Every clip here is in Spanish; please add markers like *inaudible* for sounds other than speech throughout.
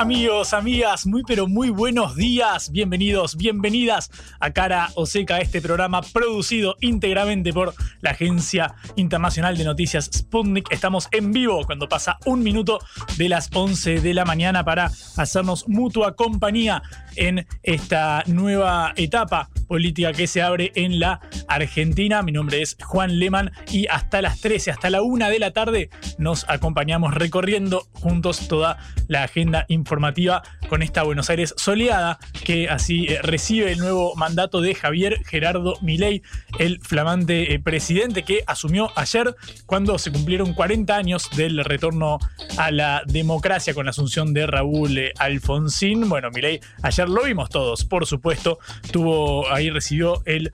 Amigos, amigas, muy pero muy buenos días. Bienvenidos, bienvenidas a Cara Oseca, este programa producido íntegramente por la Agencia Internacional de Noticias Sputnik. Estamos en vivo cuando pasa un minuto de las 11 de la mañana para hacernos mutua compañía en esta nueva etapa política que se abre en la Argentina. Mi nombre es Juan Leman y hasta las 13, hasta la 1 de la tarde nos acompañamos recorriendo juntos toda la agenda informativa con esta Buenos Aires soleada que así eh, recibe el nuevo mandato de Javier Gerardo Milei, el flamante eh, presidente que asumió ayer cuando se cumplieron 40 años del retorno a la democracia con la asunción de Raúl eh, Alfonsín. Bueno, Milei ayer lo vimos todos, por supuesto, tuvo ahí recibió el,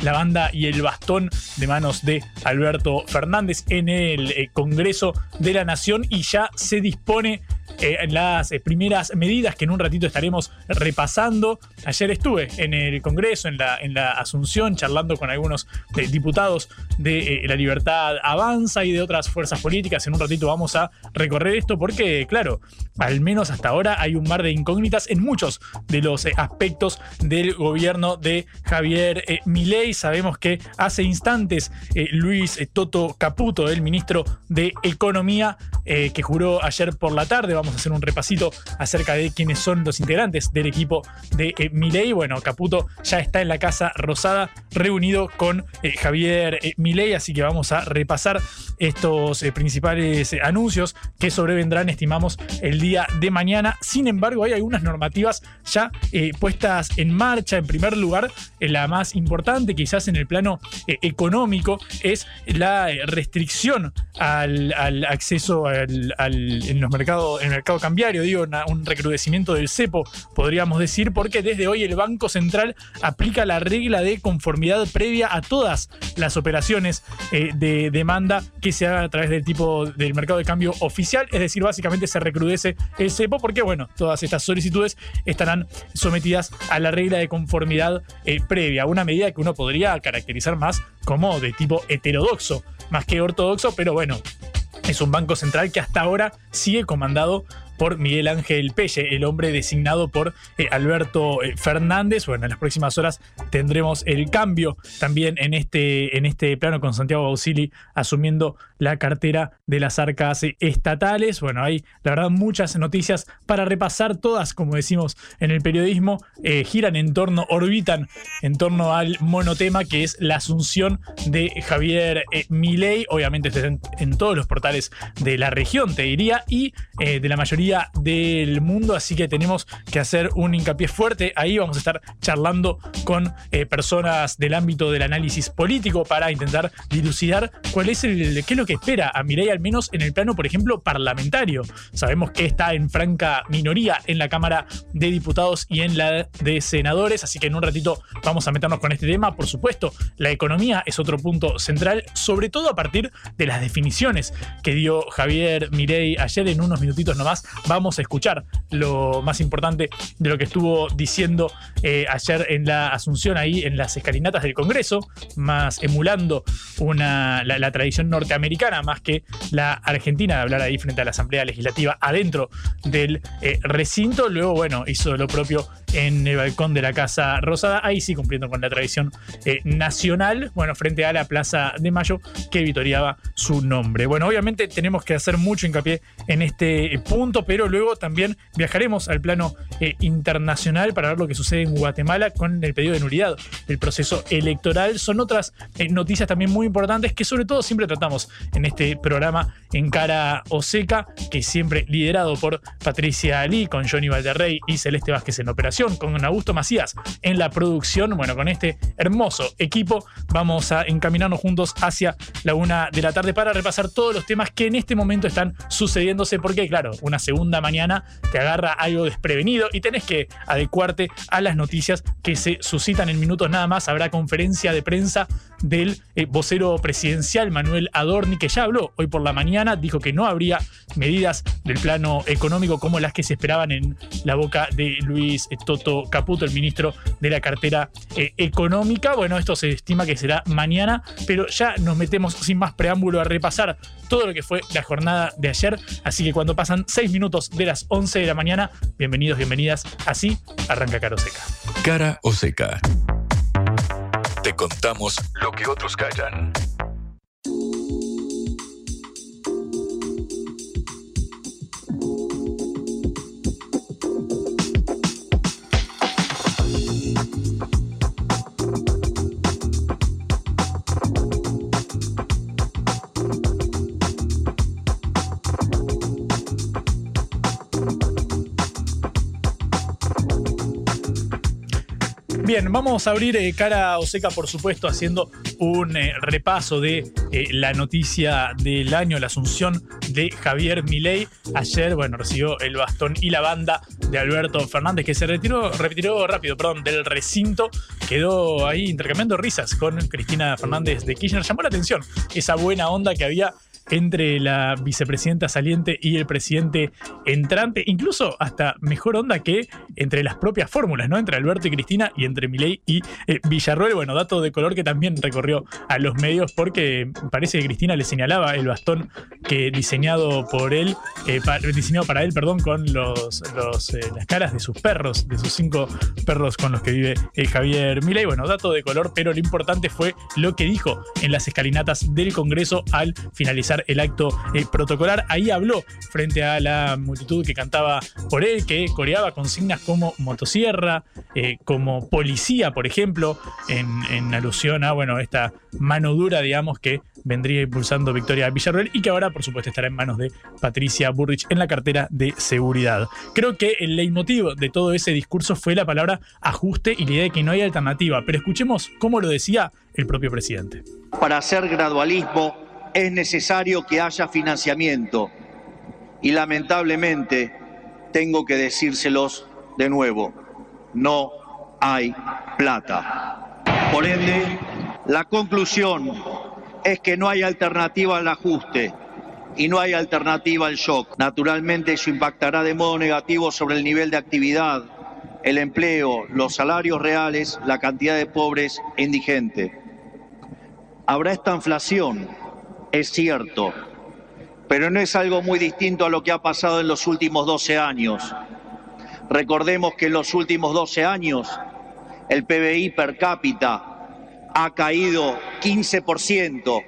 la banda y el bastón de manos de Alberto Fernández en el Congreso de la Nación y ya se dispone en las primeras medidas que en un ratito estaremos repasando. Ayer estuve en el Congreso, en la, en la Asunción, charlando con algunos diputados de La Libertad Avanza y de otras fuerzas políticas. En un ratito vamos a recorrer esto porque, claro, al menos hasta ahora hay un mar de incógnitas en muchos de los aspectos del gobierno de Javier Milei. Sabemos que hace instantes Luis Toto Caputo, el ministro de Economía, que juró ayer por la tarde, vamos a hacer un repasito acerca de quiénes son los integrantes del equipo de eh, Milei. Bueno, Caputo ya está en la Casa Rosada reunido con eh, Javier eh, Milei, así que vamos a repasar estos principales anuncios que sobrevendrán, estimamos, el día de mañana. Sin embargo, hay algunas normativas ya puestas en marcha. En primer lugar, la más importante, quizás en el plano económico, es la restricción al, acceso al, en los mercados, el mercado cambiario, digo, un recrudecimiento del cepo, podríamos decir, porque desde hoy el Banco Central aplica la regla de conformidad previa a todas las operaciones eh, de demanda que se hagan a través del tipo del mercado de cambio oficial, es decir, básicamente se recrudece el cepo porque, bueno, todas estas solicitudes estarán sometidas a la regla de conformidad eh, previa, una medida que uno podría caracterizar más como de tipo heterodoxo, más que ortodoxo, pero bueno, es un banco central que hasta ahora sigue comandado por Miguel Ángel Pelle, el hombre designado por eh, Alberto eh, Fernández. Bueno, en las próximas horas tendremos el cambio también en este, en este plano con Santiago Bausili asumiendo la cartera de las arcas estatales. Bueno, hay la verdad muchas noticias para repasar, todas, como decimos en el periodismo, eh, giran en torno, orbitan en torno al monotema que es la asunción de Javier Milei. Obviamente en, en, todos los portales de la región, te diría, y de la mayoría del mundo, así que tenemos que hacer un hincapié fuerte. Ahí vamos a estar charlando con eh, personas del ámbito del análisis político para intentar dilucidar cuál es el, qué es lo que espera a Mireia, al menos en el plano, por ejemplo, parlamentario. Sabemos que está en franca minoría en la Cámara de Diputados y en la de Senadores, así que en un ratito vamos a meternos con este tema. Por supuesto, la economía es otro punto central, sobre todo a partir de las definiciones que dio Javier Mirey ayer en unos minutitos nomás vamos a escuchar lo más importante de lo que estuvo diciendo eh, ayer en la Asunción, ahí en las escalinatas del Congreso, más emulando una, la, tradición norteamericana más que la argentina, de hablar ahí frente a la Asamblea Legislativa adentro del eh, recinto. Luego, bueno, hizo lo propio en el balcón de la Casa Rosada, ahí sí cumpliendo con la tradición eh, nacional, bueno, frente a la Plaza de Mayo que vitoriaba su nombre. Bueno, obviamente tenemos que hacer mucho hincapié en este punto pero luego también viajaremos al plano eh, internacional para ver lo que sucede en Guatemala con el pedido de nulidad del proceso electoral. Son otras eh, noticias también muy importantes que sobre todo siempre tratamos en este programa en cara o seca, que siempre liderado por Patricia Ali, con Johnny Valderrey y Celeste Vázquez en operación, con Augusto Macías en la producción. Bueno, con este hermoso equipo vamos a encaminarnos juntos hacia la una de la tarde para repasar todos los temas que en este momento están sucediéndose, porque claro, una segunda mañana te agarra algo desprevenido y tenés que adecuarte a las noticias que se suscitan en minutos nada más. Habrá conferencia de prensa del eh, vocero presidencial Manuel Adorni, que ya habló hoy por la mañana, dijo que no habría medidas del plano económico como las que se esperaban en la boca de Luis Toto Caputo, el ministro de la cartera eh, económica. Bueno, esto se estima que será mañana, pero ya nos metemos sin más preámbulo a repasar todo lo que fue la jornada de ayer. Así que cuando pasan 6 minutos de las 11 de la mañana, bienvenidos, bienvenidas. Así arranca Caro Seca. Cara o seca. Te contamos lo que otros callan. Bien, vamos a abrir eh, cara o seca, por supuesto, haciendo un eh, repaso de eh, la noticia del año, la asunción de Javier Milei. Ayer, bueno, recibió el bastón y la banda de Alberto Fernández, que se retiró, retiró rápido, perdón, del recinto. Quedó ahí intercambiando risas con Cristina Fernández de Kirchner. Llamó la atención esa buena onda que había entre la vicepresidenta saliente y el presidente entrante, incluso hasta mejor onda que entre las propias fórmulas, ¿no? Entre Alberto y Cristina y entre Milei y eh, Villarroel. Bueno, dato de color que también recorrió a los medios porque parece que Cristina le señalaba el bastón que diseñado por él, eh, diseñado para él, perdón, con los, eh, las caras de sus perros, de sus cinco perros con los que vive Javier Milei. Bueno, dato de color, pero lo importante fue lo que dijo en las escalinatas del Congreso al finalizar el acto eh, protocolar. Ahí habló frente a la multitud que cantaba por él, que coreaba consignas como motosierra, eh, como policía, por ejemplo, en, alusión a bueno, esta mano dura, digamos, que vendría impulsando Victoria Villarreal y que ahora, por supuesto, estará en manos de Patricia Burrich en la cartera de seguridad. Creo que el leitmotiv de todo ese discurso fue la palabra ajuste y la idea de que no hay alternativa. Pero escuchemos cómo lo decía el propio presidente. Para hacer gradualismo es necesario que haya financiamiento y lamentablemente tengo que decírselos de nuevo, no hay plata. Por ende, la conclusión es que no hay alternativa al ajuste y no hay alternativa al shock. Naturalmente eso impactará de modo negativo sobre el nivel de actividad, el empleo, los salarios reales, la cantidad de pobres e indigentes. Habrá esta inflación es cierto, pero no es algo muy distinto a lo que ha pasado en los últimos 12 años. Recordemos que en los últimos 12 años el PBI per cápita ha caído 15%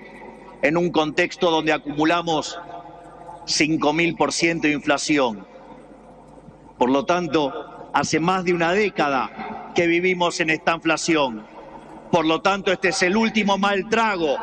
en un contexto donde acumulamos 5.000% de inflación. Por lo tanto, hace más de una década que vivimos en esta inflación. Por lo tanto, este es el último mal trago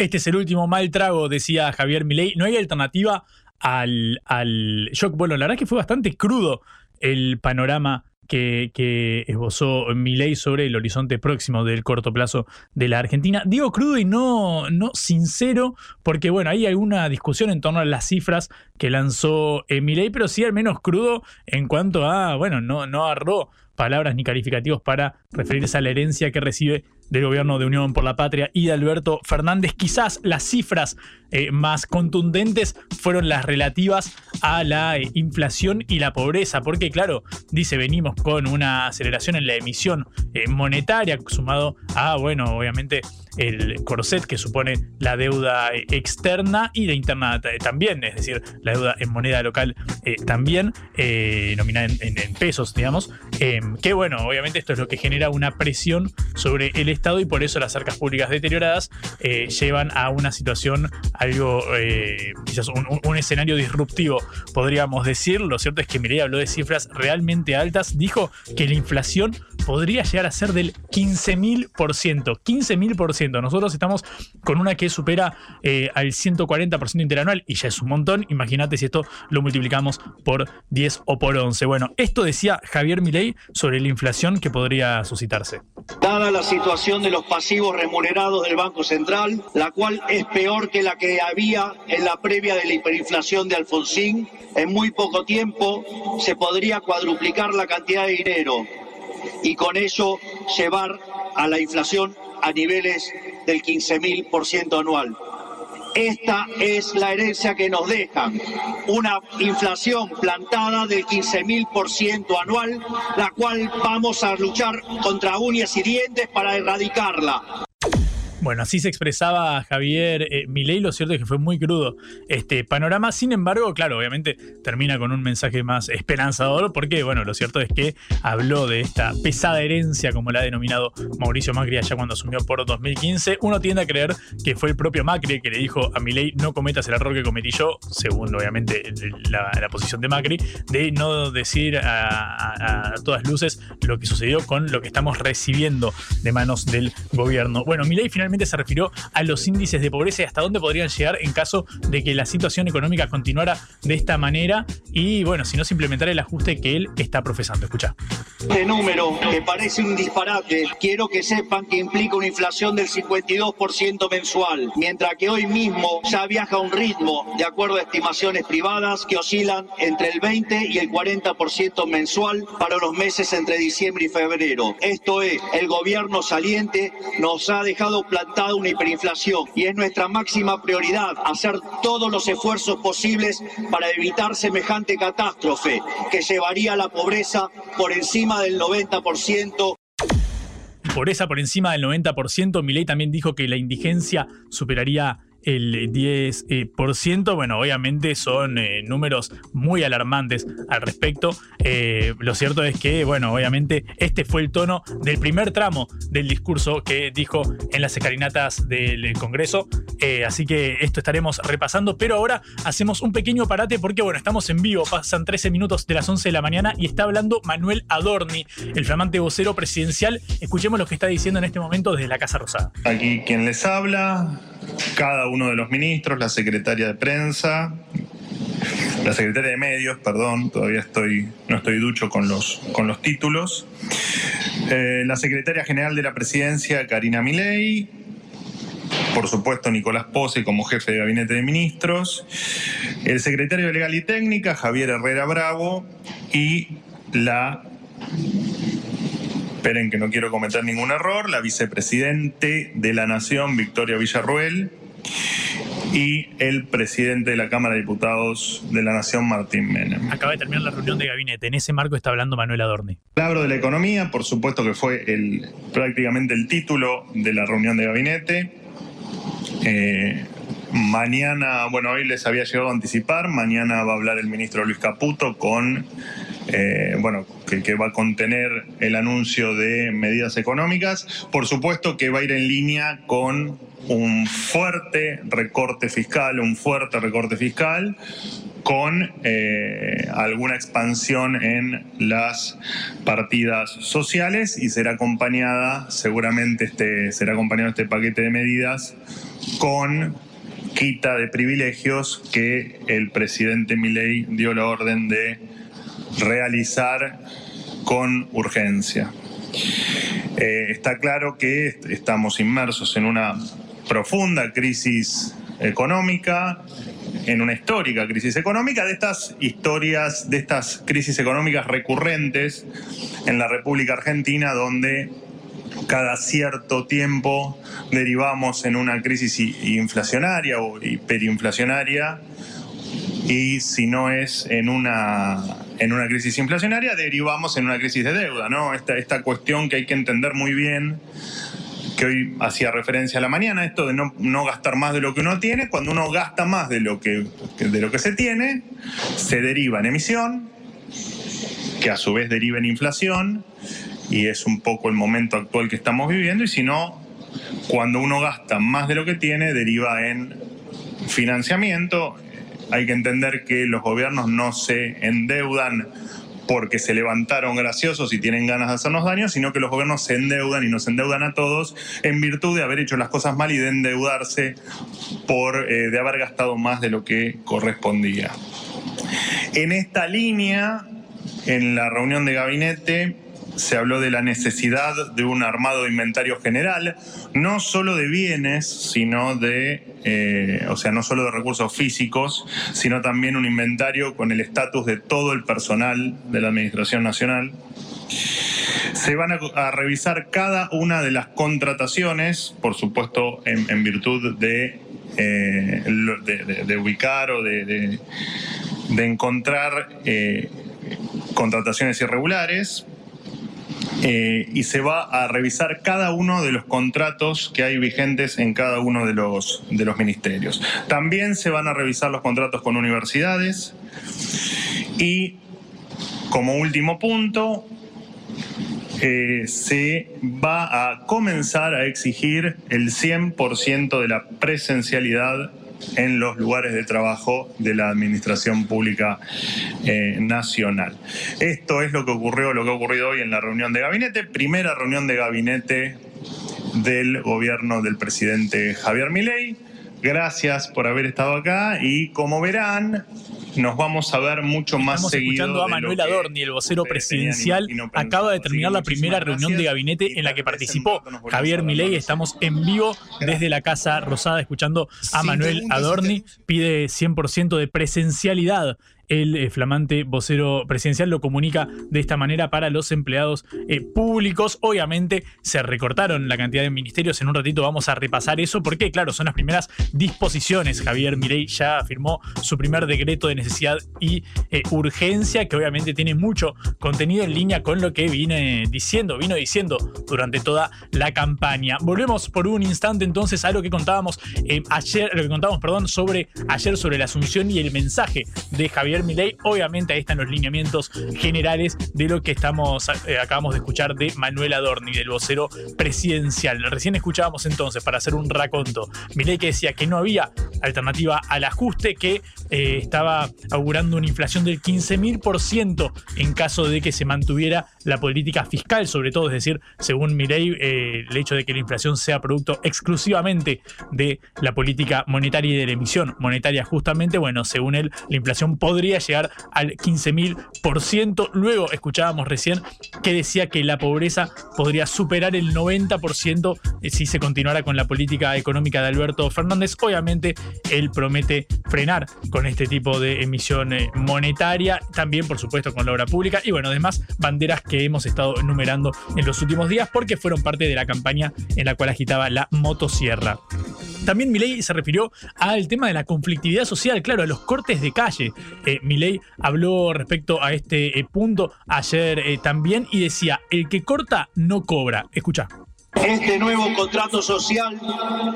este es el último mal trago, decía Javier Milei. No hay alternativa al, al shock. Bueno, la verdad es que fue bastante crudo el panorama que, esbozó Milei sobre el horizonte próximo del corto plazo de la Argentina. Digo crudo y no, no sincero, porque bueno, hay alguna discusión en torno a las cifras que lanzó eh, Milei, pero sí al menos crudo en cuanto a, bueno, no, no agarró palabras ni calificativos para referirse a la herencia que recibe del gobierno de Unión por la Patria y de Alberto Fernández. Quizás las cifras eh, más contundentes fueron las relativas a la eh, inflación y la pobreza, porque claro, dice, venimos con una aceleración en la emisión eh, monetaria, sumado a, bueno, obviamente el corset que supone la deuda externa y la interna también, es decir, la deuda en moneda local también, nominada en, pesos, digamos, que bueno, obviamente esto es lo que genera una presión sobre el Estado y por eso las arcas públicas deterioradas llevan a una situación algo, quizás un, escenario disruptivo, podríamos decir. Lo cierto es que Mireia habló de cifras realmente altas, dijo que la inflación podría llegar a ser del 15.000%. 15.000%. Nosotros estamos con una que supera eh, al 140% interanual y ya es un montón. Imagínate si esto lo multiplicamos por 10 o por 11. Bueno, esto decía Javier Milei sobre la inflación que podría suscitarse. Dada la situación de los pasivos remunerados del Banco Central, la cual es peor que la que había en la previa de la hiperinflación de Alfonsín, en muy poco tiempo se podría cuadruplicar la cantidad de dinero y con ello llevar a la inflación a niveles del 15.000% anual. Esta es la herencia que nos dejan, una inflación plantada del 15.000% anual, la cual vamos a luchar contra uñas y dientes para erradicarla. Bueno, así se expresaba Javier eh, Milei, lo cierto es que fue muy crudo este panorama. Sin embargo, claro, obviamente termina con un mensaje más esperanzador, porque, bueno, lo cierto es que habló de esta pesada herencia, como la ha denominado Mauricio Macri allá cuando asumió por 2015. Uno tiende a creer que fue el propio Macri que le dijo a Milei, no cometas el error que cometí yo, según obviamente la, posición de Macri, de no decir a, todas luces lo que sucedió con lo que estamos recibiendo de manos del gobierno. Bueno, Milei finalmente se refirió a los índices de pobreza y hasta dónde podrían llegar en caso de que la situación económica continuara de esta manera y, bueno, si no se implementara el ajuste que él está profesando. Escucha. Este número, que parece un disparate, quiero que sepan que implica una inflación del 52% mensual, mientras que hoy mismo ya viaja a un ritmo, de acuerdo a estimaciones privadas, que oscilan entre el 20 y el 40% mensual para los meses entre diciembre y febrero. Esto es, el gobierno saliente nos ha dejado una hiperinflación y es nuestra máxima prioridad hacer todos los esfuerzos posibles para evitar semejante catástrofe que llevaría a la pobreza por encima del 90% pobreza por encima del 90%. Milei también dijo que la indigencia superaría el 10%. Bueno, obviamente son eh, números muy alarmantes al respecto. Eh, lo cierto es que, bueno, obviamente este fue el tono del primer tramo del discurso que dijo en las escalinatas del Congreso. Eh, así que esto estaremos repasando, pero ahora hacemos un pequeño parate porque, bueno, estamos en vivo, pasan 13 minutos de las 11 de la mañana y está hablando Manuel Adorni, el flamante vocero presidencial. Escuchemos lo que está diciendo en este momento desde la Casa Rosada. Aquí quien les habla, cada uno de los ministros, la secretaria de prensa, la secretaria de medios, perdón, todavía estoy, no estoy ducho con los, con los títulos, eh, la secretaria general de la presidencia, Karina Milei, por supuesto Nicolás Pose como jefe de gabinete de ministros, el secretario de Legal y Técnica, Javier Herrera Bravo, y la esperen que no quiero cometer ningún error, la vicepresidente de la Nación, Victoria Villarruel, y el presidente de la Cámara de Diputados de la Nación, Martín Menem. Acaba de terminar la reunión de gabinete. En ese marco está hablando Manuel Adorni. Hablo de la economía, por supuesto que fue el, prácticamente el título de la reunión de gabinete. Eh, mañana, bueno, hoy les había llegado a anticipar, mañana va a hablar el ministro Luis Caputo con eh, bueno, que, va a contener el anuncio de medidas económicas. Por supuesto que va a ir en línea con un fuerte recorte fiscal, un fuerte recorte fiscal con eh, alguna expansión en las partidas sociales y será acompañada, seguramente este, será acompañado este paquete de medidas con quita de privilegios que el presidente Milei dio la orden de realizar con urgencia. Eh, está claro que estamos inmersos en una profunda crisis económica, en una histórica crisis económica, de estas historias, de estas crisis económicas recurrentes en la República Argentina, donde cada cierto tiempo derivamos en una crisis inflacionaria o hiperinflacionaria y si no es en una, en una crisis inflacionaria, derivamos en una crisis de deuda, ¿no? Esta, cuestión que hay que entender muy bien, que hoy hacía referencia a la mañana, esto de no, no, gastar más de lo que uno tiene, cuando uno gasta más de lo que, de lo que se tiene, se deriva en emisión, que a su vez deriva en inflación, y es un poco el momento actual que estamos viviendo, y si no, cuando uno gasta más de lo que tiene, deriva en financiamiento. Hay que entender que los gobiernos no se endeudan porque se levantaron graciosos y tienen ganas de hacernos daño, sino que los gobiernos se endeudan y nos endeudan a todos en virtud de haber hecho las cosas mal y de endeudarse por eh, de haber gastado más de lo que correspondía. En esta línea, en la reunión de gabinete, se habló de la necesidad de un armado de inventario general, no solo de bienes, sino de, eh, o sea, no solo de recursos físicos, sino también un inventario con el estatus de todo el personal de la Administración Nacional. Se van a, revisar cada una de las contrataciones, por supuesto, en, virtud de, eh, de, ubicar o de, encontrar eh, contrataciones irregulares, eh, y se va a revisar cada uno de los contratos que hay vigentes en cada uno de los, de los ministerios. También se van a revisar los contratos con universidades y como último punto, eh, se va a comenzar a exigir el 100% de la presencialidad en los lugares de trabajo de la Administración Pública eh, Nacional. Esto es lo que ocurrió, lo que ha ocurrido hoy en la reunión de gabinete, primera reunión de gabinete del gobierno del presidente Javier Milei. Gracias por haber estado acá y como verán, nos vamos a ver mucho más Estamos seguido. escuchando a Manuel Adorni, el vocero presidencial. Acaba de terminar la primera reunión de gabinete en la que participó Javier Milei. Estamos en vivo desde la Casa Rosada escuchando a Manuel Adorni. Pide 100% de presencialidad el eh, flamante vocero presidencial lo comunica de esta manera para los empleados eh, públicos. Obviamente se recortaron la cantidad de ministerios. En un ratito vamos a repasar eso porque, claro, son las primeras disposiciones. Javier Mirey ya firmó su primer decreto de necesidad y eh, urgencia, que obviamente tiene mucho contenido en línea con lo que viene diciendo, vino diciendo durante toda la campaña. Volvemos por un instante entonces a lo que contábamos ayer, lo que contábamos, perdón, sobre ayer sobre la asunción y el mensaje de Javier Milei. Obviamente ahí están los lineamientos generales de lo que estamos eh, acabamos de escuchar de Manuel Adorni, del vocero presidencial. Recién escuchábamos entonces, para hacer un raconto, Milei que decía que no había alternativa al ajuste, que eh, estaba augurando una inflación del 15.000% en caso de que se mantuviera la política fiscal, sobre todo, es decir, según Milei, eh, el hecho de que la inflación sea producto exclusivamente de la política monetaria y de la emisión monetaria, justamente, bueno, según él, la inflación podría llegar al 15.000%. Luego escuchábamos recién que decía que la pobreza podría superar el 90% si se continuara con la política económica de Alberto Fernández. Obviamente, él promete frenar con este tipo de emisión eh, monetaria, también por supuesto con la obra pública y bueno, además banderas que hemos estado enumerando en los últimos días porque fueron parte de la campaña en la cual agitaba la motosierra. También Milei se refirió al tema de la conflictividad social, claro, a los cortes de calle. Eh, Milei habló respecto a este eh, punto ayer eh, también y decía, el que corta no cobra. Escucha. Este nuevo contrato social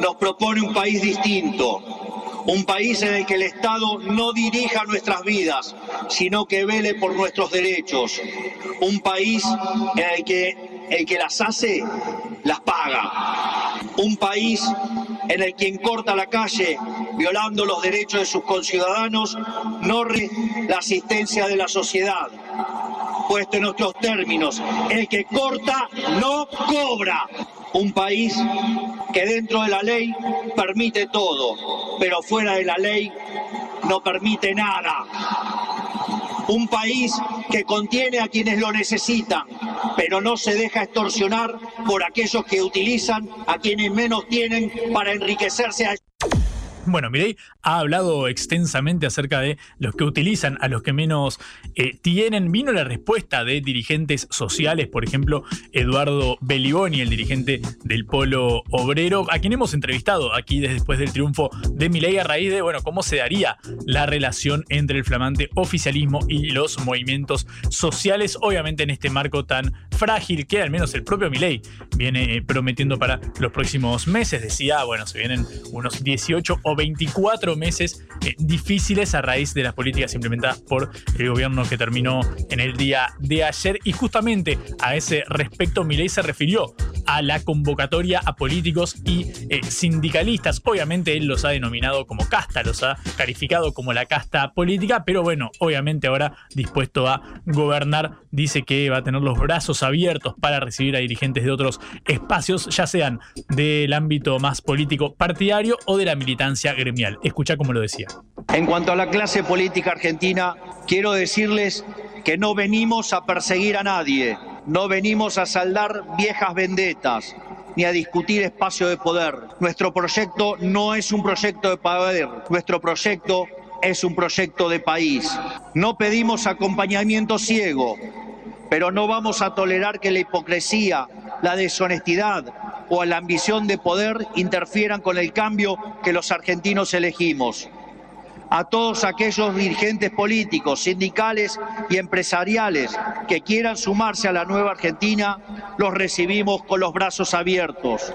nos propone un país distinto, un país en el que el Estado no dirija nuestras vidas, sino que vele por nuestros derechos, un país en el que el que las hace las paga, un país en el quien corta la calle violando los derechos de sus conciudadanos no la asistencia de la sociedad. Puesto en otros términos, el que corta no cobra. Un país que dentro de la ley permite todo, pero fuera de la ley no permite nada un país que contiene a quienes lo necesitan, pero no se deja extorsionar por aquellos que utilizan a quienes menos tienen para enriquecerse. A... Bueno, Mirei ha hablado extensamente acerca de los que utilizan a los que menos eh, tienen. Vino la respuesta de dirigentes sociales, por ejemplo, Eduardo Beliboni, el dirigente del Polo Obrero, a quien hemos entrevistado aquí después del triunfo de Milei a raíz de, bueno, cómo se daría la relación entre el flamante oficialismo y los movimientos sociales, obviamente en este marco tan frágil que al menos el propio Milei viene eh, prometiendo para los próximos meses. Decía, bueno, se vienen unos 18 o 24 meses eh, difíciles a raíz de las políticas implementadas por el gobierno que terminó en el día de ayer. Y justamente a ese respecto, Milei se refirió a la convocatoria a políticos y eh, sindicalistas. Obviamente él los ha denominado como casta, los ha calificado como la casta política, pero bueno, obviamente ahora dispuesto a gobernar, dice que va a tener los brazos abiertos para recibir a dirigentes de otros espacios, ya sean del ámbito más político partidario o de la militancia gremial. Escucha cómo lo decía. En cuanto a la clase política argentina, quiero decirles que no venimos a perseguir a nadie, no venimos a saldar viejas vendetas ni a discutir espacio de poder. Nuestro proyecto no es un proyecto de poder, nuestro proyecto es un proyecto de país. No pedimos acompañamiento ciego, pero no vamos a tolerar que la hipocresía, la deshonestidad o la ambición de poder interfieran con el cambio que los argentinos elegimos. A todos aquellos dirigentes políticos, sindicales y empresariales que quieran sumarse a la nueva Argentina, los recibimos con los brazos abiertos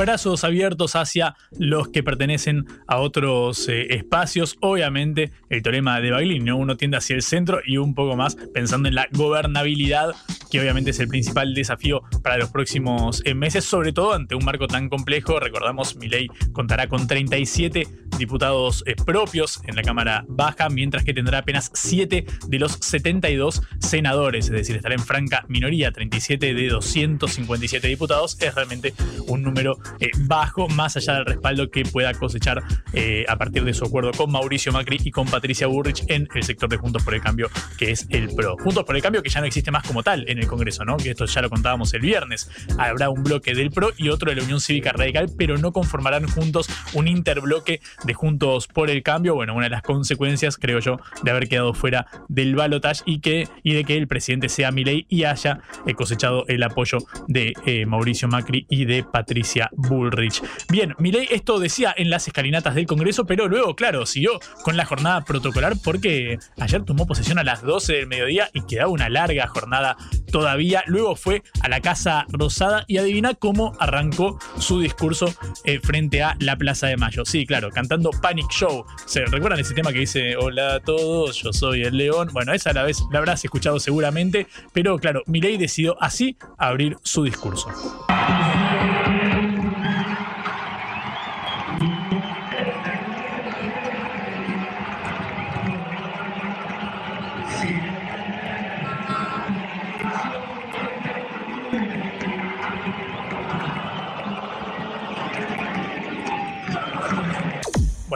brazos abiertos hacia los que pertenecen a otros eh, espacios. Obviamente, el teorema de Bagley, ¿no? uno tiende hacia el centro y un poco más pensando en la gobernabilidad, que obviamente es el principal desafío para los próximos eh, meses, sobre todo ante un marco tan complejo. Recordamos, ley contará con 37 diputados eh, propios en la Cámara Baja, mientras que tendrá apenas 7 de los 72 senadores, es decir, estará en franca minoría, 37 de 257 diputados, es realmente un número eh, bajo, más allá del respaldo que pueda cosechar eh, a partir de su acuerdo con Mauricio Macri y con Patricia Burrich en el sector de Juntos por el Cambio, que es el PRO. Juntos por el Cambio que ya no existe más como tal en el Congreso, ¿no? Que esto ya lo contábamos el viernes. Habrá un bloque del PRO y otro de la Unión Cívica Radical, pero no conformarán juntos un interbloque de Juntos por el Cambio. Bueno, una de las consecuencias, creo yo, de haber quedado fuera del balotaje y, que, y de que el presidente sea Milei y haya eh, cosechado el apoyo de Mauricio Macri y de Patricia Bullrich. Bien, Milei esto decía en las escalinatas del Congreso, pero luego, claro, siguió con la jornada protocolar porque ayer tomó posesión a las 12 del mediodía y quedaba una larga jornada todavía. Luego fue a la Casa Rosada y adivina cómo arrancó su discurso eh, frente a la Plaza de Mayo. Sí, claro, cantando Panic Show. ¿Se recuerdan ese tema que dice Hola a todos, yo soy el león? Bueno, esa a la vez la habrás escuchado seguramente, pero claro, Milei decidió así abrir su discurso.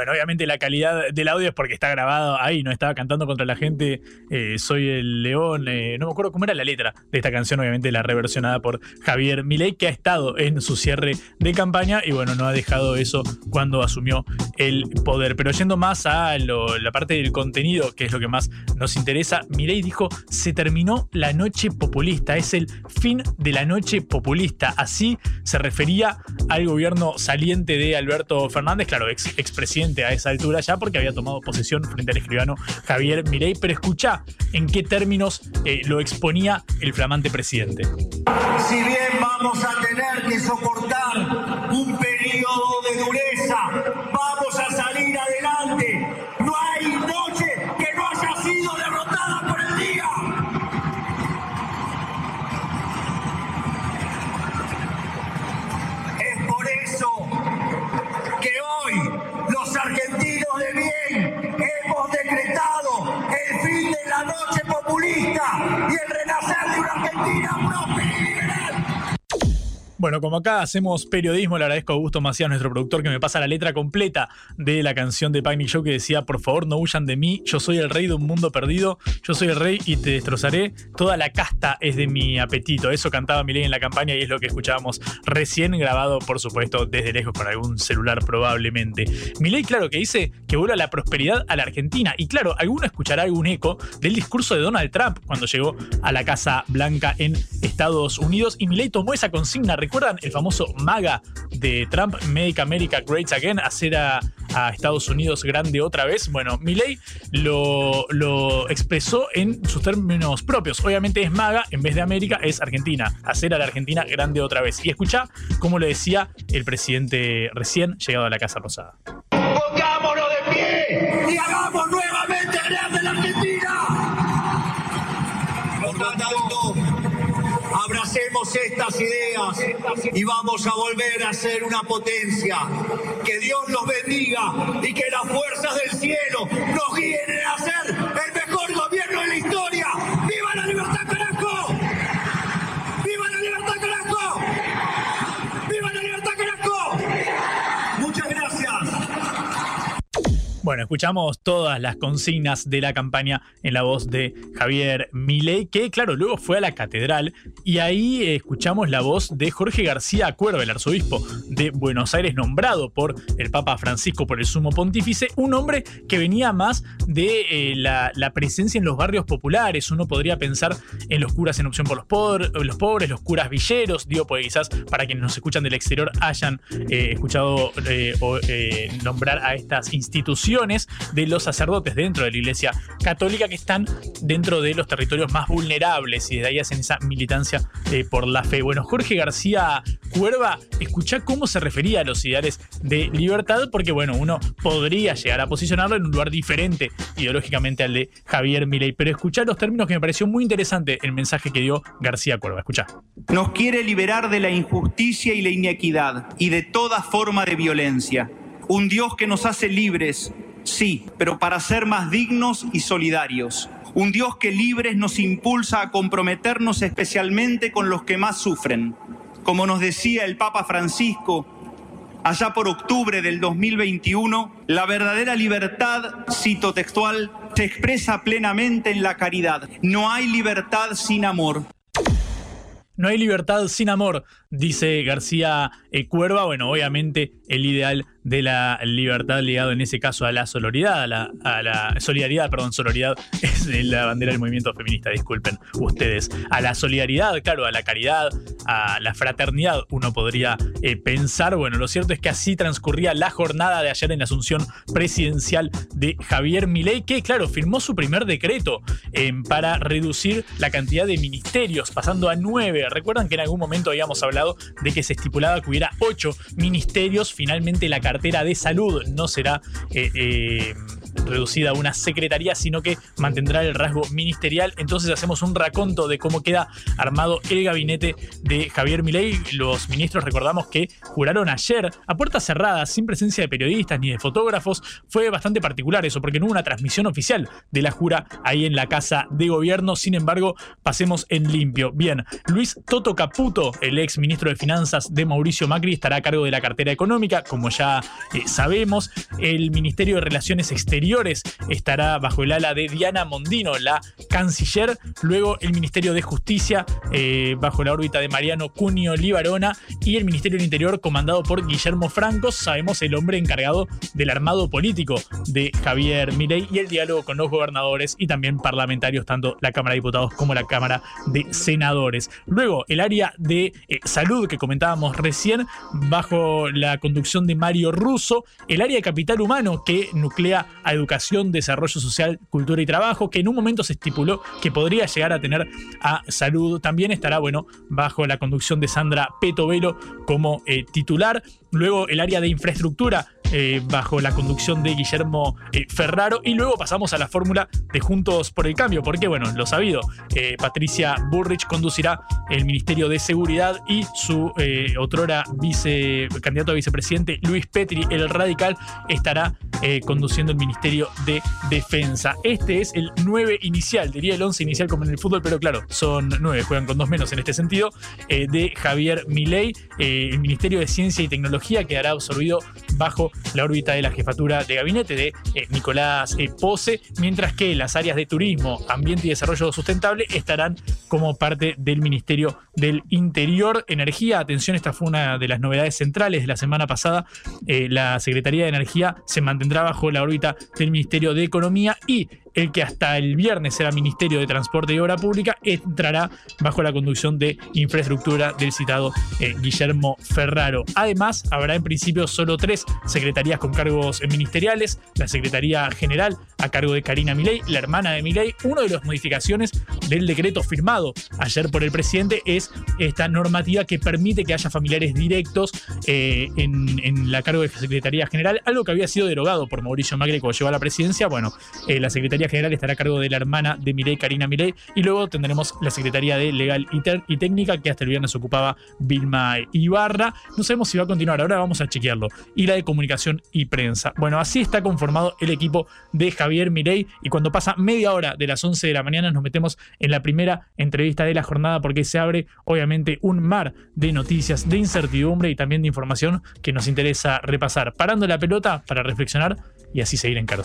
Bueno, obviamente la calidad del audio es porque está grabado ahí, no estaba cantando contra la gente, eh, soy el león, eh, no me acuerdo cómo era la letra de esta canción, obviamente la reversionada por Javier Milei, que ha estado en su cierre de campaña y bueno, no ha dejado eso cuando asumió el poder. Pero yendo más a la parte del contenido, que es lo que más nos interesa, Milei dijo, se terminó la noche populista, es el fin de la noche populista. Así se refería al gobierno saliente de Alberto Fernández, claro, ex expresidente a esa altura ya porque había tomado posesión frente al escribano Javier Mirey. Pero escucha en qué términos eh, lo exponía el flamante presidente. Si bien vamos a tener que soportar un periodo de dureza, populista y el renacer de una Argentina. Bueno, como acá hacemos periodismo, le agradezco a Augusto Macías, nuestro productor, que me pasa la letra completa de la canción de Panic Show que decía, por favor no huyan de mí, yo soy el rey de un mundo perdido, yo soy el rey y te destrozaré, toda la casta es de mi apetito. Eso cantaba Milei en la campaña y es lo que escuchábamos recién grabado, por supuesto, desde lejos con algún celular probablemente. Milei, claro, que dice que vuelva la prosperidad a la Argentina. Y claro, alguno escuchará algún eco del discurso de Donald Trump cuando llegó a la Casa Blanca en Estados Unidos y Milei tomó esa consigna, ¿Recuerdan el famoso MAGA de Trump, Make America Great Again, hacer a, Estados Unidos grande otra vez? Bueno, Milley lo, expresó en sus términos propios. Obviamente es MAGA, en vez de América es Argentina, hacer a la Argentina grande otra vez. Y escucha cómo le decía el presidente recién llegado a la Casa Rosada. Pongámonos de pie y hagamos nuevamente grande la Argentina. Abracemos estas ideas y vamos a volver a ser una potencia. Que Dios los bendiga y que las fuerzas del cielo nos guíen a ser Bueno, escuchamos todas las consignas de la campaña en la voz de Javier Milei, que claro, luego fue a la catedral y ahí escuchamos la voz de Jorge García Cuerva, el arzobispo de Buenos Aires, nombrado por el Papa Francisco por el sumo pontífice, un hombre que venía más de eh, la, presencia en los barrios populares. Uno podría pensar en los curas en opción por los, pobres, los pobres, los curas villeros, digo, porque quizás para quienes nos escuchan del exterior hayan eh, escuchado eh, o, nombrar a estas instituciones de los sacerdotes dentro de la Iglesia Católica que están dentro de los territorios más vulnerables y de ahí hacen esa militancia eh, por la fe. Bueno, Jorge García Cuerva, escucha cómo se refería a los ideales de libertad, porque bueno, uno podría llegar a posicionarlo en un lugar diferente ideológicamente al de Javier Milei, pero escuchá los términos que me pareció muy interesante el mensaje que dio García Cuerva. Escucha. Nos quiere liberar de la injusticia y la inequidad y de toda forma de violencia. Un Dios que nos hace libres, sí, pero para ser más dignos y solidarios. Un Dios que libres nos impulsa a comprometernos especialmente con los que más sufren. Como nos decía el Papa Francisco, allá por octubre del 2021, la verdadera libertad, cito textual, se expresa plenamente en la caridad. No hay libertad sin amor. No hay libertad sin amor, dice García eh, Cuerva. Bueno, obviamente el ideal de la libertad ligado en ese caso a la solidaridad, a la, solidaridad, perdón, solidaridad *laughs* es la bandera del movimiento feminista, disculpen ustedes. A la solidaridad, claro, a la caridad, a la fraternidad, uno podría eh, pensar. Bueno, lo cierto es que así transcurría la jornada de ayer en la asunción presidencial de Javier Milei, que, claro, firmó su primer decreto eh, para reducir la cantidad de ministerios, pasando a nueve. Recuerdan que en algún momento habíamos hablado de que se estipulaba que hubiera ocho ministerios. Finalmente la cartera de salud no será eh, eh, reducida a una secretaría, sino que mantendrá el rasgo ministerial. Entonces hacemos un raconto de cómo queda armado el gabinete de Javier Milei. Los ministros recordamos que juraron ayer a puertas cerradas, sin presencia de periodistas ni de fotógrafos. Fue bastante particular eso, porque no hubo una transmisión oficial de la jura ahí en la casa de gobierno. Sin embargo, pasemos en limpio. Bien, Luis Toto Caputo, el ex ministro de Finanzas de Mauricio Macri, estará a cargo de la cartera económica, como ya eh, sabemos. El Ministerio de Relaciones Exteriores estará bajo el ala de Diana Mondino, la canciller. Luego el Ministerio de Justicia, eh, bajo la órbita de Mariano Cunio Libarona. Y el Ministerio del Interior, comandado por Guillermo Franco, sabemos el hombre encargado del armado político de Javier Milei y el diálogo con los gobernadores y también parlamentarios, tanto la Cámara de Diputados como la Cámara de Senadores. Luego, el área de eh, salud que comentábamos recién, bajo la conducción de Mario Russo, el área de capital humano que nuclea a educación, desarrollo social, cultura y trabajo, que en un momento se estipuló que podría llegar a tener a salud, también estará, bueno, bajo la conducción de Sandra Petovelo como eh, titular. Luego el área de infraestructura eh, bajo la conducción de Guillermo eh, Ferraro. Y luego pasamos a la fórmula de Juntos por el Cambio, porque bueno, lo sabido, eh, Patricia Burrich conducirá el Ministerio de Seguridad y su otrora vice, candidato a vicepresidente Luis Petri, el radical, estará conduciendo el Ministerio de Defensa. Este es el 9 inicial, diría el 11 inicial como en el fútbol, pero claro, son 9, juegan con dos menos en este sentido, de Javier Milei. El Ministerio de Ciencia y Tecnología quedará absorbido bajo la órbita de la jefatura de gabinete de eh, Nicolás eh, Pose, mientras que las áreas de turismo, ambiente y desarrollo sustentable estarán como parte del Ministerio del Interior. Energía, atención, esta fue una de las novedades centrales de la semana pasada. Eh, la Secretaría de Energía se mantendrá bajo la órbita del Ministerio de Economía y el que hasta el viernes era Ministerio de Transporte y Obra Pública, entrará bajo la conducción de infraestructura del citado eh, Guillermo Ferraro. Además, habrá en principio solo tres secretarías con cargos ministeriales, la Secretaría General a cargo de Karina Milei, la hermana de Milei. Una de las modificaciones del decreto firmado ayer por el presidente es esta normativa que permite que haya familiares directos eh, en, la cargo de Secretaría General, algo que había sido derogado por Mauricio Macri cuando llegó a la presidencia. Bueno, eh, la Secretaría General estará a cargo de la hermana de Milei, Karina Milei, y luego tendremos la Secretaría de Legal y, Técnica, que hasta el viernes ocupaba Vilma Ibarra. No sabemos si va a continuar, ahora vamos a chequearlo. Y la de Comunicación y Prensa. Bueno, así está conformado el equipo de Javier Milei, y cuando pasa media hora de las 11 de la mañana nos metemos en la primera entrevista de la jornada porque se abre obviamente un mar de noticias, de incertidumbre y también de información que nos interesa repasar. Parando la pelota para reflexionar y así seguir en Caro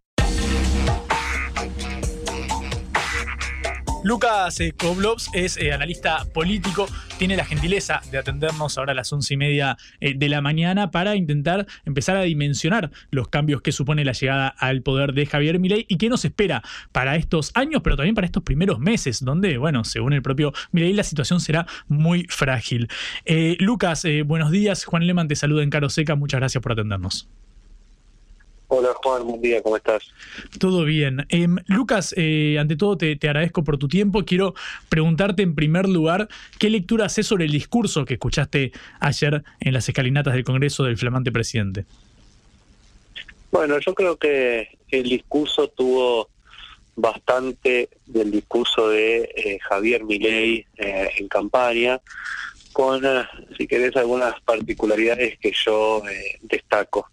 Lucas eh, es eh, analista político, tiene la gentileza de atendernos ahora a las once y media eh, de la mañana para intentar empezar a dimensionar los cambios que supone la llegada al poder de Javier Milei y qué nos espera para estos años, pero también para estos primeros meses, donde, bueno, según el propio Milei, la situación será muy frágil. Lucas, buenos días. Juan Leman te saluda en Caro Seca. Muchas gracias por atendernos. Hola Juan, buen día, ¿cómo estás? Todo bien. Em, Lucas, eh, ante todo te, agradezco por tu tiempo. Quiero preguntarte en primer lugar, ¿qué lectura haces sobre el discurso que escuchaste ayer en las escalinatas del Congreso del flamante presidente? Bueno, yo creo que el discurso tuvo bastante del discurso de eh, Javier Milei eh, en campaña, con, si querés, algunas particularidades que yo destaco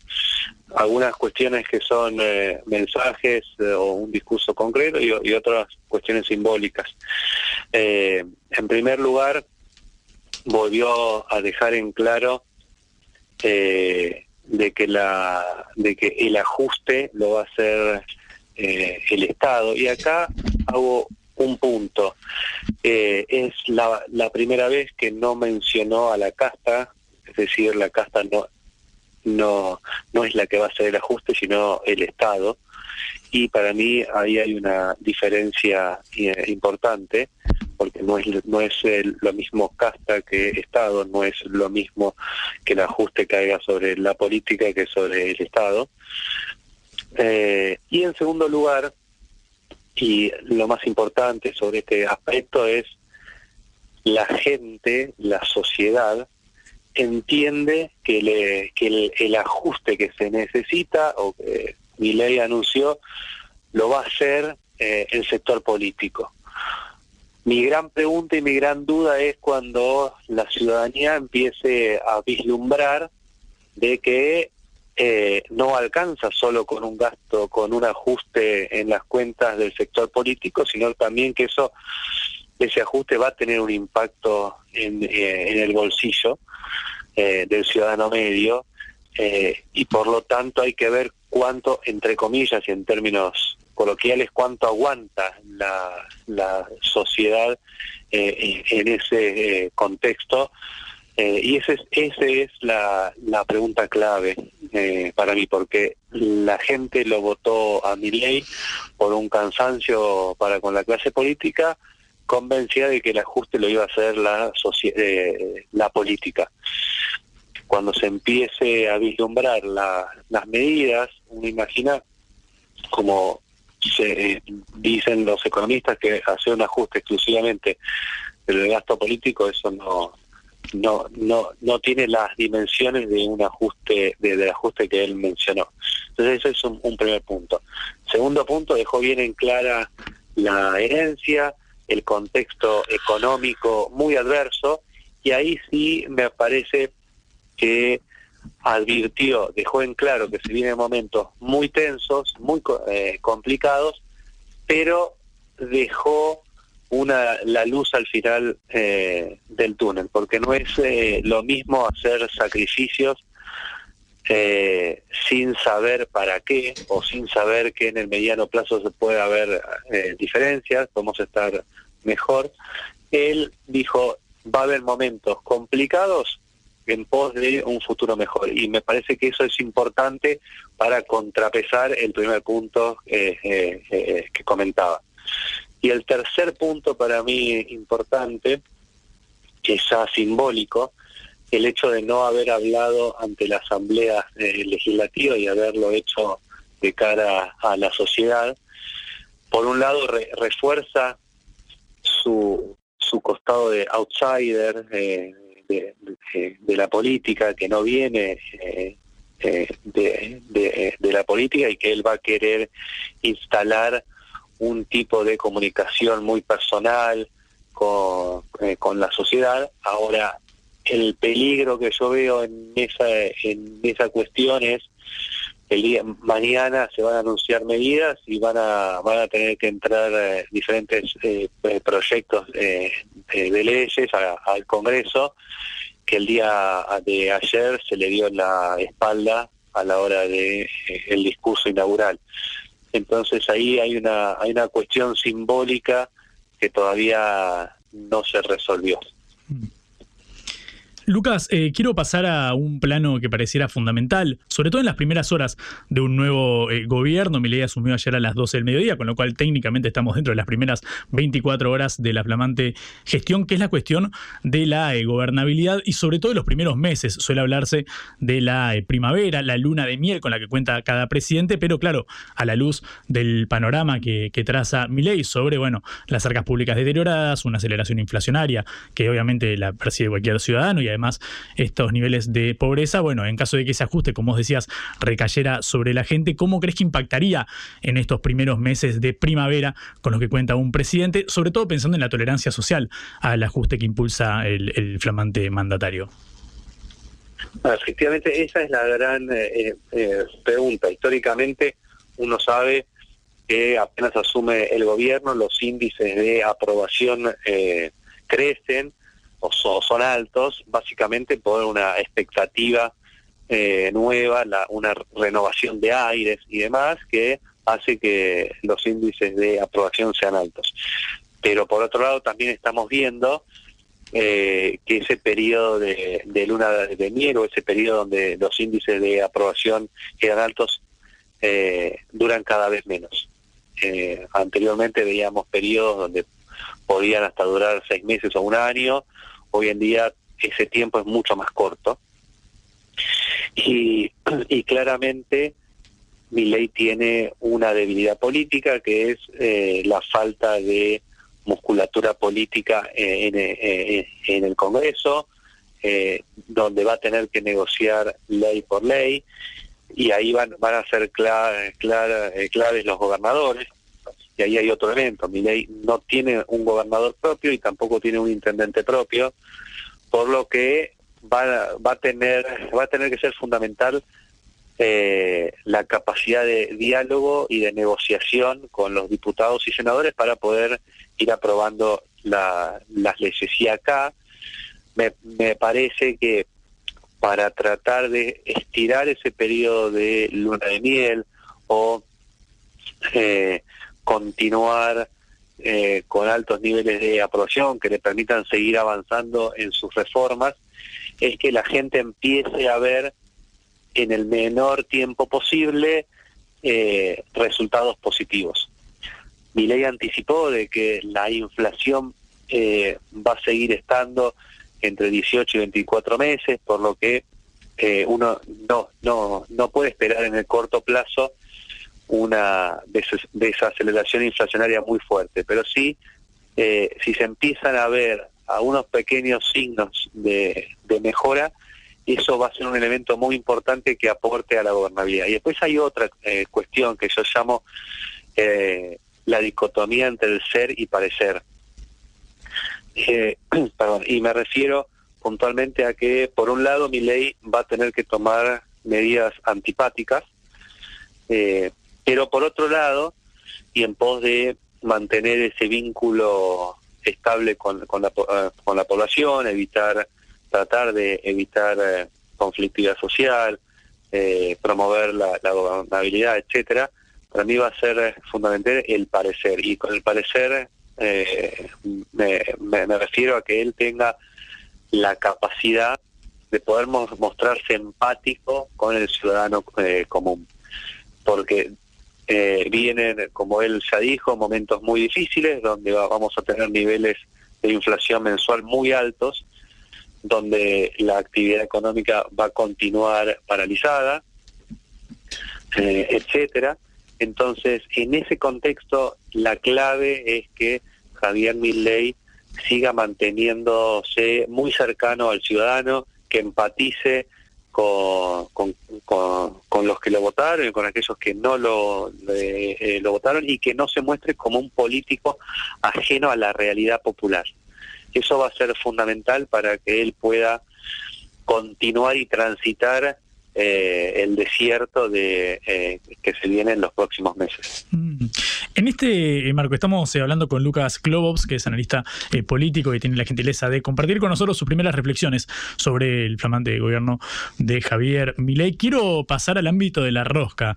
algunas cuestiones que son eh, mensajes eh, o un discurso concreto y, otras cuestiones simbólicas. Eh, en primer lugar, volvió a dejar en claro de que la de que el ajuste lo va a hacer el Estado y acá hago un punto es la, la primera vez que no mencionó a la casta es decir la casta no no, no es la que va a hacer el ajuste, sino el Estado. Y para mí ahí hay una diferencia eh, importante, porque no es, no es lo mismo casta que Estado, no es lo mismo que el ajuste caiga sobre la política que sobre el Estado. Eh, y en segundo lugar, y lo más importante sobre este aspecto es la gente, la sociedad, entiende que, le, que el, ajuste que se necesita o que mi ley anunció lo va a hacer eh, el sector político. Mi gran pregunta y mi gran duda es cuando la ciudadanía empiece a vislumbrar de que eh, no alcanza solo con un gasto, con un ajuste en las cuentas del sector político, sino también que eso ese ajuste va a tener un impacto en, eh, el bolsillo eh, del ciudadano medio y por lo tanto hay que ver cuánto, entre comillas y en términos coloquiales, cuánto aguanta la, sociedad en ese contexto. y ese es, la pregunta clave para mí, porque la gente lo votó a mi ley por un cansancio para con la clase política, convencida de que el ajuste lo iba a hacer la, eh, la política. Cuando se empiece a vislumbrar las medidas, uno imagina, como se dicen los economistas, que hacer un ajuste exclusivamente del gasto político, eso no, no, no, no tiene las dimensiones de un ajuste, de, ajuste que él mencionó. Entonces eso es un primer punto. Segundo punto, dejó bien en clara la herencia, el contexto económico muy adverso y ahí sí me parece que advirtió, dejó en claro que se vienen momentos muy tensos, muy eh, complicados, pero dejó una la luz al final eh, del túnel, porque no es eh, lo mismo hacer sacrificios sin saber para qué o sin saber que en el mediano plazo se puede haber diferencias, podemos estar mejor, él dijo, va a haber momentos complicados, en pos de un futuro mejor. Y me parece que eso es importante para contrapesar el primer punto eh, eh, eh, que comentaba. Y el tercer punto para mí importante, ya simbólico, el hecho de no haber hablado ante la Asamblea Legislativa y haberlo hecho de cara a la sociedad, por un lado refuerza su, su costado de outsider eh, de, la política, que no viene eh, eh, de, la política y que él va a querer instalar un tipo de comunicación muy personal con, con la sociedad. Ahora, el peligro que yo veo en esa, en esa cuestión es el día mañana se van a anunciar medidas y van a van a tener que entrar eh, diferentes eh, eh, proyectos de leyes al Congreso que el día de ayer se le dio la espalda a la hora de el discurso inaugural entonces ahí hay una hay una cuestión simbólica que todavía no se resolvió mm. Lucas, eh, quiero pasar a un plano que pareciera fundamental, sobre todo en las primeras horas de un nuevo eh, gobierno. Mi ley asumió ayer a las 12 del mediodía, con lo cual técnicamente estamos dentro de las primeras 24 horas de la flamante gestión, que es la cuestión de la eh, gobernabilidad y sobre todo de los primeros meses. Suele hablarse de la primavera, la luna de miel con la que cuenta cada presidente, pero claro, a la luz del panorama que, que traza mi ley sobre bueno, las arcas públicas deterioradas, una aceleración inflacionaria que obviamente la percibe cualquier ciudadano y además estos niveles de pobreza, bueno, en caso de que ese ajuste, como vos decías, recayera sobre la gente, ¿cómo crees que impactaría en estos primeros meses de primavera con los que cuenta un presidente, sobre todo pensando en la tolerancia social al ajuste que impulsa el, flamante mandatario? Ah, efectivamente, esa es la gran eh, eh, pregunta. Históricamente, uno sabe que apenas asume el gobierno, los índices de aprobación eh, crecen o son altos, básicamente por una expectativa eh, nueva, una renovación de aires y demás que hace que los índices de aprobación sean altos. Pero por otro lado también estamos viendo eh, que ese periodo de, luna de miel o ese periodo donde los índices de aprobación quedan altos eh, duran cada vez menos. anteriormente veíamos periodos donde podían hasta durar seis meses o un año, hoy en día ese tiempo es mucho más corto. Y, *clears throat* claramente mi ley tiene una debilidad política que es eh, la falta de musculatura política en, en, el Congreso, eh, donde va a tener que negociar ley por ley, y ahí van, van a ser claves los gobernadores, y ahí hay otro evento. Mi ley no tiene un gobernador propio y tampoco tiene un intendente propio, por lo que va, va a tener va a tener que ser fundamental eh, la capacidad de diálogo y de negociación con los diputados y senadores para poder ir aprobando las leyes. Y acá me, me parece que para tratar de estirar ese periodo de luna de miel o eh, continuar eh, con altos niveles de aprobación que le permitan seguir avanzando en sus reformas, es que la gente empiece a ver en el menor tiempo posible eh, resultados positivos. Mi ley anticipó de que la inflación eh, va a seguir estando entre 18 y 24 meses, por lo que uno no, no, no puede esperar en el corto plazo una desaceleración inflacionaria muy fuerte, pero sí, eh, si se empiezan a ver algunos pequeños signos de, mejora, eso va a ser un elemento muy importante que aporte a la gobernabilidad. Y después hay otra eh, cuestión que yo llamo eh, la dicotomía entre el ser y parecer. *clears throat* perdón, y me refiero puntualmente a que, por un lado, mi ley va a tener que tomar medidas antipáticas, eh, pero por otro lado, y en pos de mantener ese vínculo estable con, la, eh, con la población, evitar, tratar de evitar eh, conflictividad social, eh, promover la, gobernabilidad, etcétera, para mí va a ser fundamental el parecer. Y con el parecer me, me, refiero a que él tenga la capacidad de poder mostrarse empático con el ciudadano eh, común. Porque eh, vienen, como él ya dijo, momentos muy difíciles, donde vamos a tener niveles de inflación mensual muy altos, donde la actividad económica va a continuar paralizada, eh, etcétera. Entonces, en ese contexto, la clave es que Javier Milley siga manteniéndose muy cercano al ciudadano, que empatice con, con, los que lo votaron y con aquellos que no lo, eh, lo votaron y que no se muestre como un político ajeno a la realidad popular. Eso va a ser fundamental para que él pueda continuar y transitar eh, el desierto de eh, que se viene en los próximos meses. Mm. En este eh, marco estamos hablando con Lucas Klobovs, que es analista político y tiene la gentileza de compartir con nosotros sus primeras reflexiones sobre el flamante gobierno de Javier Milei. Quiero pasar al ámbito de la rosca,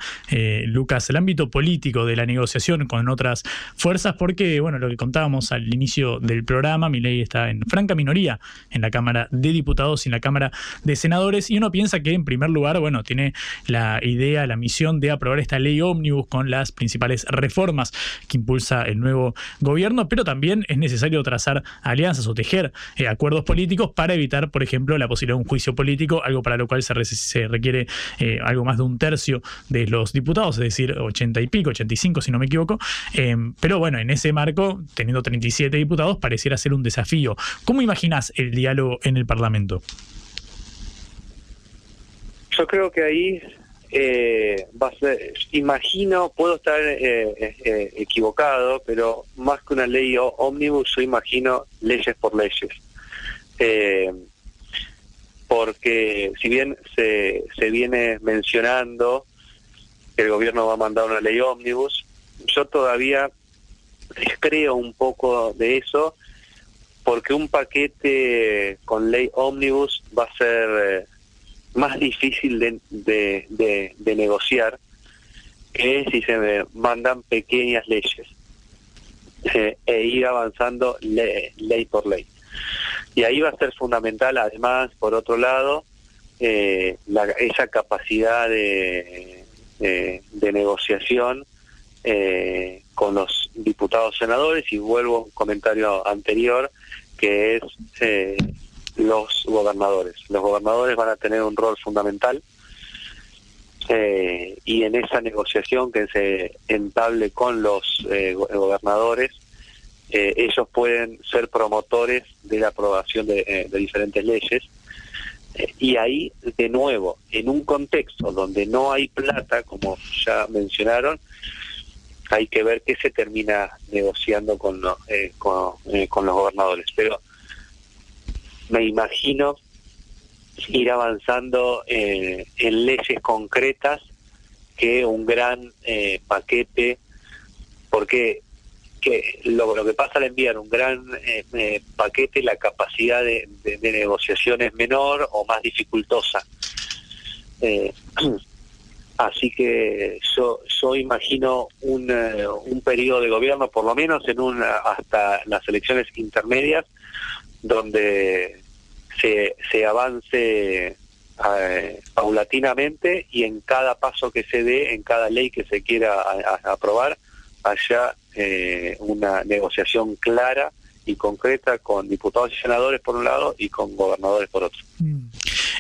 Lucas, el ámbito político de la negociación con otras fuerzas, porque bueno, lo que contábamos al inicio del programa, Milei está en franca minoría en la Cámara de Diputados y en la Cámara de Senadores, y uno piensa que en primer lugar bueno, tiene la idea, la misión de aprobar esta ley ómnibus con las principales reformas que impulsa el nuevo gobierno, pero también es necesario trazar alianzas o tejer eh, acuerdos políticos para evitar, por ejemplo, la posibilidad de un juicio político, algo para lo cual se, requiere eh, algo más de un tercio de los diputados, es decir, 80 y pico, 85 si no me equivoco. Eh, pero bueno, en ese marco, teniendo 37 diputados, pareciera ser un desafío. ¿Cómo imaginas el diálogo en el Parlamento? Yo creo que ahí eh, va a ser, imagino, puedo estar eh, eh, equivocado, pero más que una ley ómnibus, yo imagino leyes por leyes. porque si bien se, se viene mencionando que el gobierno va a mandar una ley ómnibus, yo todavía descreo un poco de eso, porque un paquete con ley ómnibus va a ser más difícil de, de, negociar que si se mandan pequeñas leyes eh, e ir avanzando ley por ley. Y ahí va a ser fundamental, además, por otro lado, eh, esa capacidad de, de, negociación eh, con los diputados senadores, y vuelvo a un comentario anterior, que es los gobernadores. Los gobernadores van a tener un rol fundamental eh, y en esa negociación que se entable con los eh, gobernadores, eh, ellos pueden ser promotores de la aprobación de, diferentes leyes. y ahí, de nuevo, en un contexto donde no hay plata, como ya mencionaron, hay que ver qué se termina negociando con, con, con los gobernadores. Pero me imagino ir avanzando eh, en leyes concretas que un gran eh, paquete, porque que lo, que pasa al enviar un gran eh, paquete, la capacidad de, negociación es menor o más dificultosa. *clears throat* así que yo, yo imagino un, un periodo de gobierno, por lo menos en una, hasta las elecciones intermedias, donde se, se avance eh, paulatinamente y en cada paso que se dé, en cada ley que se quiera aprobar, haya eh, una negociación clara y concreta con diputados y senadores por un lado y con gobernadores por otro. Mm.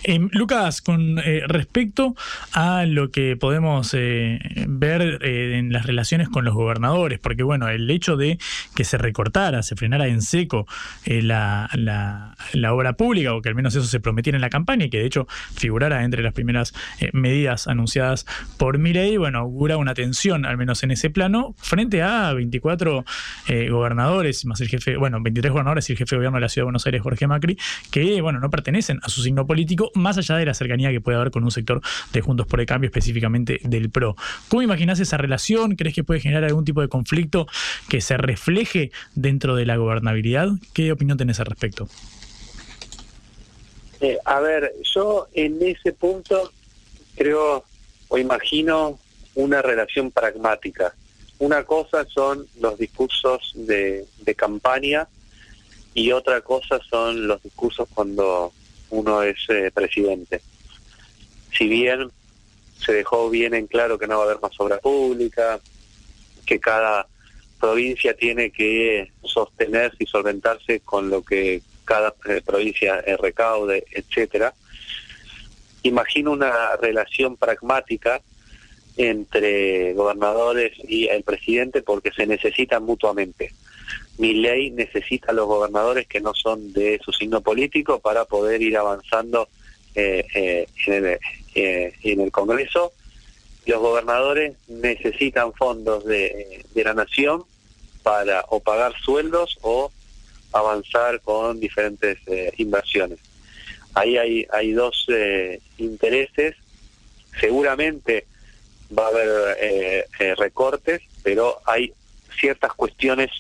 Em, Lucas, con eh, respecto a lo que podemos eh, ver eh, en las relaciones con los gobernadores, porque bueno, el hecho de que se recortara, se frenara en seco la, obra pública, o que al menos eso se prometiera en la campaña y que de hecho figurara entre las primeras medidas anunciadas por Mirey, bueno, augura una tensión, al menos en ese plano, frente a 24 gobernadores, más el jefe, bueno, 23 gobernadores y el jefe de gobierno de la Ciudad de Buenos Aires, Jorge Macri, que bueno, no pertenecen a su signo político más allá de la cercanía que puede haber con un sector de Juntos por el Cambio, específicamente del PRO. ¿Cómo imaginas esa relación? ¿Crees que puede generar algún tipo de conflicto que se refleje dentro de la gobernabilidad? ¿Qué opinión tenés al respecto? Eh, a ver, yo en ese punto creo o imagino una relación pragmática. Una cosa son los discursos de campaña y otra cosa son los discursos cuando uno es eh, presidente. Si bien se dejó bien en claro que no va a haber más obra pública, que cada provincia tiene que sostenerse y solventarse con lo que cada eh, provincia recaude, etcétera. Imagino una relación pragmática entre gobernadores y el presidente porque se necesitan mutuamente. Mi ley necesita a los gobernadores que no son de su signo político para poder ir avanzando eh, eh, en, el, eh, en, el, Congreso. Los gobernadores necesitan fondos de, de la nación para o pagar sueldos o avanzar con diferentes inversiones. Ahí hay, hay dos intereses. Seguramente va a haber eh, eh, recortes, pero hay ciertas cuestiones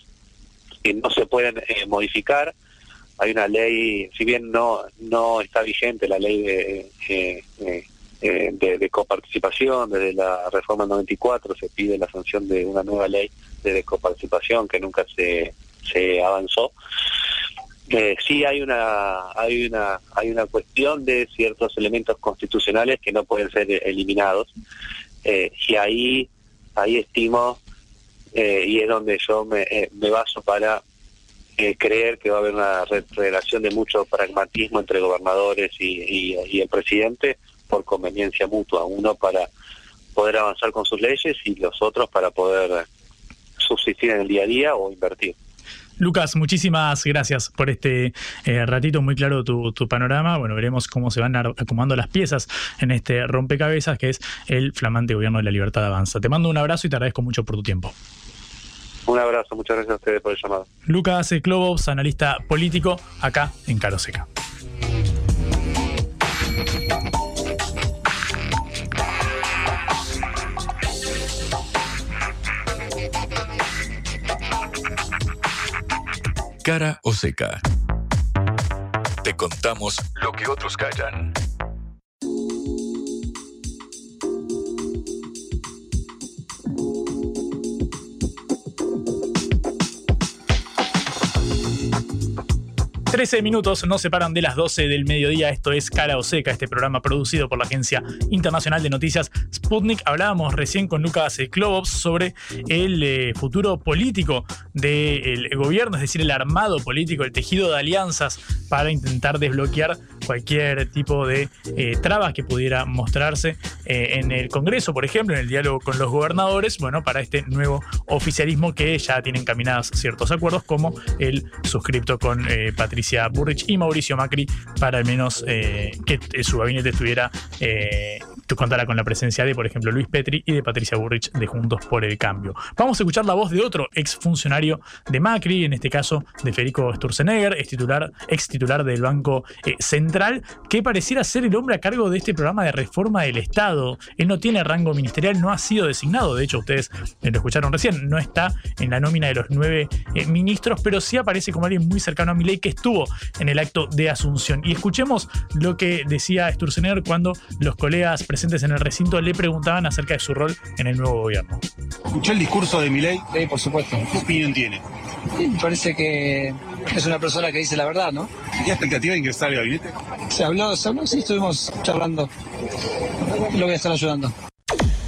que no se pueden eh, modificar. Hay una ley, si bien no no está vigente la ley de, de, coparticipación, desde la reforma 94 se pide la sanción de una nueva ley de coparticipación que nunca se, se avanzó. Eh, sí hay una hay una hay una cuestión de ciertos elementos constitucionales que no pueden ser eliminados eh, y ahí, ahí estimo, eh, y es donde yo me, eh, me baso para creer que va a haber una relación de mucho pragmatismo entre gobernadores y, y, el presidente por conveniencia mutua, uno para poder avanzar con sus leyes y los otros para poder subsistir en el día a día o invertir. Lucas, muchísimas gracias por este eh, ratito, muy claro tu, panorama. Bueno, veremos cómo se van acomodando las piezas en este rompecabezas que es el flamante gobierno de la libertad avanza. Te mando un abrazo y te agradezco mucho por tu tiempo. Un abrazo, muchas gracias a ustedes por el llamado. Lucas Klobos, analista político, acá en Caro Seca. Cara o seca. Te contamos lo que otros callan. 13 minutos nos separan de las 12 del mediodía. Esto es Cara o Seca, este programa producido por la Agencia Internacional de Noticias Sputnik. Hablábamos recién con Lucas Klobos sobre el eh, futuro político del gobierno, es decir, el armado político, el tejido de alianzas para intentar desbloquear cualquier tipo de eh, trabas que pudiera mostrarse eh, en el Congreso, por ejemplo, en el diálogo con los gobernadores, bueno, para este nuevo oficialismo que ya tiene encaminados ciertos acuerdos, como el suscripto con Patricia Patricia Burrich y Mauricio Macri para al menos eh, que su gabinete estuviera eh, contara con la presencia de, por ejemplo, Luis Petri y de Patricia Burrich de Juntos por el Cambio. Vamos a escuchar la voz de otro ex funcionario de Macri, en este caso de Federico Sturzenegger, ex titular, ex titular del Banco eh, Central, que pareciera ser el hombre a cargo de este programa de reforma del Estado. Él no tiene rango ministerial, no ha sido designado, de hecho ustedes lo escucharon recién, no está en la nómina de los nueve ministros, pero sí aparece como alguien muy cercano a mi ley que estuvo en el acto de Asunción. Y escuchemos lo que decía Sturzenegger cuando los colegas presentes en el recinto le preguntaban acerca de su rol en el nuevo gobierno. ¿Escuchó el discurso de Milei? Sí, por supuesto. ¿Qué opinión tiene? me parece que es una persona que dice la verdad, ¿no? ¿Qué expectativa de ingresar al gabinete? Se habló, se habló, sí, estuvimos charlando. Lo voy a estar ayudando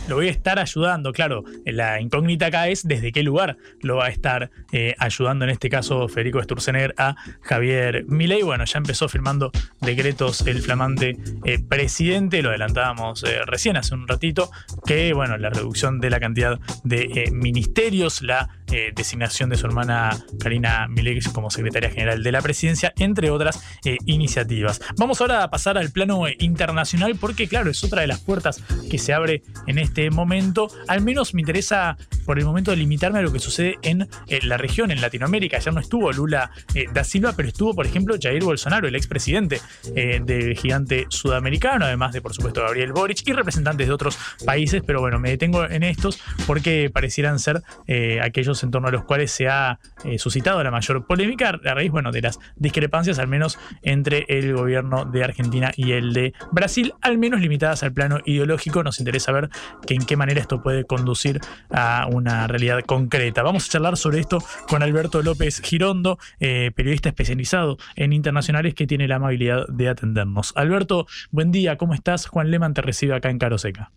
lo voy a estar ayudando. Claro, la incógnita acá es desde qué lugar lo va a estar eh, ayudando, en este caso Federico Sturzenegger, a Javier Milei. Bueno, ya empezó firmando decretos el flamante eh, presidente, lo adelantábamos eh, recién hace un ratito, que bueno, la reducción de la cantidad de ministerios, la designación de su hermana Karina Milei como secretaria general de la presidencia, entre otras iniciativas. Vamos ahora a pasar al plano internacional porque claro, es otra de las puertas que se abre en este momento. Al menos me interesa por el momento limitarme a lo que sucede en, la región, en Latinoamérica. Ya no estuvo Lula eh, da Silva, pero estuvo, por ejemplo, Jair Bolsonaro, el expresidente eh, del gigante sudamericano, además de, por supuesto, Gabriel Boric y representantes de otros países. Pero bueno, me detengo en estos porque parecieran ser eh, aquellos en torno a los cuales se ha suscitado la mayor polémica a raíz, bueno, de las discrepancias, al menos entre el gobierno de Argentina y el de Brasil, al menos limitadas al plano ideológico. Nos interesa ver que en qué manera esto puede conducir a una realidad concreta. Vamos a charlar sobre esto con Alberto López Girondo, eh, periodista especializado en internacionales que tiene la amabilidad de atendernos. Alberto, buen día, ¿cómo estás? Juan Leman te recibe acá en Caroseca.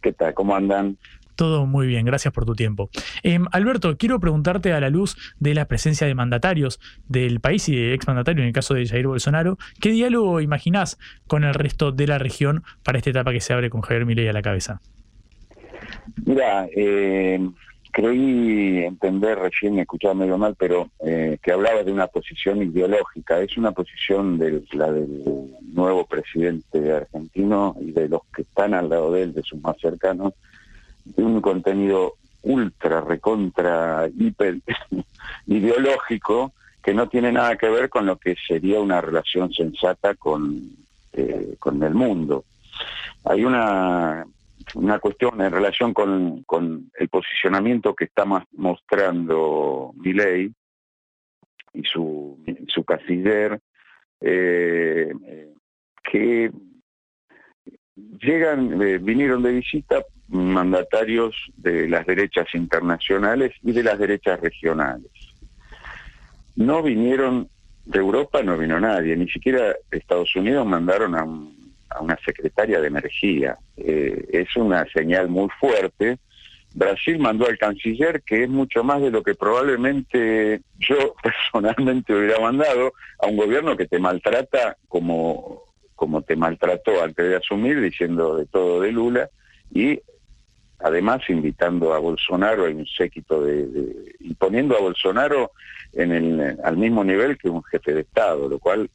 ¿Qué tal? ¿Cómo andan? Todo muy bien, gracias por tu tiempo. Em, Alberto, quiero preguntarte a la luz de la presencia de mandatarios del país y de exmandatarios, en el caso de Jair Bolsonaro, ¿qué diálogo imaginás con el resto de la región para esta etapa que se abre con Javier Milei a la cabeza? Mira, eh, creí entender, recién me escuchaba medio mal, pero eh, que hablaba de una posición ideológica. Es una posición de la del nuevo presidente argentino y de los que están al lado de él, de sus más cercanos, un contenido ultra, recontra, hiper *laughs* ideológico que no tiene nada que ver con lo que sería una relación sensata con, eh, con el mundo. Hay una, una cuestión en relación con, con el posicionamiento que está mostrando Milei y su, su casiller, eh, que llegan, eh, vinieron de visita mandatarios de las derechas internacionales y de las derechas regionales. No vinieron de Europa, no vino nadie, ni siquiera Estados Unidos mandaron a, una secretaria de energía. Eh, es una señal muy fuerte. Brasil mandó al canciller, que es mucho más de lo que probablemente yo *laughs* personalmente hubiera mandado a un gobierno que te maltrata como, como te maltrató antes de asumir, diciendo de todo de Lula, y además invitando a Bolsonaro en un séquito de, y poniendo a Bolsonaro en el, al mismo nivel que un jefe de Estado, lo cual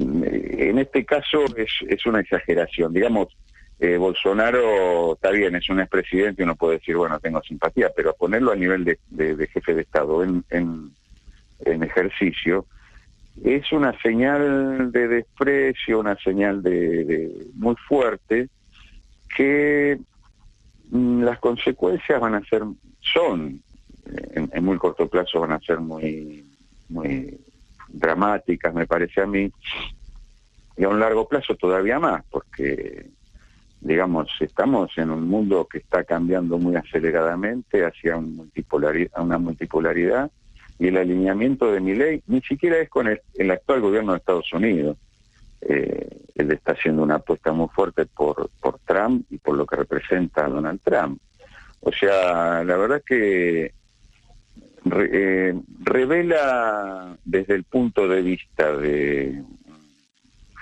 en este caso es, es una exageración. Digamos, eh, Bolsonaro está bien, es un expresidente uno puede decir, bueno, tengo simpatía, pero ponerlo a nivel de, jefe de Estado en, en, ejercicio es una señal de desprecio, una señal de muy fuerte que las consecuencias van a ser, son, en, muy corto plazo van a ser muy, muy dramáticas, me parece a mí, y a un largo plazo todavía más, porque, digamos, estamos en un mundo que está cambiando muy aceleradamente hacia un una multipolaridad, y el alineamiento de mi ley ni siquiera es con el, el actual gobierno de Estados Unidos eh, él está haciendo una apuesta muy fuerte por, por Trump y por lo que representa Donald Trump. O sea, la verdad que eh, revela desde el punto de vista de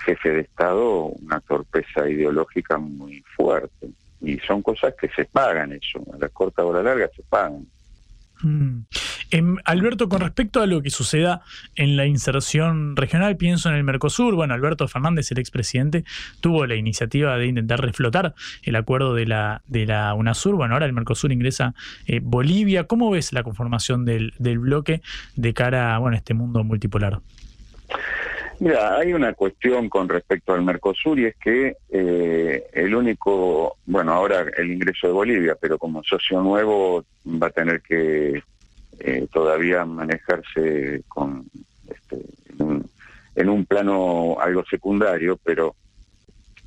jefe de Estado una torpeza ideológica muy fuerte. Y son cosas que se pagan eso, a la corta o a la larga se pagan. Mm. Em, Alberto, con respecto a lo que suceda en la inserción regional, pienso en el Mercosur. Bueno, Alberto Fernández, el expresidente, tuvo la iniciativa de intentar reflotar el acuerdo de la, de la UNASUR. Bueno, ahora el Mercosur ingresa eh, Bolivia. ¿Cómo ves la conformación del, del bloque de cara a bueno, este mundo multipolar? Mira, hay una cuestión con respecto al Mercosur y es que eh, el único, bueno, ahora el ingreso de Bolivia, pero como socio nuevo va a tener que eh, todavía manejarse con este, en, un, plano algo secundario, pero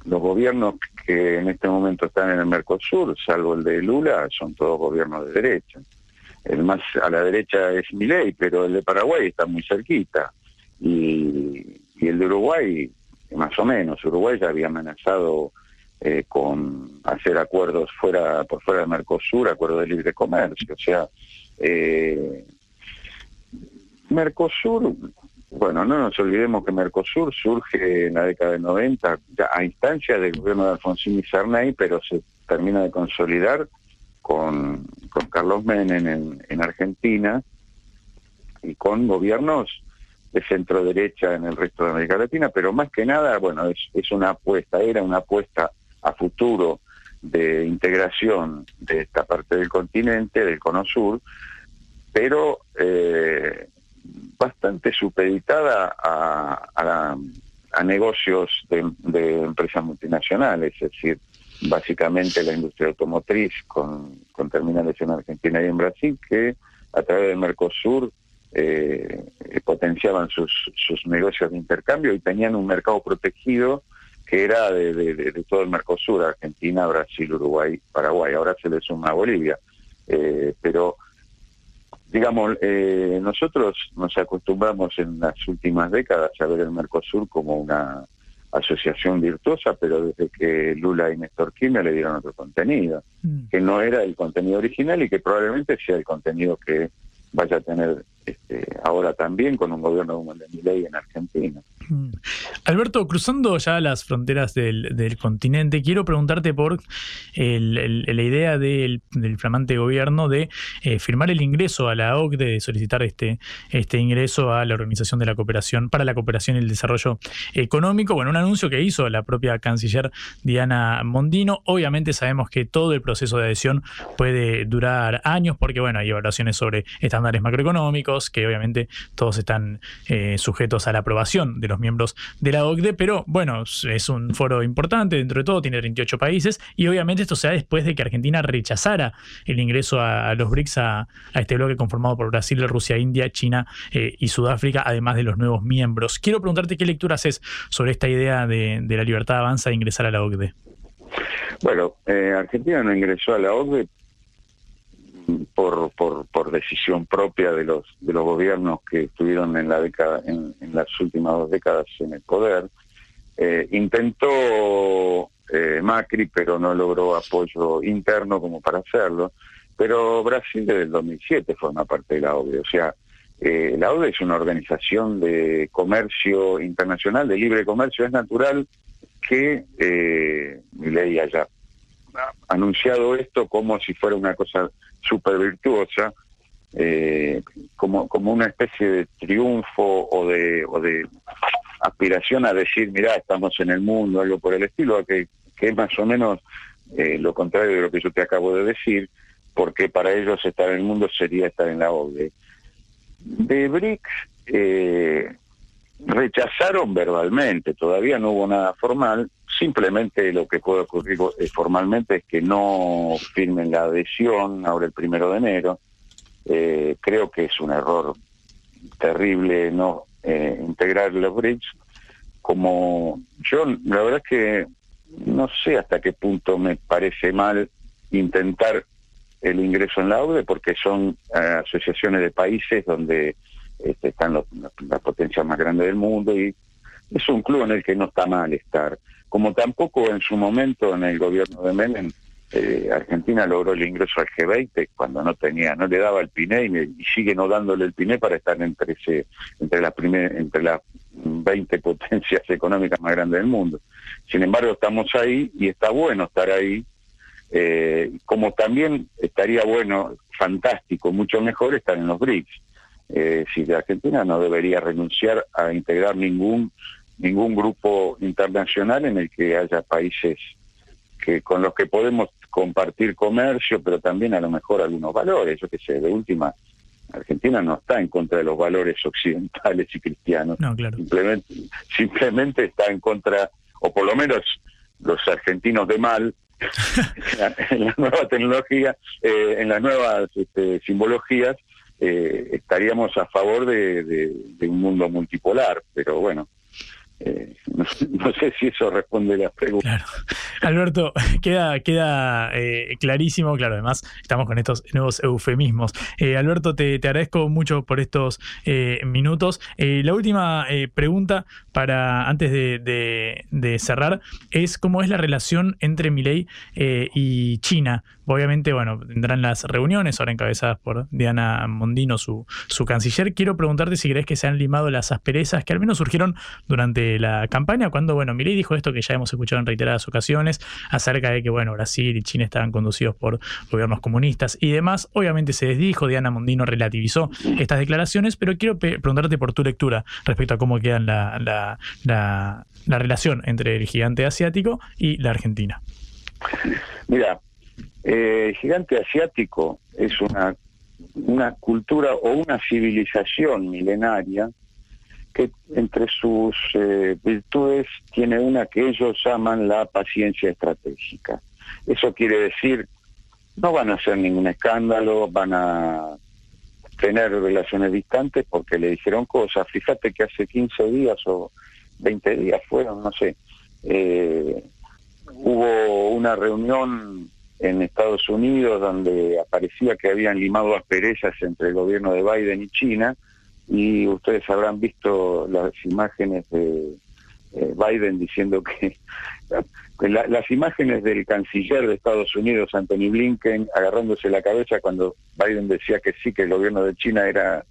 los gobiernos que en este momento están en el Mercosur, salvo el de Lula, son todos gobiernos de derecha. El más a la derecha es Milei, pero el de Paraguay está muy cerquita y, el de Uruguay más o menos. Uruguay ya había amenazado eh, con hacer acuerdos fuera por fuera del Mercosur, acuerdos de libre comercio. O sea, eh, Mercosur, bueno, no nos olvidemos que Mercosur surge en la década de 90 a instancia del gobierno de Alfonsín y Sarney, pero se termina de consolidar con, con Carlos Menem en, en Argentina y con gobiernos de centro derecha en el resto de América Latina, pero más que nada, bueno, es, es una apuesta, era una apuesta a futuro de integración de esta parte del continente, del cono sur, pero eh, bastante supeditada a, negocios de, de, empresas multinacionales, es decir, básicamente la industria automotriz con, con terminales en Argentina y en Brasil, que a través del Mercosur eh, potenciaban sus, sus negocios de intercambio y tenían un mercado protegido que era de, todo el Mercosur, Argentina, Brasil, Uruguay, Paraguay. Ahora se le suma a Bolivia. Eh, pero, digamos, eh, nosotros nos acostumbramos en las últimas décadas a ver el Mercosur como una asociación virtuosa, pero desde que Lula y Néstor Kirchner le dieron otro contenido, que no era el contenido original y que probablemente sea el contenido que vaya a tener este, ahora también con un gobierno como el de Milei en Argentina. Mm. Alberto, cruzando ya las fronteras del, continente, quiero preguntarte por la idea del, del flamante gobierno de eh, firmar el ingreso a la OCDE, de solicitar este, este ingreso a la Organización de la Cooperación para la Cooperación y el Desarrollo Económico. Bueno, un anuncio que hizo la propia canciller Diana Mondino. Obviamente sabemos que todo el proceso de adhesión puede durar años porque, bueno, hay evaluaciones sobre estándares macroeconómicos que obviamente todos están eh, sujetos a la aprobación de los miembros de la OCDE, pero bueno, es un foro importante dentro de todo, tiene 38 países y obviamente esto se da después de que Argentina rechazara el ingreso a, los BRICS, a, este bloque conformado por Brasil, Rusia, India, China eh, y Sudáfrica, además de los nuevos miembros. Quiero preguntarte qué lectura haces sobre esta idea de, de la libertad avanza de ingresar a la OCDE. Bueno, eh, Argentina no ingresó a la OCDE por, decisión propia de los de los gobiernos que estuvieron en la década en, las últimas dos décadas en el poder. Eh, intentó eh, Macri, pero no logró apoyo interno como para hacerlo. Pero Brasil desde el 2007 forma parte de la OCDE. O sea, eh, la OCDE es una organización de comercio internacional, de libre comercio. Es natural que eh, Milei haya anunciado esto como si fuera una cosa súper virtuosa, eh, como, como una especie de triunfo o de, o de aspiración a decir, mira, estamos en el mundo, algo por el estilo, que, que es más o menos eh, lo contrario de lo que yo te acabo de decir, porque para ellos estar en el mundo sería estar en la OCDE. De BRICS eh, rechazaron verbalmente, todavía no hubo nada formal, simplemente lo que puede ocurrir eh, formalmente es que no firmen la adhesión ahora el primero de enero. Eh, creo que es un error terrible no eh, integrar los BRICS. Como yo, la verdad es que no sé hasta qué punto me parece mal intentar el ingreso en la OCDE porque son asociaciones de países donde este, están los- las potencias más grandes del mundo y es un club en el que no está mal estar. Como tampoco en su momento en el gobierno de Menem, eh, Argentina logró el ingreso al G20 cuando no tenía, no le daba el PINE y, sigue no dándole el PINE para estar entre ese, entre las primer- entre las 20 *laughs* potencias económicas más grandes del mundo. Sin embargo, estamos ahí y está bueno estar ahí, eh, como también estaría bueno, fantástico, mucho mejor estar en los BRICS. Eh, si la Argentina no debería renunciar a integrar ningún ningún grupo internacional en el que haya países que con los que podemos compartir comercio, pero también a lo mejor algunos valores. Yo qué sé, de última, Argentina no está en contra de los valores occidentales y cristianos. No, claro. Simplemente, simplemente está en contra, o por lo menos los argentinos de mal, *laughs* en la nueva tecnología, eh, en las nuevas este, simbologías, eh, estaríamos a favor de, un mundo multipolar, pero bueno, eh, no, *laughs* sé si eso responde a las preguntas. *laughs* Alberto, queda, queda eh, clarísimo, claro, además estamos con estos nuevos eufemismos. Eh, Alberto, te, te agradezco mucho por estos eh, minutos. La última pregunta para antes de, de- cerrar es cómo es la relación entre Milei y China. Obviamente, bueno, tendrán las reuniones ahora encabezadas por Diana Mondino, su, su canciller. Quiero preguntarte si crees que se han limado las asperezas que al menos surgieron durante la campaña, cuando, bueno, Milei dijo esto que ya hemos escuchado en reiteradas ocasiones, acerca de que, bueno, Brasil y China estaban conducidos por gobiernos comunistas y demás. Obviamente se desdijo, Diana Mondino relativizó estas declaraciones, pero quiero preguntarte por tu lectura respecto a cómo queda la, la, la- la relación entre el gigante asiático y la Argentina. Mira, eh, gigante asiático es una, una cultura o una civilización milenaria que entre sus eh, virtudes tiene una que ellos llaman la paciencia estratégica. Eso quiere decir, no van a hacer ningún escándalo, van a tener relaciones distantes porque le dijeron cosas. Fíjate que hace 15 días o 20 días fueron, no sé, eh, hubo una reunión en Estados Unidos, donde aparecía que habían limado asperezas entre el gobierno de Biden y China, y ustedes habrán visto las imágenes de eh, Biden diciendo que *laughs* la- las imágenes del canciller de Estados Unidos, Anthony Blinken, agarrándose la cabeza cuando Biden decía que sí, que el gobierno de China era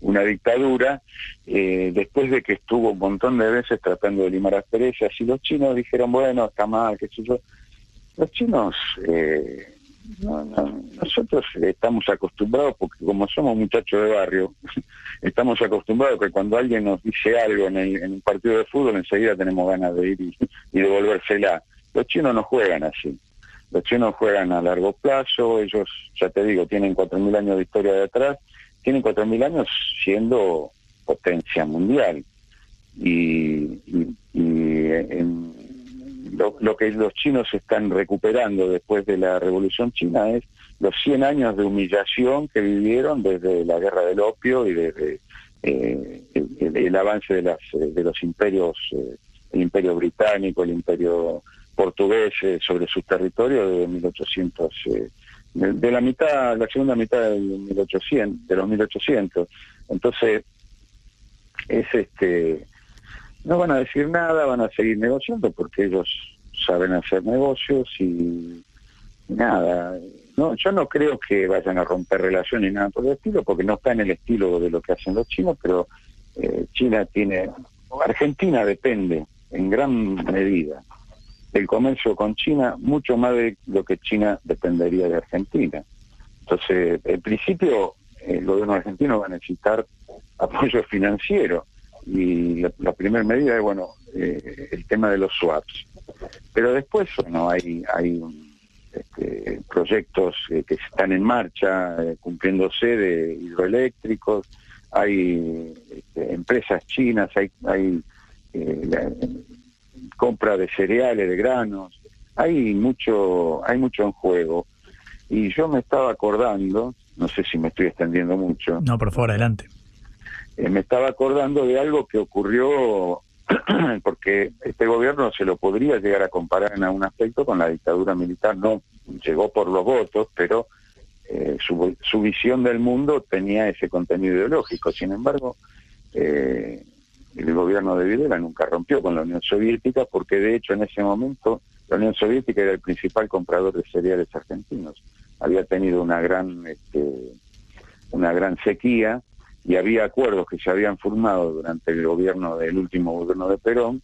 una dictadura, eh, después de que estuvo un montón de veces tratando de limar asperezas, y los chinos dijeron, bueno, está mal, qué sé yo. Los chinos, eh, no, no, nosotros estamos acostumbrados, porque como somos muchachos de barrio, *laughs* estamos acostumbrados que cuando alguien nos dice algo en, el- en un partido de fútbol, enseguida tenemos ganas de ir y, devolvérsela. Los chinos no juegan así. Los chinos juegan a largo plazo, ellos, ya te digo, tienen 4.000 años de historia detrás, tienen 4.000 años siendo potencia mundial. Y en- lo, lo que los chinos están recuperando después de la revolución china es los 100 años de humillación que vivieron desde la guerra del opio y desde eh, el, avance de, las, eh, de los imperios, eh, el imperio británico, el imperio portugués sobre sus territorios de 1800, eh, de, de la mitad, la segunda mitad del 1800, de los 1800. Entonces, es este, no van a decir nada, van a seguir negociando porque ellos saben hacer negocios y nada. No, yo no creo que vayan a romper relaciones ni nada por el estilo, porque no está en el estilo de lo que hacen los chinos, pero eh, China tiene, Argentina depende en gran medida del comercio con China, mucho más de lo que China dependería de Argentina. Entonces, en principio, el gobierno argentino va a necesitar apoyo financiero y la, la primera medida es, bueno, eh, el tema de los swaps. Pero después, bueno, hay, hay este, proyectos eh, que están en marcha, eh, cumpliéndose de hidroeléctricos, hay este, empresas chinas, hay, hay eh, la- compra de cereales, de granos, hay mucho, hay mucho en juego. Y yo me estaba acordando, no sé si me estoy extendiendo mucho, No, por favor, adelante. Eh, me estaba acordando de algo que ocurrió *clears throat* porque este gobierno se lo podría llegar a comparar en algún aspecto con la dictadura militar, no llegó por los votos, pero eh, su, visión del mundo tenía ese contenido ideológico. Sin embargo, eh, el gobierno de Videla nunca rompió con la Unión Soviética porque de hecho en ese momento la Unión Soviética era el principal comprador de cereales argentinos. Había tenido una gran, este, una gran sequía y había acuerdos que se habían formado durante el gobierno del último gobierno de Perón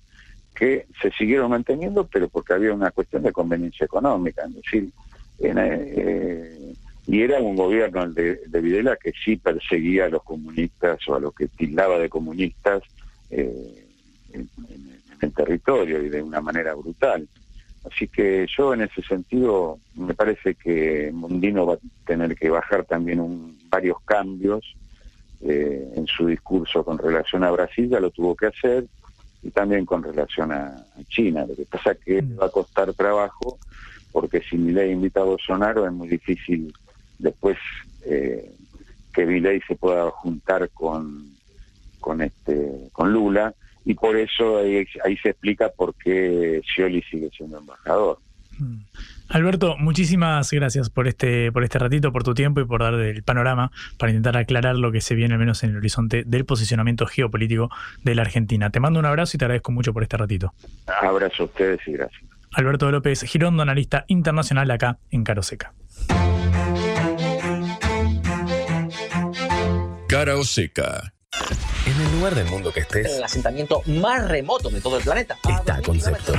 que se siguieron manteniendo, pero porque había una cuestión de conveniencia económica, es decir, en, eh, y era un gobierno de, de Videla que sí perseguía a los comunistas o a los que tildaba de comunistas eh, en, en- en el territorio y de una manera brutal. Así que yo en ese sentido me parece que Mundino va a tener que bajar también un- varios cambios eh, en su discurso con relación a Brasil, ya lo tuvo que hacer, y también con relación a, China. Lo que pasa es que le va a costar trabajo, porque si Milei invita a Bolsonaro es muy difícil después eh, que Milei se pueda juntar con, con, este, con Lula, y por eso ahí, ahí se explica por qué Scioli sigue siendo embajador. Alberto, muchísimas gracias por este, por este ratito, por tu tiempo y por dar el panorama para intentar aclarar lo que se viene al menos en el horizonte del posicionamiento geopolítico de la Argentina. Te mando un abrazo y te agradezco mucho por este ratito. Abrazo a ustedes y gracias. Alberto López Girondo, analista internacional acá en Caroseca. Cara o seca. En el lugar del mundo que estés, el asentamiento más remoto de todo el planeta. está Concepto.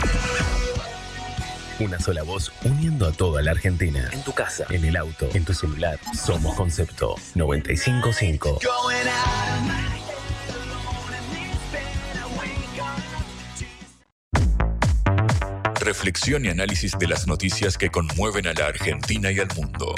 Una sola voz uniendo a toda la Argentina. En tu casa, en el auto, en tu celular. Somos Concepto 955. Reflexión y análisis de las noticias que conmueven a la Argentina y al mundo.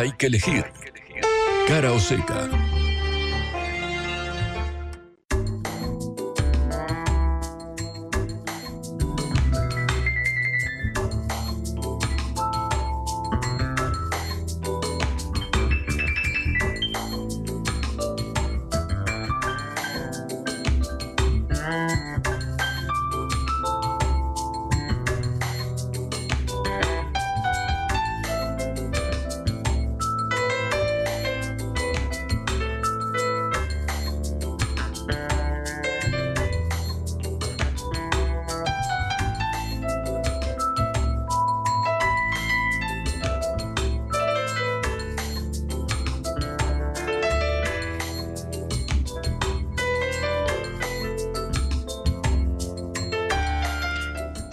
Hay que elegir. Cara o seca.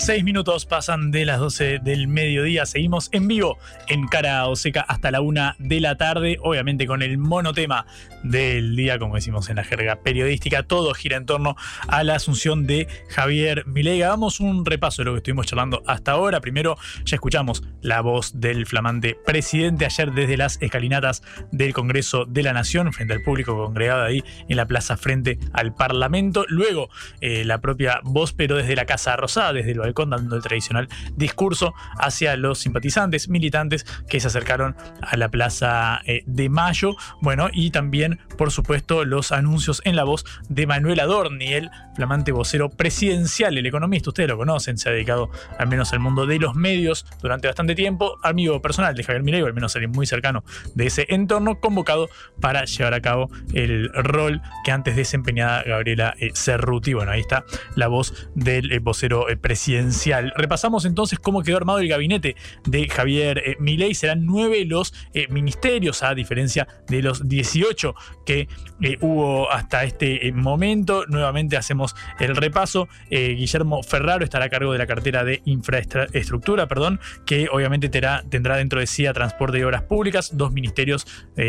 Seis minutos pasan de las 12 del mediodía. Seguimos en vivo en Cara Oseca hasta la una de la tarde. Obviamente con el monotema del día, como decimos en la jerga periodística. Todo gira en torno a la asunción de Javier Milei. Hagamos un repaso de lo que estuvimos charlando hasta ahora. Primero, ya escuchamos la voz del flamante presidente ayer desde las escalinatas del Congreso de la Nación, frente al público congregado ahí en la plaza frente al Parlamento. Luego, eh, la propia voz, pero desde la Casa Rosada, desde el balcón dando el tradicional discurso hacia los simpatizantes, militantes que se acercaron a la Plaza eh, de Mayo. Bueno, y también, por supuesto, los anuncios en la voz de Manuel Adorni, el flamante vocero presidencial, el economista, ustedes lo conocen, se ha dedicado al menos al mundo de los medios durante bastante tiempo, amigo personal de Javier Milei, o al menos alguien muy cercano de ese entorno, convocado para llevar a cabo el rol que antes desempeñaba Gabriela eh, Cerruti. Bueno, ahí está la voz del eh, vocero eh, presidencial. Repasamos entonces cómo quedó armado el gabinete de Javier Milei. Serán nueve los ministerios, a diferencia de los 18 que eh, hubo hasta este momento. Nuevamente hacemos el repaso. Guillermo Ferraro estará a cargo de la cartera de infraestructura, perdón, que obviamente tendrá dentro de sí a transporte y obras públicas, dos ministerios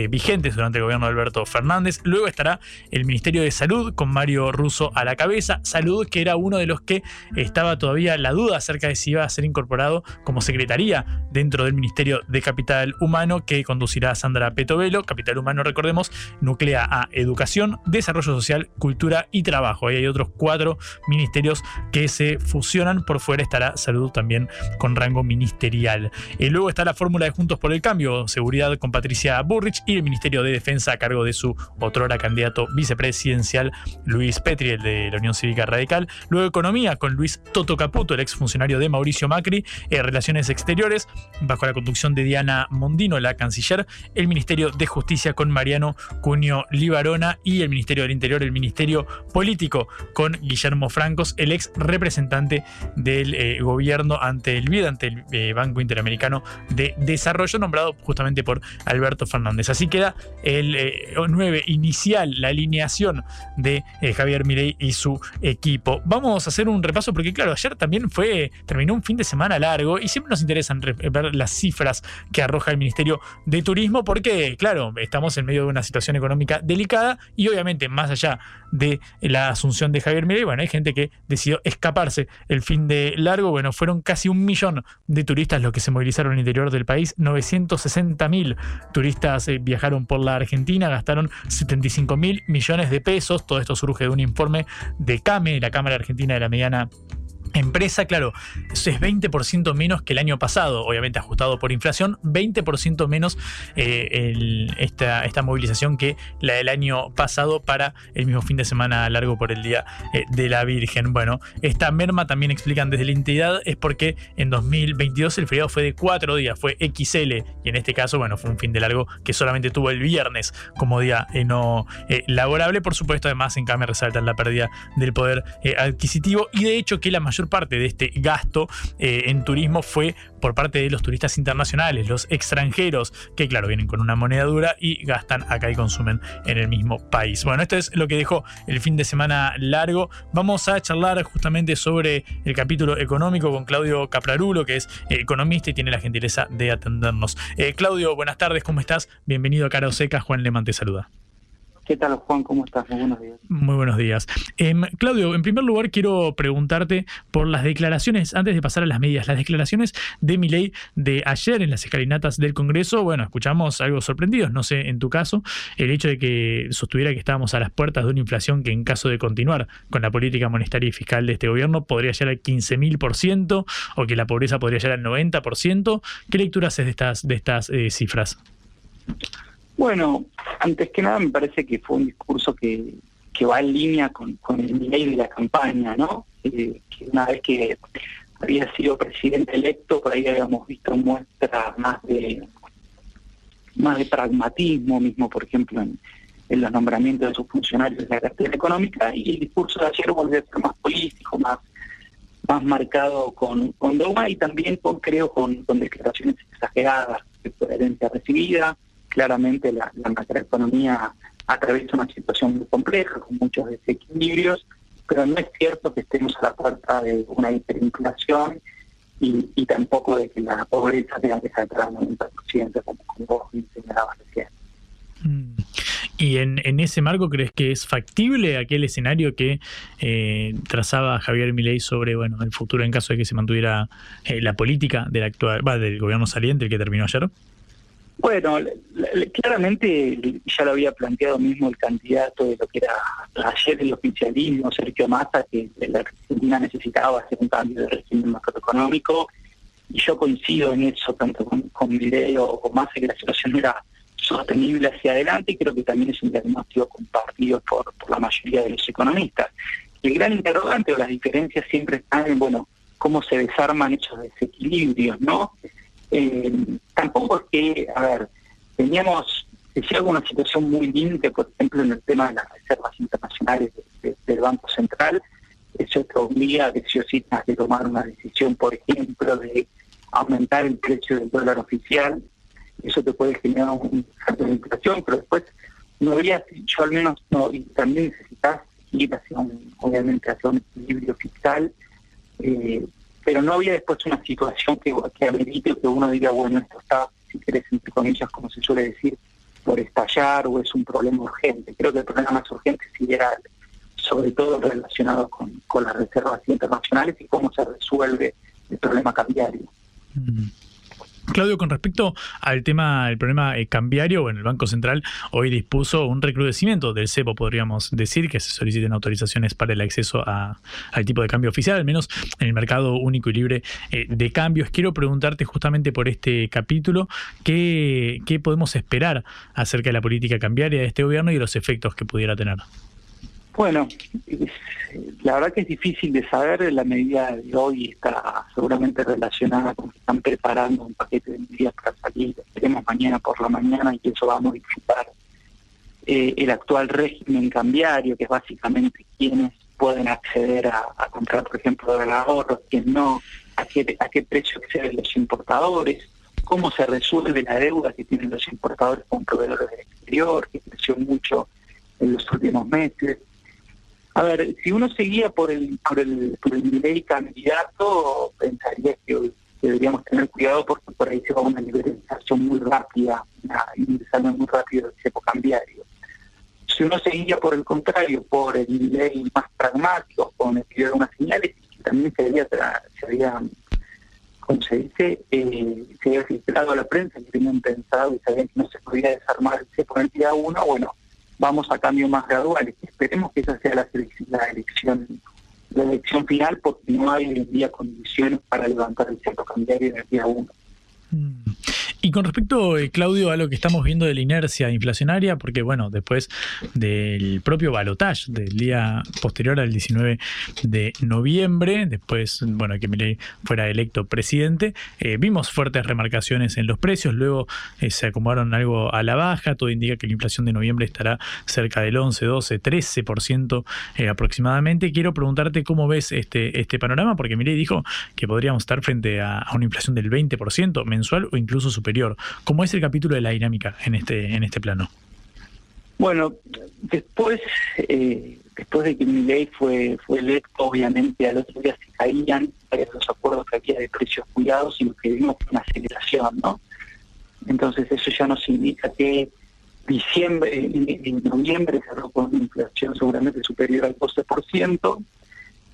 vigentes durante el gobierno de Alberto Fernández. Luego estará el Ministerio de Salud con Mario Russo a la cabeza. Salud que era uno de los que estaba todavía la duda acerca de si iba a ser incorporado como secretaría dentro del Ministerio de Capital Humano que conducirá Sandra Petovelo. Capital Humano, recordemos, nuclea a Educación, Desarrollo Social, Cultura y Trabajo. Ahí hay otros cuatro ministerios que se fusionan. Por fuera estará Salud también con rango ministerial. Eh, luego está la fórmula de Juntos por el Cambio, Seguridad con Patricia Burrich y el Ministerio de Defensa a cargo de su otrora candidato vicepresidencial Luis Petri, el de la Unión Cívica Radical. Luego Economía con Luis Toto Caputo, el exfuncionario de Mauricio Macri, eh, Relaciones Exteriores, bajo la conducción de Diana Mondino, la canciller, el Ministerio de Justicia con Mariano Cunio Libarona y el Ministerio del Interior, el Ministerio Político con Guillermo Francos, el ex representante del eh, gobierno ante el BID, ante el eh, Banco Interamericano de Desarrollo, nombrado justamente por Alberto Fernández. Así queda el 9 inicial, la alineación de Javier Mirey y su equipo. Vamos a hacer un repaso porque, claro, ayer también fue, terminó un fin de semana largo y siempre nos interesan ver las cifras que arroja el Ministerio de Turismo porque, claro, estamos en medio de una situación económica delicada y obviamente más allá de la asunción de Javier Milei, bueno, hay gente que decidió escaparse el fin de largo, bueno, fueron casi un millón de turistas los que se movilizaron el interior del país, 960 mil turistas eh, viajaron por la Argentina, gastaron 75 mil millones de pesos, todo esto surge de un informe de CAME, la Cámara Argentina de la Mediana Empresa, claro, es 20% menos que el año pasado, obviamente ajustado por inflación, 20% menos eh, esta, esta, movilización que la del año pasado para el mismo fin de semana largo por el Día eh, de la Virgen. Bueno, esta merma también explican desde la entidad es porque en 2022 el feriado fue de cuatro días, fue XL, y en este caso, bueno, fue un fin de largo que solamente tuvo el viernes como día eh, no laborable. Por supuesto, además en CAME resaltan la pérdida del poder adquisitivo y de hecho que la mayor parte de este gasto eh, en turismo fue por parte de los turistas internacionales, los extranjeros, que claro, vienen con una moneda dura y gastan acá y consumen en el mismo país. Bueno, esto es lo que dejó el fin de semana largo. Vamos a charlar justamente sobre el capítulo económico con Claudio Caprarulo, que es economista y tiene la gentileza de atendernos. Eh, Claudio, buenas tardes, ¿cómo estás? Bienvenido a Cara Seca, Juan Leman te saluda. ¿Qué tal, Juan? ¿Cómo estás? Muy buenos días. Muy buenos días. Em, Claudio, en primer lugar quiero preguntarte por las declaraciones, antes de pasar a las medidas, las declaraciones de Milei de ayer en las escalinatas del Congreso. Bueno, escuchamos algo sorprendidos, no sé, en tu caso, el hecho de que sostuviera que estábamos a las puertas de una inflación que en caso de continuar con la política monetaria y fiscal de este gobierno podría llegar al 15.000% o que la pobreza podría llegar al 90%. ¿Qué lectura haces de estas, de estas eh, cifras? Bueno, antes que nada me parece que fue un discurso que, que va en línea con, con el nivel de la campaña, ¿no? Eh, que una vez que había sido presidente electo, por ahí habíamos visto muestras más de más de pragmatismo, mismo por ejemplo en, en los nombramientos de sus funcionarios de la cartera económica, y el discurso de ayer volvió a ser más político, más más marcado con, con dogma y también con, creo con, con declaraciones exageradas de herencia recibida, claramente la, la macroeconomía atraviesa una situación muy compleja, con muchos desequilibrios, pero no es cierto que estemos a la puerta de una hiperinflación y, y tampoco de que la pobreza tenga que saltar al 90%, como, como vos señalabas recién. ¿Y en, en, ese marco crees que es factible aquel escenario que eh, trazaba Javier Milei sobre bueno el futuro en caso de que se mantuviera eh, la política del actual va, del gobierno saliente, el que terminó ayer? Bueno, claramente ya lo había planteado mismo el candidato de lo que era ayer el oficialismo, Sergio Massa, que la Argentina necesitaba hacer un cambio de régimen macroeconómico, y yo coincido en eso, tanto con, con Milei o con Massa, que la situación era sostenible hacia adelante y creo que también es un diagnóstico compartido por, por la mayoría de los economistas. El gran interrogante o las diferencias siempre están en, bueno, cómo se desarman esos desequilibrios, ¿no? Eh, tampoco es que, a ver, teníamos, decía una situación muy límite, por ejemplo, en el tema de las reservas internacionales de, de, del Banco Central, eso te obliga a que si que tomar una decisión, por ejemplo, de aumentar el precio del dólar oficial, eso te puede generar un salto de inflación, pero después no habría, yo al menos no, y también necesitas ir hacia un, obviamente hacia un equilibrio fiscal, eh, pero no había después una situación que, que amerite que uno diga, bueno, esto está, si querés, entre comillas, como se suele decir, por estallar o es un problema urgente. Creo que el problema más urgente sí era sobre todo relacionado con, las reservas internacionales y cómo se resuelve el problema cambiario. Mm. Claudio, con respecto al tema, el problema eh, cambiario, bueno, el Banco Central hoy dispuso un recrudecimiento del cepo, podríamos decir, que se soliciten autorizaciones para el acceso a, al tipo de cambio oficial, al menos en el mercado único y libre eh, de cambios. Quiero preguntarte justamente por este capítulo, ¿qué, ¿qué podemos esperar acerca de la política cambiaria de este gobierno y los efectos que pudiera tener? Bueno, la verdad que es difícil de saber, la medida de hoy está seguramente relacionada con que están preparando un paquete de medidas para salir, esperemos mañana por la mañana y eso va a modificar eh, el actual régimen cambiario, que es básicamente quienes pueden acceder a, a comprar, por ejemplo, el ahorro, quienes no, a qué, a qué precio acceden los importadores, cómo se resuelve la deuda que tienen los importadores con proveedores del exterior, que creció mucho en los últimos meses a ver, si uno seguía por el por el, por el candidato, pensaría que deberíamos tener cuidado porque por ahí se va una liberalización muy rápida, ingresando muy rápido el cepo cambiario. Si uno seguía por el contrario, por el nivel más pragmático, con el que unas señales, también se había, se había como se dice, eh, se había filtrado a la prensa que tenían pensado y sabían que no se podía desarmar el cepo en el día uno, bueno, vamos a cambios más graduales. Esperemos que esa sea la, elección la elección final porque no hay hoy en día condiciones para levantar el centro cambiario en el día 1. Y con respecto, eh, Claudio, a lo que estamos viendo de la inercia inflacionaria, porque bueno, después del propio balotage del día posterior al 19 de noviembre, después, bueno, que Milei fuera electo presidente, eh, vimos fuertes remarcaciones en los precios, luego eh, se acomodaron algo a la baja, todo indica que la inflación de noviembre estará cerca del 11, 12, 13% eh, aproximadamente. Quiero preguntarte cómo ves este, este panorama, porque Milei dijo que podríamos estar frente a, a una inflación del 20% mensual o incluso superior ¿Cómo es el capítulo de la dinámica en este, en este plano? Bueno, después, eh, después de que mi ley fue, fue electo, obviamente al otro día se caían los acuerdos que había de precios cuidados y lo que vimos fue una aceleración, ¿no? Entonces eso ya nos indica que diciembre, en noviembre cerró con una inflación seguramente superior al 12%.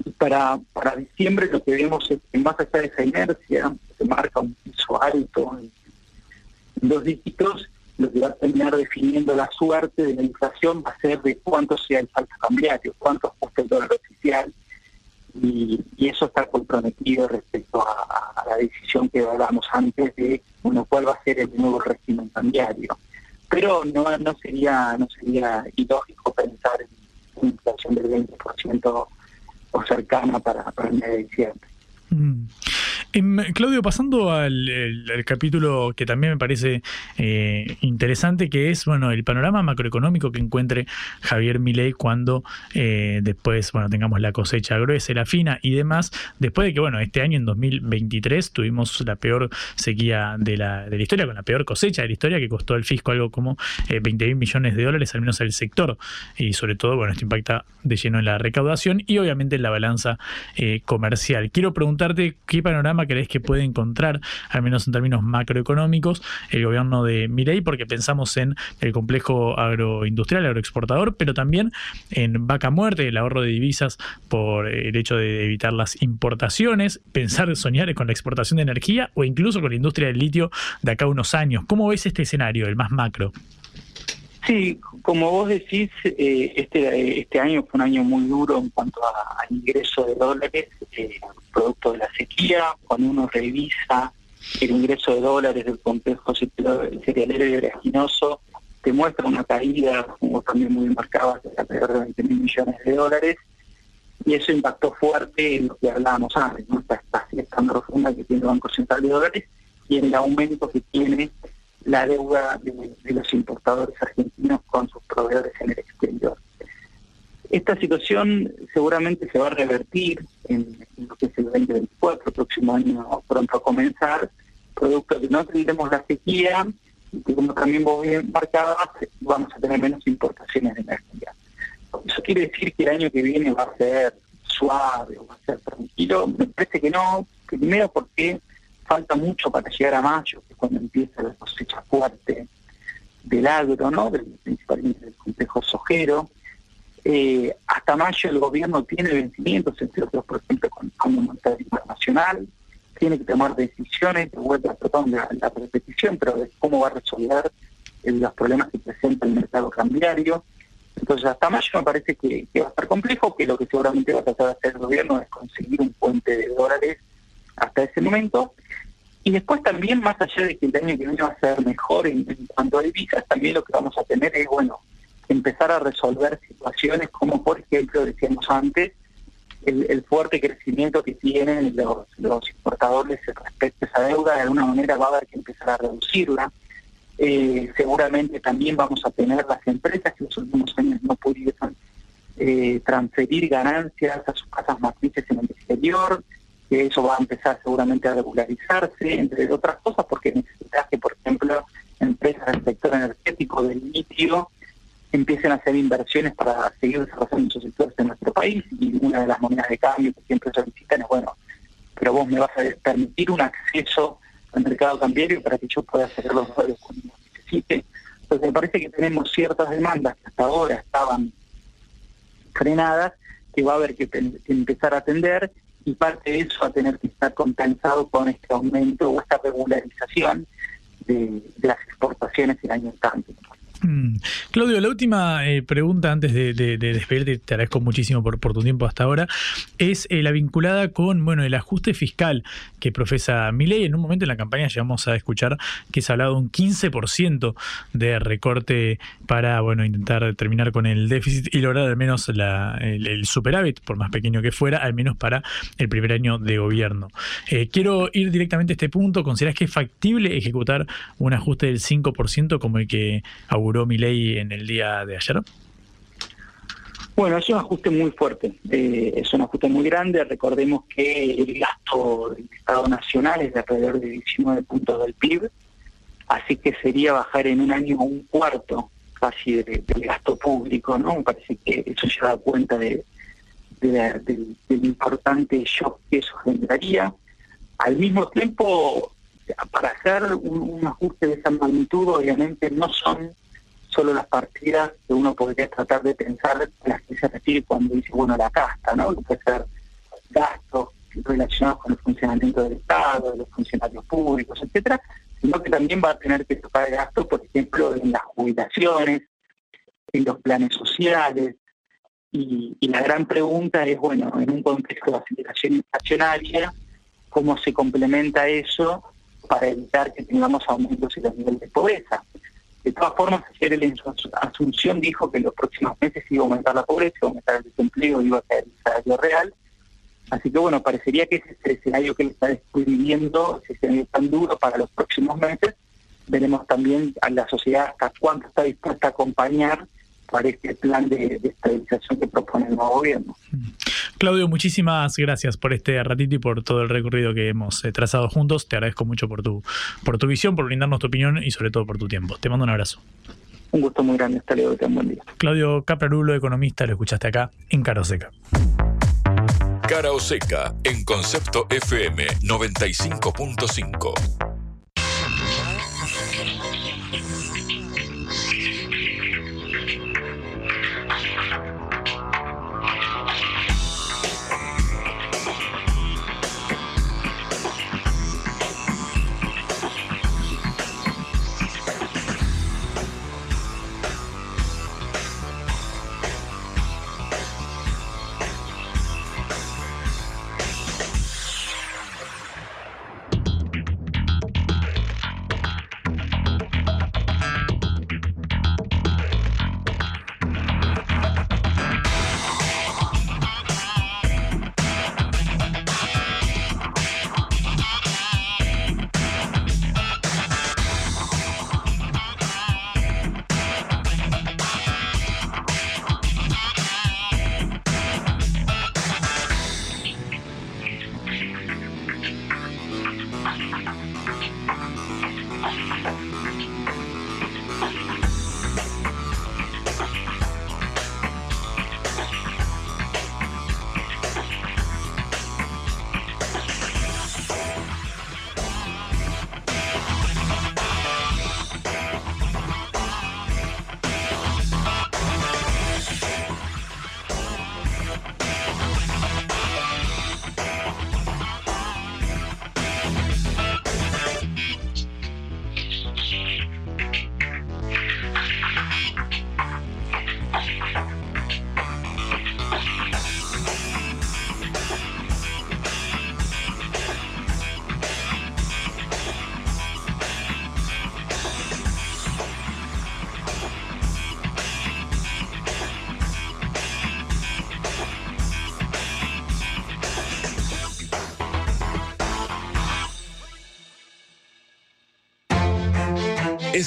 Y para, para diciembre lo que vemos es que más allá de esa inercia, se marca un piso alto dos dígitos, lo que va a terminar definiendo la suerte de la inflación va a ser de cuánto sea el salto cambiario, cuánto ajuste el dólar oficial, y, eso está comprometido respecto a, a la decisión que hablamos antes de bueno, cuál va a ser el nuevo régimen cambiario. Pero no, no sería no sería ilógico pensar en una inflación del 20% o cercana para, para el mes de diciembre. Mm. Em, Claudio, pasando al, capítulo que también me parece eh, interesante, que es bueno el panorama macroeconómico que encuentre Javier Milei cuando eh, después bueno tengamos la cosecha gruesa, la fina y demás, después de que bueno este año en 2023 tuvimos la peor sequía de la, de la historia, con la peor cosecha de la historia que costó al fisco algo como eh, 20 mil millones de dólares, al menos al sector, y sobre todo bueno esto impacta de lleno en la recaudación y obviamente en la balanza eh, comercial. Quiero qué panorama crees que puede encontrar, al menos en términos macroeconómicos, el gobierno de Milei, porque pensamos en el complejo agroindustrial, agroexportador, pero también en vaca muerte, el ahorro de divisas por el hecho de evitar las importaciones, pensar, soñar con la exportación de energía o incluso con la industria del litio de acá a unos años. ¿Cómo ves este escenario, el más macro? Sí, como vos decís, eh, este, este año fue un año muy duro en cuanto al ingreso de dólares, eh, producto de la sequía. Cuando uno revisa el ingreso de dólares del complejo cerealero y oleaginoso, te muestra una caída, como también muy marcada, de alrededor de 20 mil millones de dólares. Y eso impactó fuerte en lo que hablábamos antes, ¿no? esta estación tan profunda que tiene el Banco Central de Dólares y en el aumento que tiene la deuda de, los importadores argentinos con sus proveedores en el exterior. Esta situación seguramente se va a revertir en, en lo que es el 2024, el próximo año pronto a comenzar, producto de que no tendremos la sequía y que como también vos bien marcabas, vamos a tener menos importaciones de energía. Eso quiere decir que el año que viene va a ser suave o va a ser tranquilo. Me parece que no, primero porque falta mucho para llegar a mayo, que es cuando empieza la cosecha fuerte del agro, ¿no? Principalmente del complejo sojero. Eh, hasta mayo el gobierno tiene vencimientos, entre otros, por ejemplo, con el Fondo Monetario Internacional, tiene que tomar decisiones, de vuelta, perdón, la, la repetición, pero de cómo va a resolver los problemas que presenta el mercado cambiario. Entonces, hasta mayo me parece que, que va a estar complejo, que lo que seguramente va a tratar de hacer el gobierno es conseguir un puente de dólares hasta ese momento. Y después también, más allá de que el año que viene va a ser mejor en, cuanto a divisas, también lo que vamos a tener es, bueno, empezar a resolver situaciones como, por ejemplo, decíamos antes, el, fuerte crecimiento que tienen los, los importadores respecto a esa deuda, de alguna manera va a haber que empezar a reducirla. Eh, seguramente también vamos a tener las empresas que en los últimos años no pudieron eh, transferir ganancias a sus casas matrices en el exterior, eso va a empezar seguramente a regularizarse, entre otras cosas, porque necesitas que, por ejemplo, empresas del sector energético, del litio, empiecen a hacer inversiones para seguir desarrollando esos sectores en nuestro país y una de las monedas de cambio que siempre solicitan es, bueno, pero vos me vas a permitir un acceso al mercado cambiario para que yo pueda hacer los dólares cuando necesite. Entonces me parece que tenemos ciertas demandas que hasta ahora estaban frenadas, que va a haber que empezar a atender y parte de eso va a tener que estar compensado con este aumento o esta regularización de, las exportaciones el año entrante. Mm. Claudio, la última eh, pregunta antes de, de, de, despedirte, te agradezco muchísimo por, tu tiempo hasta ahora, es eh, la vinculada con bueno, el ajuste fiscal que profesa Milei. En un momento en la campaña llegamos a escuchar que se ha hablado de un 15% de recorte para bueno, intentar terminar con el déficit y lograr al menos el, superávit, por más pequeño que fuera, al menos para el primer año de gobierno. Eh, quiero ir directamente a este punto. ¿Consideras que es factible ejecutar un ajuste del 5% como el que auguró mi ley en el día de ayer? Bueno, es un ajuste muy fuerte, eh, es un ajuste muy grande. Recordemos que el gasto del Estado Nacional es de alrededor de 19 puntos del PIB, así que sería bajar en un año un cuarto casi de, del gasto público, ¿no? Me parece que eso ya da cuenta de, de la, del, importante shock que eso generaría. Al mismo tiempo, para hacer un ajuste de esa magnitud, obviamente no son solo las partidas que uno podría tratar de pensar las que se refiere cuando dice, bueno, la casta, ¿no? Puede ser gastos relacionados con el funcionamiento del Estado, de los funcionarios públicos, etcétera, sino que también va a tener que tocar gastos, por ejemplo, en las jubilaciones, en los planes sociales, y, y, la gran pregunta es, bueno, en un contexto de aceleración inflacionaria, ¿cómo se complementa eso para evitar que tengamos aumentos en los niveles de pobreza? De todas formas, ayer su asunción dijo que en los próximos meses iba a aumentar la pobreza, iba a aumentar el desempleo, iba a caer el salario real. Así que bueno, parecería que ese es el escenario que él está describiendo, ese escenario tan duro para los próximos meses. Veremos también a la sociedad hasta cuánto está dispuesta a acompañar para este plan de, de, estabilización que propone el nuevo gobierno. Claudio, muchísimas gracias por este ratito y por todo el recorrido que hemos eh, trazado juntos. Te agradezco mucho por tu, por tu visión, por brindarnos tu opinión y sobre todo por tu tiempo. Te mando un abrazo. Un gusto muy grande. Hasta luego. Ten buen día. Claudio Caprarulo, economista, lo escuchaste acá en Cara Seca. Cara Seca en Concepto FM 95.5.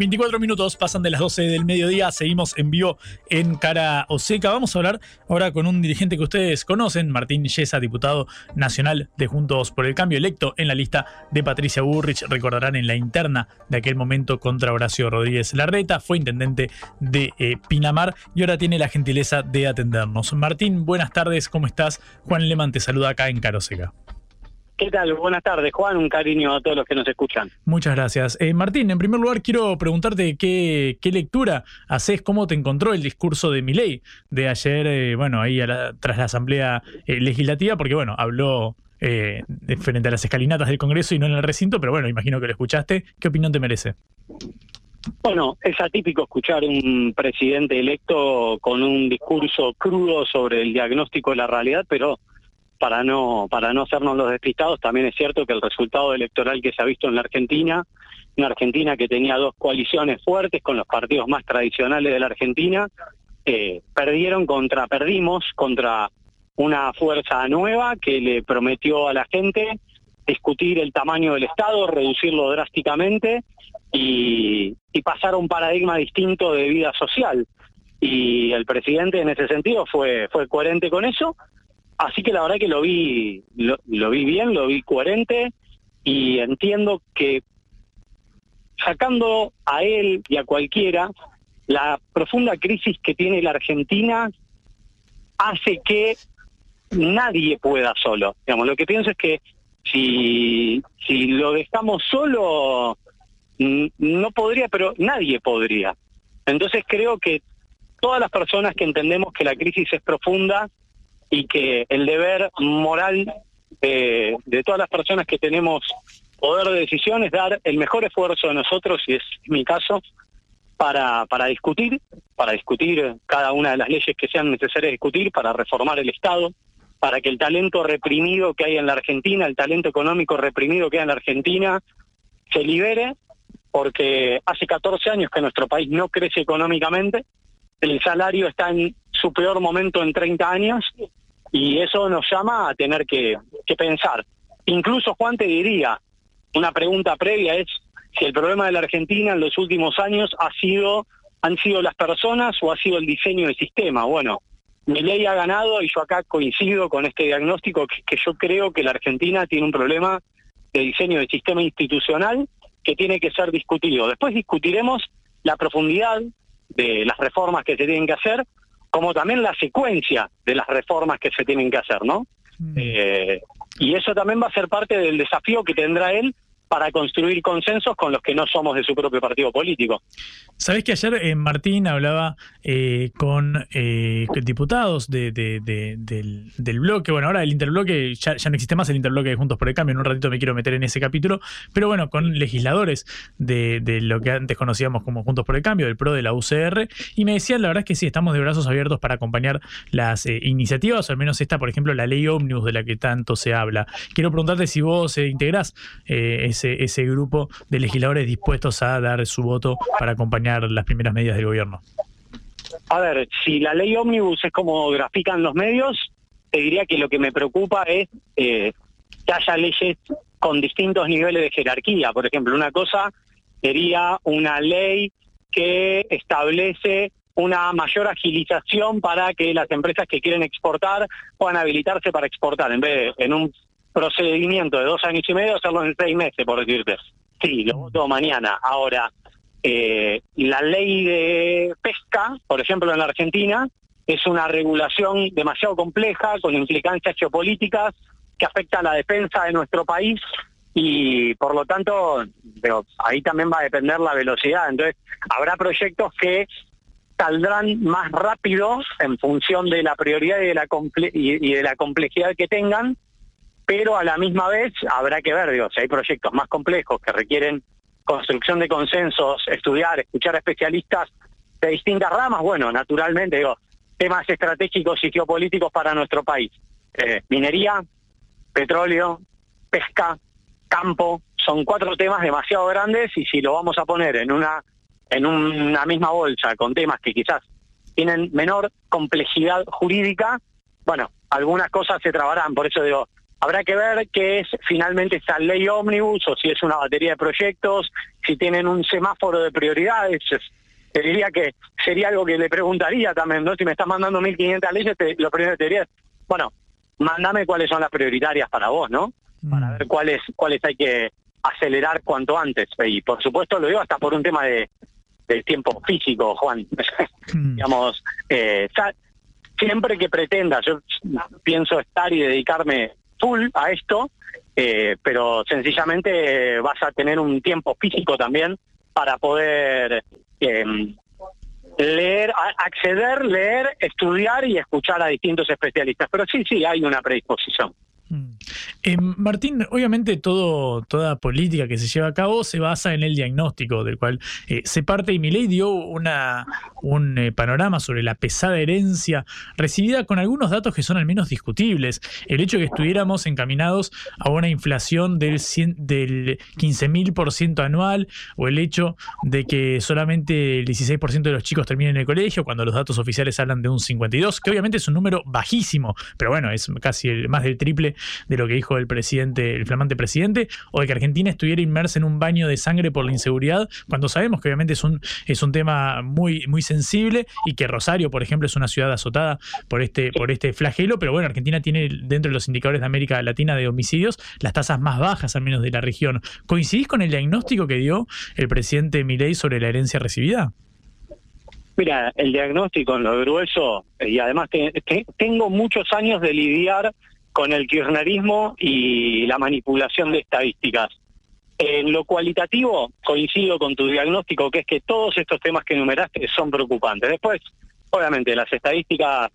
24 minutos pasan de las 12 del mediodía, seguimos en vivo en Cara Oseca. Vamos a hablar ahora con un dirigente que ustedes conocen, Martín Yesa, diputado nacional de Juntos por el Cambio, electo en la lista de Patricia Burrich. Recordarán en la interna de aquel momento contra Horacio Rodríguez Larreta, fue intendente de eh, Pinamar y ahora tiene la gentileza de atendernos. Martín, buenas tardes, ¿cómo estás? Juan Leman te saluda acá en Cara Oseca. ¿Qué tal? Buenas tardes, Juan. Un cariño a todos los que nos escuchan. Muchas gracias. Eh, Martín, en primer lugar quiero preguntarte qué, qué lectura haces, cómo te encontró el discurso de Milei de ayer, eh, bueno, ahí a la, tras la Asamblea eh, Legislativa, porque bueno, habló eh, frente a las escalinatas del Congreso y no en el recinto, pero bueno, imagino que lo escuchaste. ¿Qué opinión te merece? Bueno, es atípico escuchar un presidente electo con un discurso crudo sobre el diagnóstico de la realidad, pero para no, para no hacernos los despistados, también es cierto que el resultado electoral que se ha visto en la Argentina, una Argentina que tenía dos coaliciones fuertes con los partidos más tradicionales de la Argentina, eh, perdieron contra, perdimos contra una fuerza nueva que le prometió a la gente discutir el tamaño del Estado, reducirlo drásticamente y, y pasar a un paradigma distinto de vida social. Y el presidente en ese sentido fue, fue coherente con eso Así que la verdad que lo vi, lo, vi bien, lo vi coherente y entiendo que sacando a él y a cualquiera, la profunda crisis que tiene la Argentina hace que nadie pueda solo. Digamos, lo que pienso es que si, si lo dejamos solo, no podría, pero nadie podría. Entonces creo que todas las personas que entendemos que la crisis es profunda y que el deber moral de, de todas las personas que tenemos poder de decisión es dar el mejor esfuerzo de nosotros, y es mi caso, para, para discutir, para discutir cada una de las leyes que sean necesarias discutir, para reformar el Estado, para que el talento reprimido que hay en la Argentina, el talento económico reprimido que hay en la Argentina, se libere, porque hace 14 años que nuestro país no crece económicamente, el salario está en su peor momento en 30 años, y eso nos llama a tener que, pensar. Incluso Juan te diría, una pregunta previa es si el problema de la Argentina en los últimos años ha sido han sido las personas o ha sido el diseño del sistema. Bueno, mi ley ha ganado y yo acá coincido con este diagnóstico que, que yo creo que la Argentina tiene un problema de diseño del sistema institucional que tiene que ser discutido. Después discutiremos la profundidad de las reformas que se tienen que hacer, como también la secuencia de las reformas que se tienen que hacer, ¿no? Eh, y eso también va a ser parte del desafío que tendrá él para construir consensos con los que no somos de su propio partido político. Sabés que ayer eh, Martín hablaba eh, con eh, diputados de, de- de- del, del bloque, bueno, ahora el interbloque, ya, no existe más el interbloque de Juntos por el Cambio, en un ratito me quiero meter en ese capítulo, pero bueno, con legisladores de, de lo que antes conocíamos como Juntos por el Cambio, del PRO, de la UCR, y me decían, la verdad es que sí, estamos de brazos abiertos para acompañar las eh, iniciativas, o al menos esta, por ejemplo, la ley ómnibus de la que tanto se habla. Quiero preguntarte si vos eh, integrás eh, ese, ese grupo de legisladores dispuestos a dar su voto para acompañar las primeras medidas del gobierno. A ver, si la ley ómnibus es como grafican los medios, te diría que lo que me preocupa es eh, que haya leyes con distintos niveles de jerarquía. Por ejemplo, una cosa sería una ley que establece una mayor agilización para que las empresas que quieren exportar puedan habilitarse para exportar, en vez de en un procedimiento de dos años y medio, hacerlo en seis meses, por decirte. Sí, lo voto mañana. Ahora, eh, la ley de pesca, por ejemplo, en la Argentina, es una regulación demasiado compleja, con implicancias geopolíticas, que afecta a la defensa de nuestro país y por lo tanto ahí también va a depender la velocidad. Entonces, habrá proyectos que saldrán más rápido en función de la prioridad y de la, comple- y, y de la complejidad que tengan, pero a la misma vez habrá que ver, digo, si hay proyectos más complejos que requieren construcción de consensos, estudiar, escuchar a especialistas de distintas ramas, bueno, naturalmente, digo, temas estratégicos y geopolíticos para nuestro país. Eh, minería, petróleo, pesca, campo, son cuatro temas demasiado grandes y si lo vamos a poner en una en una misma bolsa con temas que quizás tienen menor complejidad jurídica, bueno, algunas cosas se trabarán, por eso digo, habrá que ver qué es finalmente esta ley ómnibus o si es una batería de proyectos, si tienen un semáforo de prioridades. Te diría que sería algo que le preguntaría también, ¿no? Si me estás mandando 1.500 leyes, te- lo primero que te diría es, bueno, mándame cuáles son las prioritarias para vos, ¿no? Para ver cuáles, cuáles hay que acelerar cuanto antes. Y por supuesto lo digo hasta por un tema de, del tiempo físico, Juan. *laughs* Digamos, eh, siempre que pretenda, yo pienso estar y dedicarme full a esto, eh, pero sencillamente eh, vas a tener un tiempo físico también para poder eh, leer, acceder, leer, estudiar y escuchar a distintos especialistas. Pero sí, sí, hay una predisposición. Eh, Martín, obviamente todo, toda política que se lleva a cabo se basa en el diagnóstico del cual eh, se parte y Milei dio una, un eh, panorama sobre la pesada herencia recibida con algunos datos que son al menos discutibles. El hecho de que estuviéramos encaminados a una inflación del, 100 del 15.000% anual o el hecho de que solamente el 16% de los chicos terminen el colegio cuando los datos oficiales hablan de un 52%, que obviamente es un número bajísimo, pero bueno, es casi más del triple de lo que dijo el presidente, el flamante presidente, o de que Argentina estuviera inmersa en un baño de sangre por la inseguridad, cuando sabemos que obviamente es un, es un tema muy, muy sensible y que Rosario, por ejemplo, es una ciudad azotada por este, por este flagelo, pero bueno, Argentina tiene dentro de los indicadores de América Latina de homicidios las tasas más bajas al menos de la región. ¿Coincidís con el diagnóstico que dio el presidente Milei sobre la herencia recibida? Mira, el diagnóstico en lo grueso, y además te- te- tengo muchos años de lidiar con el kirchnerismo y la manipulación de estadísticas. En lo cualitativo, coincido con tu diagnóstico, que es que todos estos temas que enumeraste son preocupantes. Después, obviamente, las estadísticas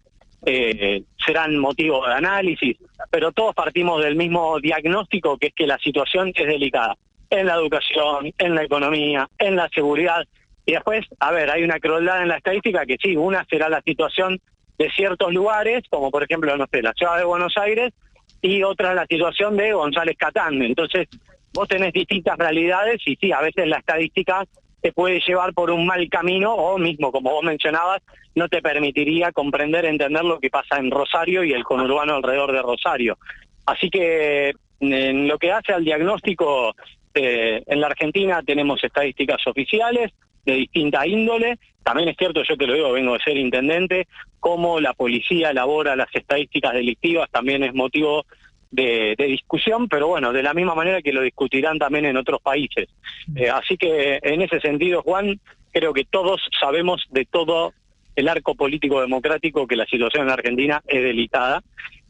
eh, serán motivo de análisis, pero todos partimos del mismo diagnóstico, que es que la situación es delicada en la educación, en la economía, en la seguridad. Y después, a ver, hay una crueldad en la estadística que sí, una será la situación de ciertos lugares, como por ejemplo, no sé, la ciudad de Buenos Aires, y otra la situación de González Catán. Entonces, vos tenés distintas realidades y sí, a veces la estadística te puede llevar por un mal camino o mismo, como vos mencionabas, no te permitiría comprender, entender lo que pasa en Rosario y el conurbano alrededor de Rosario. Así que en lo que hace al diagnóstico, eh, en la Argentina tenemos estadísticas oficiales de distinta índole. También es cierto, yo te lo digo, vengo de ser intendente, cómo la policía elabora las estadísticas delictivas también es motivo de, de discusión, pero bueno, de la misma manera que lo discutirán también en otros países. Eh, así que en ese sentido, Juan, creo que todos sabemos de todo el arco político democrático que la situación en Argentina es delicada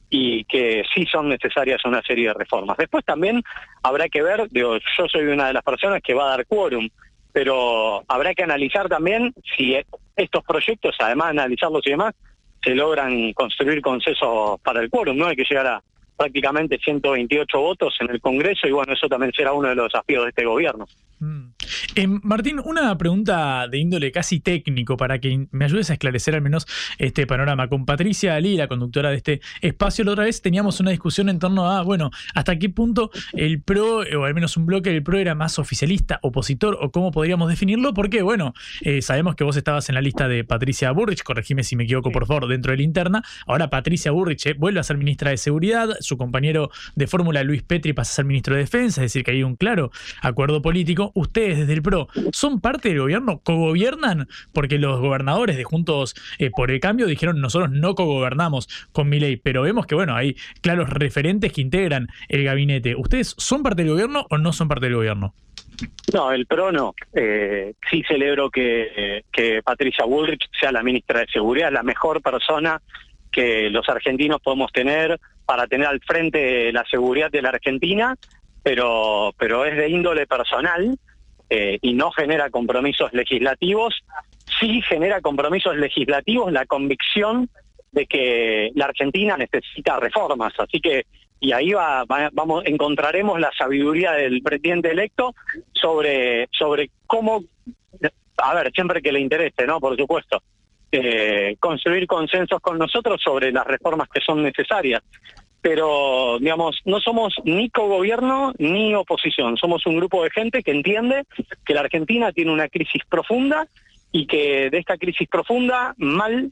y que sí son necesarias una serie de reformas. Después también habrá que ver, digo, yo soy una de las personas que va a dar quórum, pero habrá que analizar también si estos proyectos, además de analizarlos y demás, se logran construir consensos para el quórum, ¿no? Hay que llegar a prácticamente 128 votos en el Congreso y bueno, eso también será uno de los desafíos de este gobierno. Eh, Martín, una pregunta de índole casi técnico para que me ayudes a esclarecer al menos este panorama. Con Patricia Ali, la conductora de este espacio, la otra vez teníamos una discusión en torno a, bueno, hasta qué punto el PRO, o al menos un bloque del PRO, era más oficialista, opositor, o cómo podríamos definirlo, porque, bueno, eh, sabemos que vos estabas en la lista de Patricia Burrich, corregime si me equivoco, por favor, dentro de la interna. Ahora Patricia Burrich eh, vuelve a ser ministra de Seguridad, su compañero de fórmula Luis Petri pasa a ser ministro de Defensa, es decir, que hay un claro acuerdo político. Ustedes desde el PRO son parte del gobierno, cogobiernan, porque los gobernadores de Juntos eh, por el Cambio dijeron nosotros no cogobernamos con mi ley, pero vemos que bueno, hay claros referentes que integran el gabinete. ¿Ustedes son parte del gobierno o no son parte del gobierno? No, el PRO no. Eh, sí celebro que, que Patricia Bullrich sea la ministra de Seguridad, la mejor persona que los argentinos podemos tener para tener al frente la seguridad de la Argentina, pero, pero es de índole personal eh, y no genera compromisos legislativos. Sí genera compromisos legislativos la convicción de que la Argentina necesita reformas. Así que y ahí va, va- vamos encontraremos la sabiduría del presidente electo sobre sobre cómo a ver siempre que le interese no por supuesto eh, construir consensos con nosotros sobre las reformas que son necesarias pero digamos no somos ni cogobierno ni oposición. Somos un grupo de gente que entiende que la Argentina tiene una crisis profunda y que de esta crisis profunda mal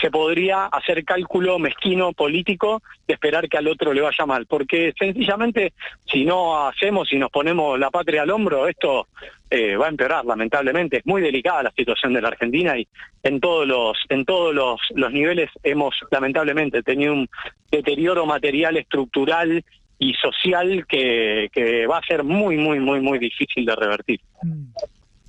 se podría hacer cálculo mezquino político de esperar que al otro le vaya mal, porque sencillamente si no hacemos y nos ponemos la patria al hombro, esto eh, va a empeorar lamentablemente. Es muy delicada la situación de la Argentina y en todos los en todos los, los niveles hemos lamentablemente tenido un deterioro material, estructural y social que, que va a ser muy muy muy muy difícil de revertir.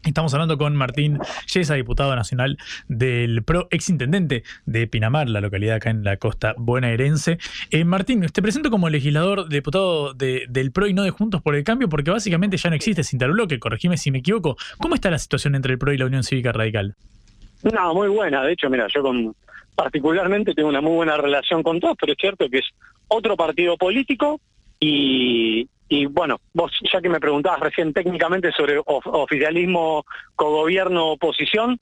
Estamos hablando con Martín Yesa, diputado nacional del PRO, exintendente de Pinamar, la localidad acá en la costa bonaerense. Eh, Martín, te presento como legislador, diputado de- del PRO y no de Juntos por el Cambio, porque básicamente ya no existe ese interbloque, corregime si me equivoco. ¿Cómo está la situación entre el PRO y la Unión Cívica Radical? No, muy buena. De hecho, mira, yo con particularmente tengo una muy buena relación con todos, pero es cierto que es otro partido político y, y bueno, vos ya que me preguntabas recién técnicamente sobre of- oficialismo, cogobierno, oposición,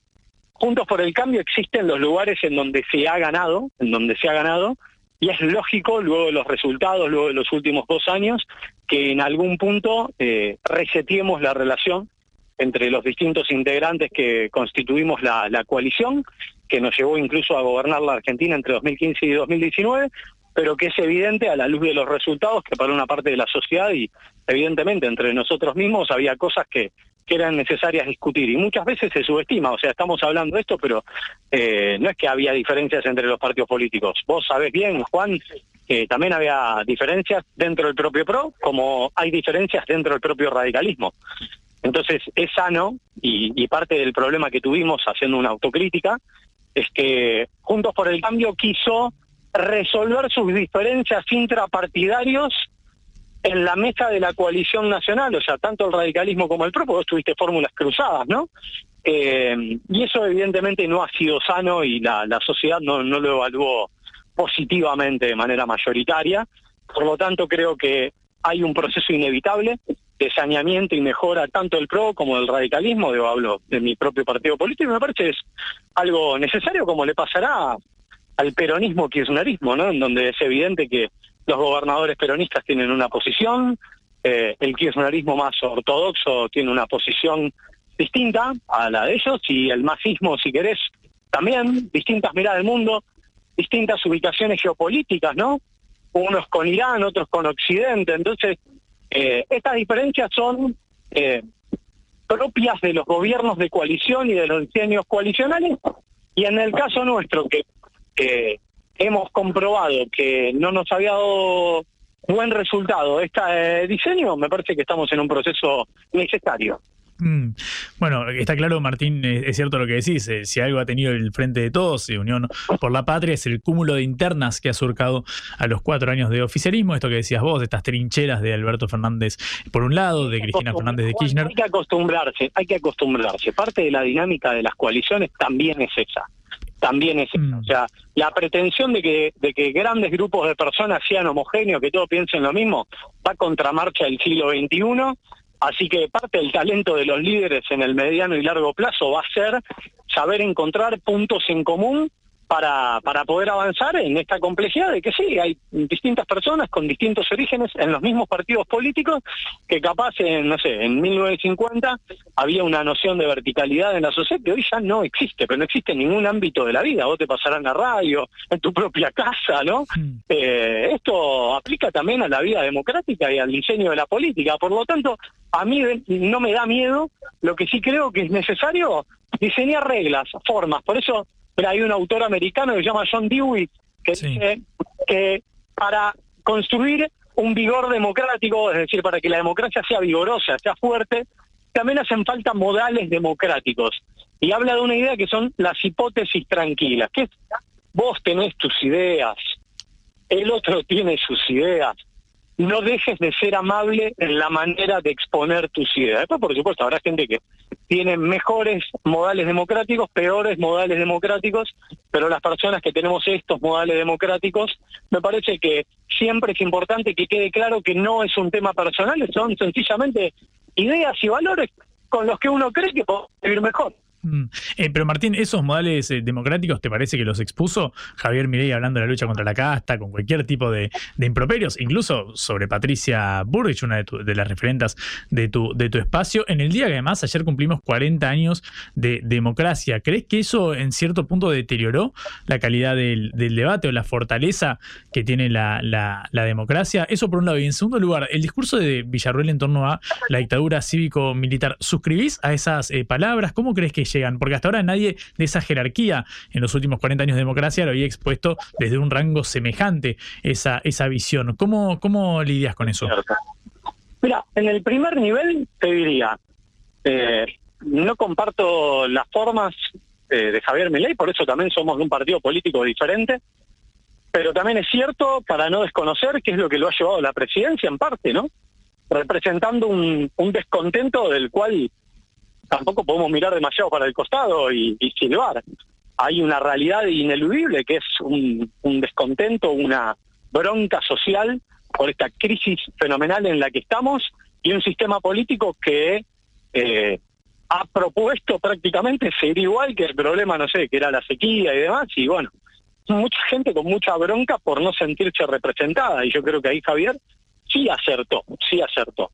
Juntos por el Cambio existen los lugares en donde se ha ganado, en donde se ha ganado, y es lógico, luego de los resultados, luego de los últimos dos años, que en algún punto eh, reseteemos la relación entre los distintos integrantes que constituimos la coalición, que nos llevó incluso a gobernar la Argentina entre 2015 y 2019, pero que es evidente a la luz de los resultados que para una parte de la sociedad y evidentemente entre nosotros mismos había cosas que, que eran necesarias discutir y muchas veces se subestima, o sea, estamos hablando de esto, pero eh, no es que había diferencias entre los partidos políticos. Vos sabés bien, Juan, que también había diferencias dentro del propio PRO, como hay diferencias dentro del propio radicalismo. Entonces es sano y, y parte del problema que tuvimos haciendo una autocrítica es que Juntos por el Cambio quiso resolver sus diferencias intrapartidarios en la mesa de la coalición nacional, o sea, tanto el radicalismo como el propio, vos tuviste fórmulas cruzadas, ¿no? Eh, y eso evidentemente no ha sido sano y la, sociedad no, no lo evaluó positivamente de manera mayoritaria. Por lo tanto, creo que hay un proceso inevitable de saneamiento y mejora tanto del PRO como del radicalismo, yo hablo de mi propio partido político, y me parece que es algo necesario como le pasará al peronismo kirchnerismo, ¿no? En donde es evidente que los gobernadores peronistas tienen una posición, eh, el kirchnerismo más ortodoxo tiene una posición distinta a la de ellos, y el masismo, si querés, también, distintas miradas del mundo, distintas ubicaciones geopolíticas, ¿no? Unos con Irán, otros con Occidente. Entonces, eh, estas diferencias son eh, propias de los gobiernos de coalición y de los diseños coalicionales. Y en el caso nuestro, que que hemos comprobado que no nos había dado buen resultado este diseño, me parece que estamos en un proceso necesario. Mm. Bueno, está claro, Martín, es, es cierto lo que decís. eh, si algo ha tenido el Frente de Todos, eh, Unión por la Patria, es el cúmulo de internas que ha surcado a los cuatro años de oficialismo. Esto que decías vos, estas trincheras de Alberto Fernández por un lado, de Cristina Fernández de Kirchner. Hay que acostumbrarse, hay que acostumbrarse. Parte de la dinámica de las coaliciones también es esa. También es esa. O sea, la pretensión de que, de que grandes grupos de personas sean homogéneos, que todos piensen lo mismo, va contra marcha del siglo XXI. Así que parte del talento de los líderes en el mediano y largo plazo va a ser saber encontrar puntos en común para, para poder avanzar en esta complejidad de que sí, hay distintas personas con distintos orígenes en los mismos partidos políticos que capaz en, no sé, en 1950 había una noción de verticalidad en la sociedad que hoy ya no existe, pero no existe en ningún ámbito de la vida. Vos te pasarás en la radio, en tu propia casa, ¿no? Eh, esto aplica también a la vida democrática y al diseño de la política. Por lo tanto, a mí no me da miedo. Lo que sí creo que es necesario diseñar reglas, formas. Por eso Mira, hay un autor americano que se llama John Dewey que dice que para construir un vigor democrático, es decir, para que la democracia sea vigorosa, sea fuerte, también hacen falta modales democráticos. Y habla de una idea que son las hipótesis tranquilas, que es vos tenés tus ideas, el otro tiene sus ideas, no dejes de ser amable en la manera de exponer tus ideas. Después, por supuesto, habrá gente que tiene mejores modales democráticos, peores modales democráticos, pero las personas que tenemos estos modales democráticos, me parece que siempre es importante que quede claro que no es un tema personal, son sencillamente ideas y valores con los que uno cree que puede vivir mejor. Mm. Eh, pero Martín, ¿esos modales eh, democráticos te parece que los expuso Javier Milei hablando de la lucha contra la casta, con cualquier tipo de, de improperios, incluso sobre Patricia Burrich, una de, tu- de las referentas de tu, de tu espacio, en el día que además ayer cumplimos 40 años de democracia? ¿Crees que eso en cierto punto deterioró la calidad del, del debate o la fortaleza que tiene la, la- la democracia? Eso por un lado. Y en segundo lugar, el discurso de Villarruel en torno a la dictadura cívico-militar, ¿suscribís a esas eh, palabras? ¿Cómo crees que llegan? Porque hasta ahora nadie de esa jerarquía en los últimos 40 años de democracia lo había expuesto desde un rango semejante esa, esa visión. ¿Cómo, ¿Cómo lidias con eso? Mira, en el primer nivel te diría, eh, no comparto las formas eh, de Javier Milei, por eso también somos de un partido político diferente, pero también es cierto, para no desconocer, que es lo que lo ha llevado a la presidencia en parte, ¿no? Representando un, un descontento del cual tampoco podemos mirar demasiado para el costado y, silbar. Hay una realidad ineludible que es un, un descontento, una bronca social por esta crisis fenomenal en la que estamos y un sistema político que eh, ha propuesto prácticamente ser igual que el problema, no sé, que era la sequía y demás, y bueno, mucha gente con mucha bronca por no sentirse representada, y yo creo que ahí Javier sí acertó, sí acertó.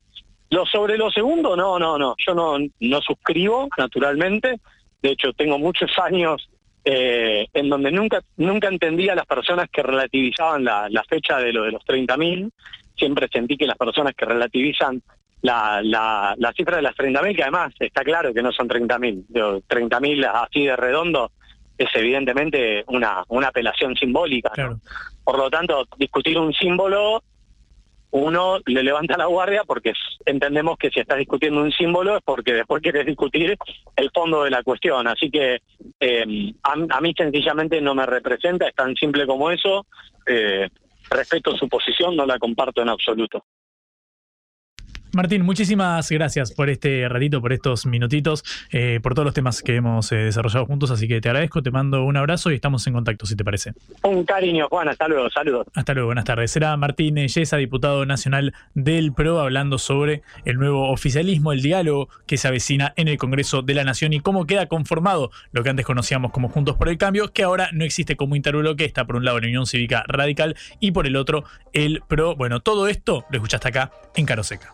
Lo sobre lo segundo, no, no, no, yo no, no suscribo, naturalmente, de hecho tengo muchos *laughs* años eh, en donde nunca nunca entendía a las personas que relativizaban la, la fecha de lo de los 30.000, siempre sentí que las personas que relativizan la, la, la cifra de las 30.000, que además está claro que no son 30.000, Digo, 30.000 así de redondo es evidentemente una, una apelación simbólica. ¿no? Por lo tanto, discutir un símbolo uno le levanta la guardia porque entendemos que si estás discutiendo un símbolo es porque después quieres discutir el fondo de la cuestión. Así que eh, a, mí sencillamente no me representa, es tan simple como eso. Eh, respeto su posición, no la comparto en absoluto. Martín, muchísimas gracias por este ratito, por estos minutitos, eh, por todos los temas que hemos eh, desarrollado juntos, así que te agradezco, te mando un abrazo y estamos en contacto, si te parece. Un cariño, Juan, hasta luego, saludos. Hasta luego, buenas tardes. Será Martín Yesa, diputado nacional del PRO, hablando sobre el nuevo oficialismo, el diálogo que se avecina en el Congreso de la Nación y cómo queda conformado lo que antes conocíamos como Juntos por el Cambio, que ahora no existe como interbloque, está por un lado la Unión Cívica Radical y por el otro el PRO. Bueno, todo esto lo escuchaste acá en Caro Seca.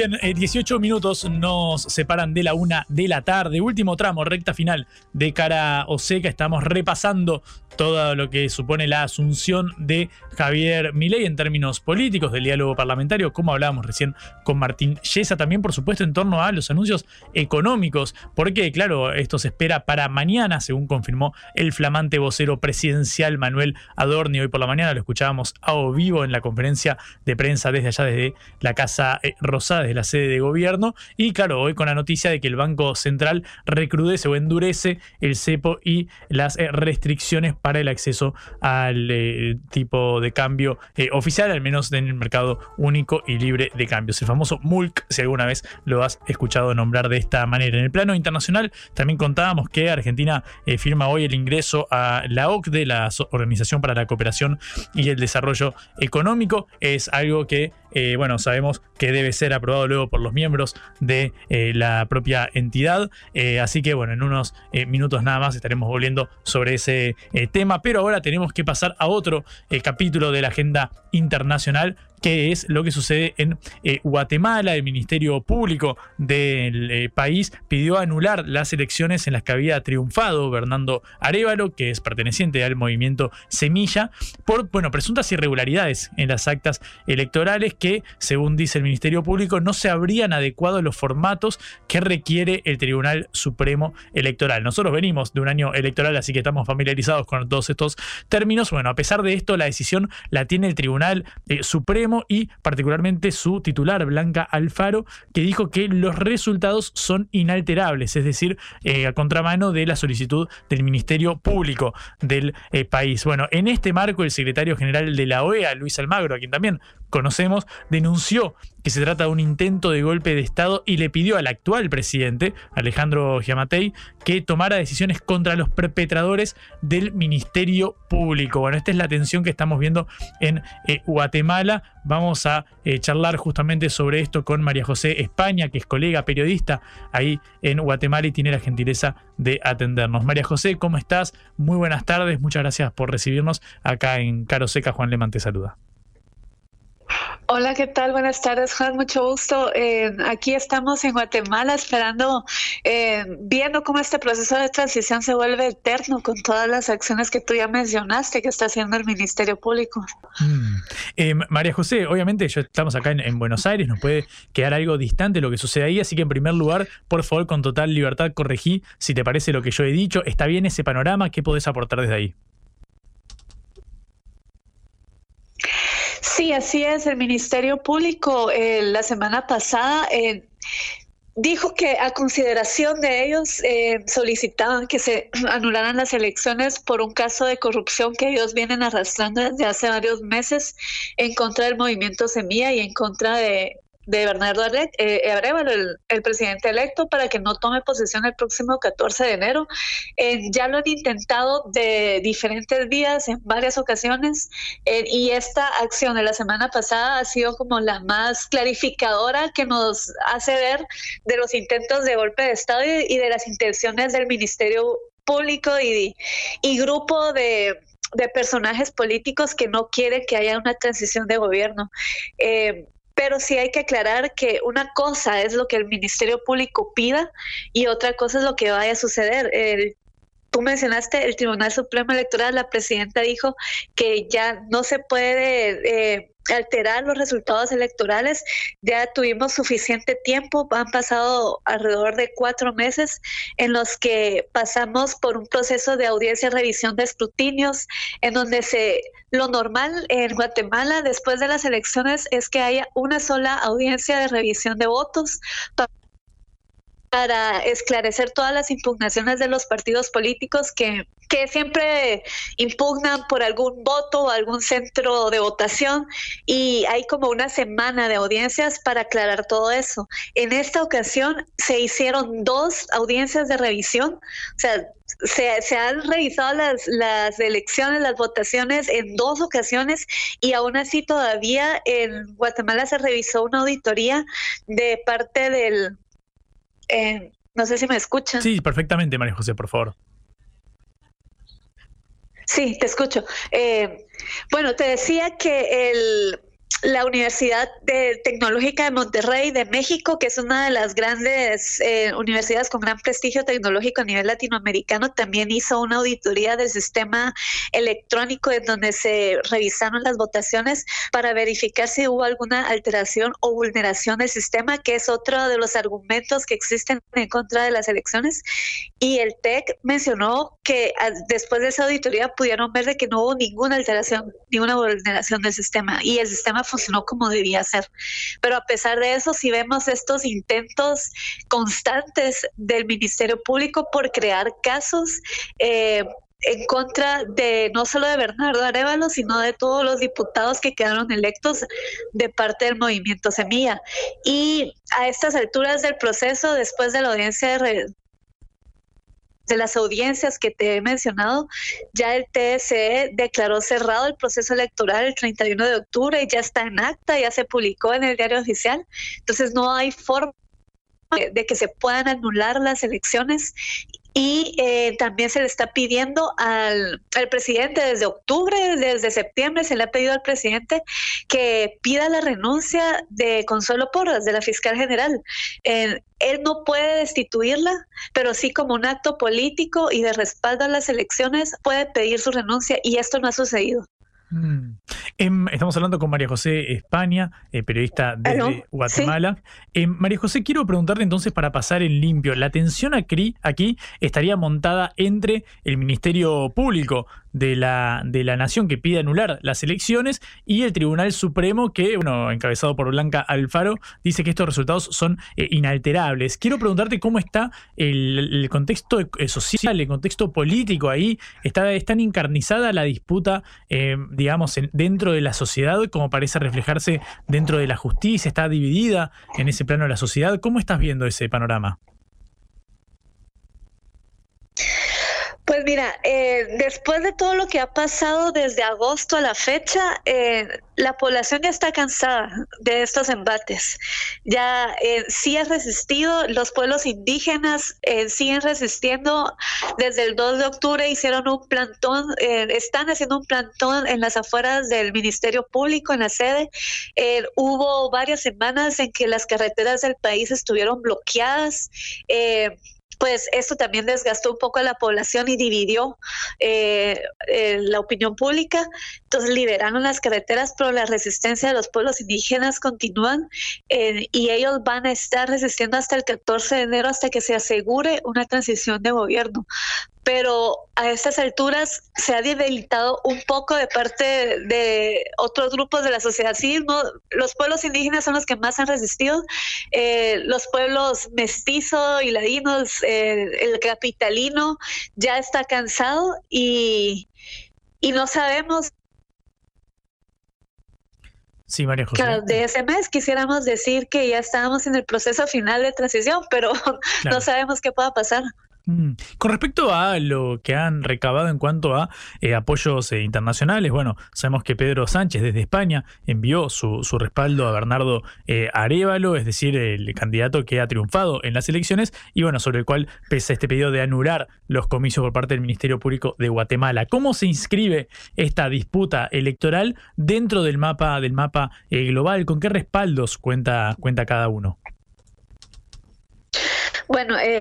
Bien, 18 eh, minutos nos separan de la una de la tarde. Último tramo, recta final de cara o seca. Estamos repasando todo lo que supone la asunción de Javier Milei en términos políticos del diálogo parlamentario, como hablábamos recién con Martín Yesa, también por supuesto en torno a los anuncios económicos, porque claro, esto se espera para mañana, según confirmó el flamante vocero presidencial Manuel Adorni, hoy por la mañana lo escuchábamos a vivo en la conferencia de prensa desde allá, desde la Casa eh, Rosada, desde la sede de gobierno, y claro, hoy con la noticia de que el Banco Central recrudece o endurece el cepo y las eh, restricciones para el acceso al eh, tipo de cambio eh, oficial, al menos en el mercado único y libre de cambios. El famoso MULC, si alguna vez lo has escuchado nombrar de esta manera. En el plano internacional, también contábamos que Argentina firma hoy el ingreso a la OCDE, la Organización para la Cooperación y el Desarrollo Económico. Es algo que eh, bueno, sabemos que debe ser aprobado luego por los miembros de eh, la propia entidad. Eh, así que bueno, en unos minutos nada más estaremos volviendo sobre ese tema, pero ahora tenemos que pasar a otro capítulo de la agenda internacional que es lo que sucede en eh, Guatemala. El Ministerio Público del eh, país pidió anular las elecciones en las que había triunfado Bernardo Arevalo, que es perteneciente al movimiento Semilla, por bueno, presuntas irregularidades en las actas electorales que, según dice el Ministerio Público, no se habrían adecuado los formatos que requiere el Tribunal Supremo Electoral. Nosotros venimos de un año electoral, así que estamos familiarizados con todos estos términos. Bueno, a pesar de esto, la decisión la tiene el Tribunal eh, Supremo y particularmente su titular, Blanca Alfaro, que dijo que los resultados son inalterables, es decir, eh, a contramano de la solicitud del Ministerio Público del eh, país. Bueno, en este marco, el secretario general de la OEA, Luis Almagro, a quien también conocemos, denunció que se trata de un intento de golpe de Estado y le pidió al actual presidente, Alejandro Giamatei, que tomara decisiones contra los perpetradores del Ministerio Público. Bueno, esta es la tensión que estamos viendo en eh, Guatemala. Vamos a eh, charlar justamente sobre esto con María José España, que es colega periodista ahí en Guatemala y tiene la gentileza de atendernos. María José, ¿cómo estás? Muy buenas tardes, muchas gracias por recibirnos acá en Caro Seca. Juan Leman te saluda. Hola, ¿qué tal? Buenas tardes, Juan. Mucho gusto. Eh, aquí estamos en Guatemala esperando, eh, viendo cómo este proceso de transición se vuelve eterno con todas las acciones que tú ya mencionaste que está haciendo el Ministerio Público. Mm. Eh, María José, obviamente ya estamos acá en, Buenos Aires, nos puede quedar algo distante lo que sucede ahí, así que en primer lugar, por favor, con total libertad, corregí si te parece lo que yo he dicho. ¿Está bien ese panorama? ¿Qué podés aportar desde ahí? Sí, así es. El Ministerio Público eh, la semana pasada eh, dijo que a consideración de ellos eh, solicitaban que se *clears throat* anularan las elecciones por un caso de corrupción que ellos vienen arrastrando desde hace varios meses en contra del movimiento Semilla y en contra de de Bernardo eh, Arevalo, el, presidente electo, para que no tome posesión el próximo 14 de enero. Eh, ya lo han intentado de diferentes días en varias ocasiones eh, y esta acción de la semana pasada ha sido como la más clarificadora que nos hace ver de los intentos de golpe de Estado y, de las intenciones del Ministerio Público y, grupo de de personajes políticos que no quieren que haya una transición de gobierno. Eh, pero sí hay que aclarar que una cosa es lo que el Ministerio Público pida y otra cosa es lo que vaya a suceder. tú mencionaste el Tribunal Supremo Electoral, la presidenta dijo que ya no se puede eh, alterar los resultados electorales. Ya tuvimos suficiente tiempo, han pasado alrededor de cuatro meses en los que pasamos por un proceso de audiencia, revisión de escrutinios, en donde se lo normal en Guatemala después de las elecciones es que haya una sola audiencia de revisión de votos para esclarecer todas las impugnaciones de los partidos políticos que, que siempre impugnan por algún voto o algún centro de votación y hay como una semana de audiencias para aclarar todo eso. En esta ocasión se hicieron dos audiencias de revisión, o sea, se, se, han revisado las, las elecciones, las votaciones en dos ocasiones y aún así todavía en Guatemala se revisó una auditoría de parte del eh, no sé si me escuchan. Sí, perfectamente, María José, por favor. Sí, te escucho. Eh, bueno, te decía que el, la Universidad Tecnológica de Monterrey de México, que es una de las grandes eh, universidades con gran prestigio tecnológico a nivel latinoamericano, también hizo una auditoría del sistema electrónico en donde se revisaron las votaciones para verificar si hubo alguna alteración o vulneración del sistema, que es otro de los argumentos que existen en contra de las elecciones. Y el TEC mencionó que ah, después de esa auditoría pudieron ver de que no hubo ninguna alteración, ninguna vulneración del sistema y el sistema funcionó como debía ser. Pero a pesar de eso, si vemos estos intentos constantes del Ministerio Público por crear casos, eh, en contra de no solo de Bernardo Arevalo, sino de todos los diputados que quedaron electos de parte del movimiento Semilla. Y a estas alturas del proceso, después de la audiencia de, de las audiencias que te he mencionado, ya el TSE declaró cerrado el proceso electoral el 31 de octubre y ya está en acta, ya se publicó en el diario oficial. Entonces no hay forma de que se puedan anular las elecciones y eh, también se le está pidiendo al, presidente desde octubre, desde septiembre, se le ha pedido al presidente que pida la renuncia de Consuelo Porras, de la fiscal general. él no puede destituirla, pero sí como un acto político y de respaldo a las elecciones puede pedir su renuncia y esto no ha sucedido. Mm. Em, estamos hablando con María José España, eh, periodista de Guatemala. Em, María José, quiero preguntarte entonces para pasar en limpio, la tensión aquí, aquí estaría montada entre el Ministerio Público de la, de la Nación que pide anular las elecciones y el Tribunal Supremo que, bueno, encabezado por Blanca Alfaro, dice que estos resultados son eh, inalterables. Quiero preguntarte cómo está el, contexto eh, social, el contexto político ahí. ¿Está, ¿Es tan encarnizada la disputa, eh, digamos, dentro de la sociedad como parece reflejarse dentro de la justicia? ¿Está dividida en ese plano de la sociedad? ¿Cómo estás viendo ese panorama? Pues mira, eh, después de todo lo que ha pasado desde agosto a la fecha, eh, la población ya está cansada de estos embates. Ya eh, sí ha resistido, los pueblos indígenas siguen resistiendo. Desde el 2 de octubre hicieron un plantón, están haciendo un plantón en las afueras del Ministerio Público, en la sede. hubo varias semanas en que las carreteras del país estuvieron bloqueadas pues esto también desgastó un poco a la población y dividió eh, eh, la opinión pública. Entonces liberaron las carreteras, pero la resistencia de los pueblos indígenas continúan eh, y ellos van a estar resistiendo hasta el 14 de enero hasta que se asegure una transición de gobierno pero a estas alturas se ha debilitado un poco de parte de otros grupos de la sociedad civil. Los pueblos indígenas son los que más han resistido, eh, los pueblos mestizo y ladinos, eh, el capitalino ya está cansado y, y no sabemos Sí, María José. Claro, de ese mes quisiéramos decir que ya estábamos en el proceso final de transición, pero *laughs* no sabemos qué pueda pasar. Mm. Con respecto a lo que han recabado en cuanto a eh, apoyos eh, internacionales, bueno, sabemos que Pedro Sánchez desde España envió su, respaldo a Bernardo eh, Arevalo, es decir, el candidato que ha triunfado en las elecciones y bueno, sobre el cual pesa este pedido de anular los comicios por parte del Ministerio Público de Guatemala. ¿Cómo se inscribe esta disputa electoral dentro del mapa del mapa global? ¿Con qué respaldos cuenta, cuenta cada uno? Bueno, eh,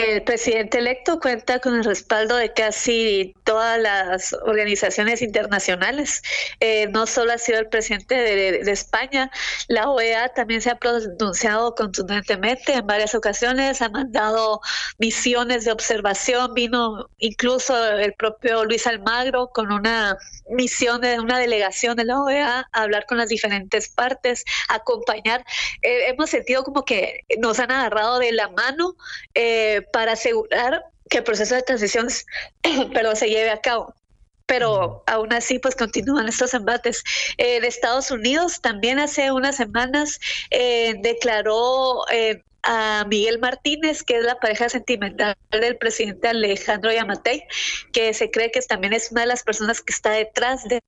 el presidente electo cuenta con el respaldo de casi todas las organizaciones internacionales. Eh, no solo ha sido el presidente de, España, la OEA también se ha pronunciado contundentemente en varias ocasiones, ha mandado misiones de observación, vino incluso el propio Luis Almagro con una misión de una delegación de la OEA a hablar con las diferentes partes, acompañar. Eh, hemos sentido como que nos han agarrado de la mano. Eh, para asegurar que el proceso de transición *clears throat* perdón, se lleve a cabo pero aún así pues continúan estos embates. Eh, de Estados Unidos también hace unas semanas eh, declaró eh, a Miguel Martínez, que es la pareja sentimental del presidente Alejandro Yamatei, que se cree que también es una de las personas que está detrás de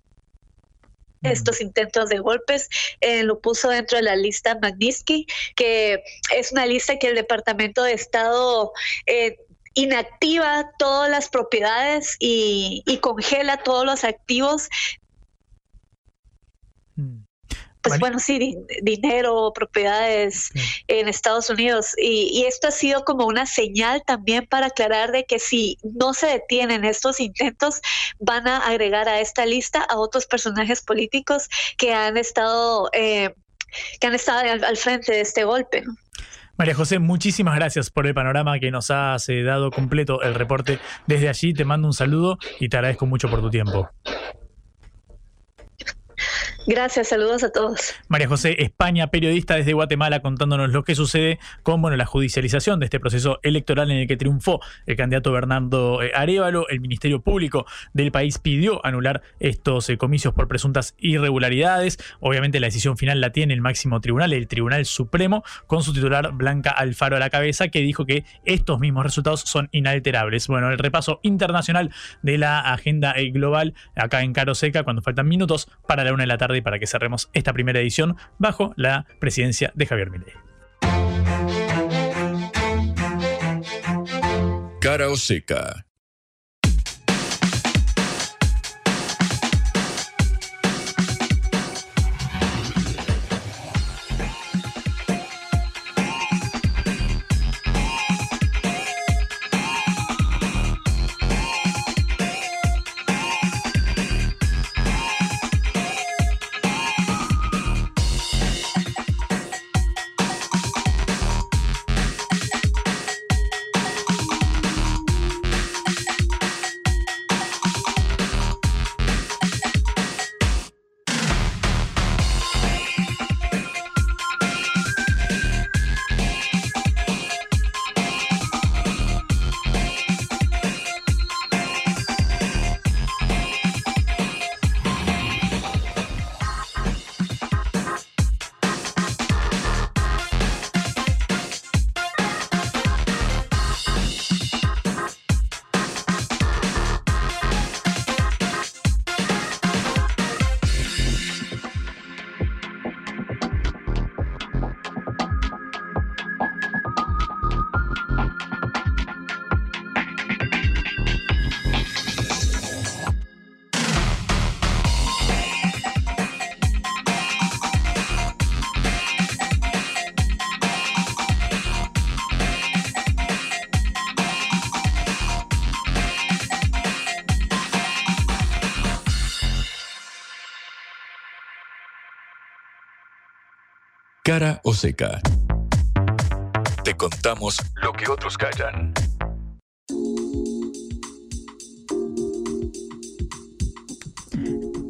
estos intentos de golpes, eh, lo puso dentro de la lista Magnitsky, que es una lista que el Departamento de Estado eh, inactiva todas las propiedades y, congela todos los activos pues bueno, sí, dinero, propiedades en Estados Unidos. Y, esto ha sido como una señal también para aclarar de que si no se detienen estos intentos, van a agregar a esta lista a otros personajes políticos que han estado, eh, que han estado al, frente de este golpe. María José, muchísimas gracias por el panorama que nos has eh, dado completo el reporte desde allí. Te mando un saludo y te agradezco mucho por tu tiempo. Gracias, saludos a todos. María José España, periodista desde Guatemala, contándonos lo que sucede con bueno, la judicialización de este proceso electoral en el que triunfó el candidato Bernardo eh, Arevalo. El Ministerio Público del país pidió anular estos eh, comicios por presuntas irregularidades. Obviamente la decisión final la tiene el máximo tribunal, el Tribunal Supremo, con su titular Blanca Alfaro a la cabeza, que dijo que estos mismos resultados son inalterables. Bueno, el repaso internacional de la agenda eh, global acá en Caro Seca, cuando faltan minutos para la una de la tarde y para que cerremos esta primera edición bajo la presidencia de Javier Milei. Cara o seca. O seca. Te contamos lo que otros callan.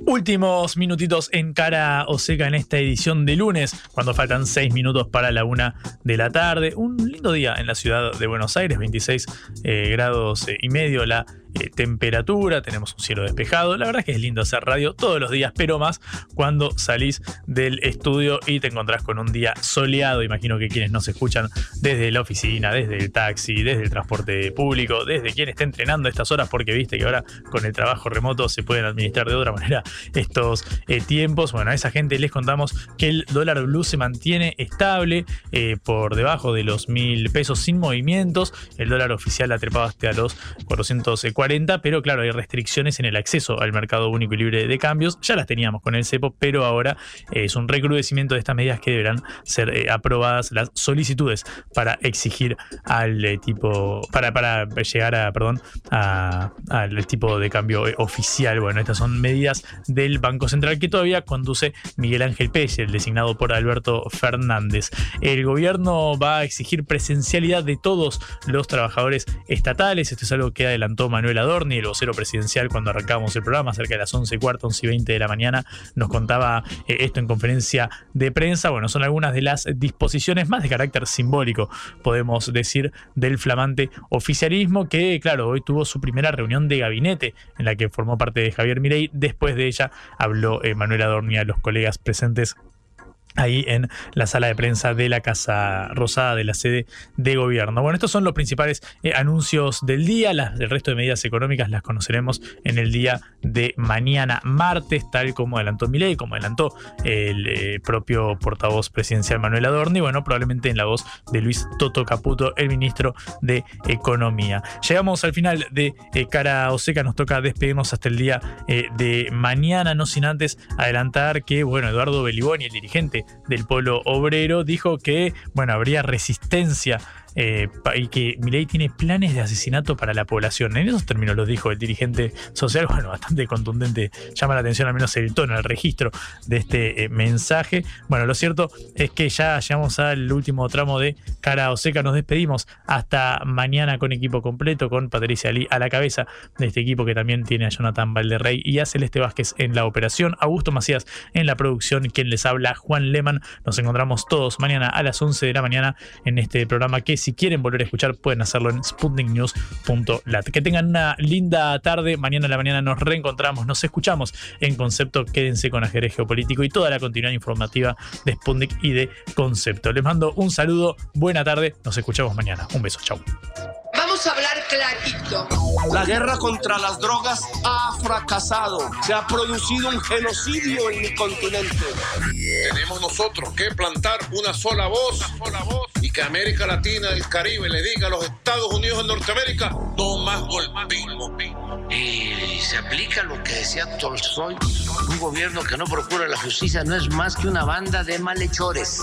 Últimos minutitos en cara o seca en esta edición de lunes, cuando faltan seis minutos para la una de la tarde. Un lindo día en la ciudad de Buenos Aires, 26 eh, grados eh, y medio la eh, temperatura, tenemos un cielo despejado. La verdad es que es lindo hacer radio todos los días, pero más cuando salís del estudio y te encontrás con un día soleado. Imagino que quienes nos escuchan desde la oficina, desde el taxi, desde el transporte público, desde quien esté entrenando estas horas, porque viste que ahora con el trabajo remoto se pueden administrar de otra manera estos eh, tiempos. Bueno, a esa gente les contamos que el dólar blue se mantiene estable eh, por debajo de los mil pesos sin movimientos. El dólar oficial ha trepado hasta los 440, pero claro, hay restricciones en el acceso al mercado único y libre de cambios. Ya las teníamos con el CEPO, pero ahora eh, es un recrudecimiento de estas medidas que deberán ser eh, aprobadas las solicitudes para exigir al eh, tipo, para, para llegar a, perdón, al tipo de cambio oficial. Bueno, estas son medidas del Banco Central que todavía conduce Miguel Ángel Pérez, el designado por Alberto Fernández. El gobierno va a exigir presencialidad de todos los trabajadores estatales. Esto es algo que adelantó Manuel Adorni, el vocero presidencial, cuando arrancamos el programa, cerca de las 11 y cuarto, 11 y 20 de la mañana. Nos contaba eh, esto en conferencia de prensa. Bueno, son algunas de las disposiciones más de carácter simbólico, podemos decir, del flamante oficialismo, que, claro, hoy tuvo su primera reunión de gabinete en la que formó parte de Javier Mirey. Después de ella habló eh, Manuel Adorni a los colegas presentes ahí en la sala de prensa de la Casa Rosada de la sede de gobierno. Bueno, estos son los principales eh, anuncios del día. Las, el resto de medidas económicas las conoceremos en el día de mañana martes, tal como adelantó Milei, como adelantó el eh, propio portavoz presidencial Manuel Adorni, bueno, probablemente en la voz de Luis Toto Caputo, el ministro de Economía. Llegamos al final de eh, Cara Oseca, nos toca despedirnos hasta el día de mañana, no sin antes adelantar que, bueno, Eduardo Beliboni, el dirigente del polo obrero, dijo que, bueno, habría resistencia eh, y que Milei tiene planes de asesinato para la población. En esos términos lo dijo el dirigente social, *laughs* bueno, bastante contundente, llama la atención al menos el tono, el registro de este eh, mensaje. Bueno, lo cierto es que ya llegamos al último tramo de Cara o Seca, nos despedimos hasta mañana con equipo completo, con Patricia Lee a la cabeza de este equipo que también tiene a Jonathan Valderrey y a Celeste Vázquez en la operación, Augusto Macías en la producción, quien les habla, Juan Leman. Nos encontramos todos mañana a las 11 de la mañana en este programa que si quieren volver a escuchar, pueden hacerlo en sputniknews.lat. Que tengan una linda tarde. Mañana a la mañana nos reencontramos, nos escuchamos en Concepto. Quédense con ajedrez geopolítico y toda la continuidad informativa de Sputnik y de Concepto. Les mando un saludo, buena tarde, nos escuchamos mañana. Un beso, chau. Vamos a hablar clarito. La guerra contra las drogas ha fracasado. Se ha producido un genocidio en mi continente. Tenemos nosotros que plantar una sola voz, una sola voz y que América Latina, el Caribe le diga a los Estados Unidos de Norteamérica, no más golpismo. Y se aplica lo que decía Tolstoy, un gobierno que no procura la justicia no es más que una banda de malhechores.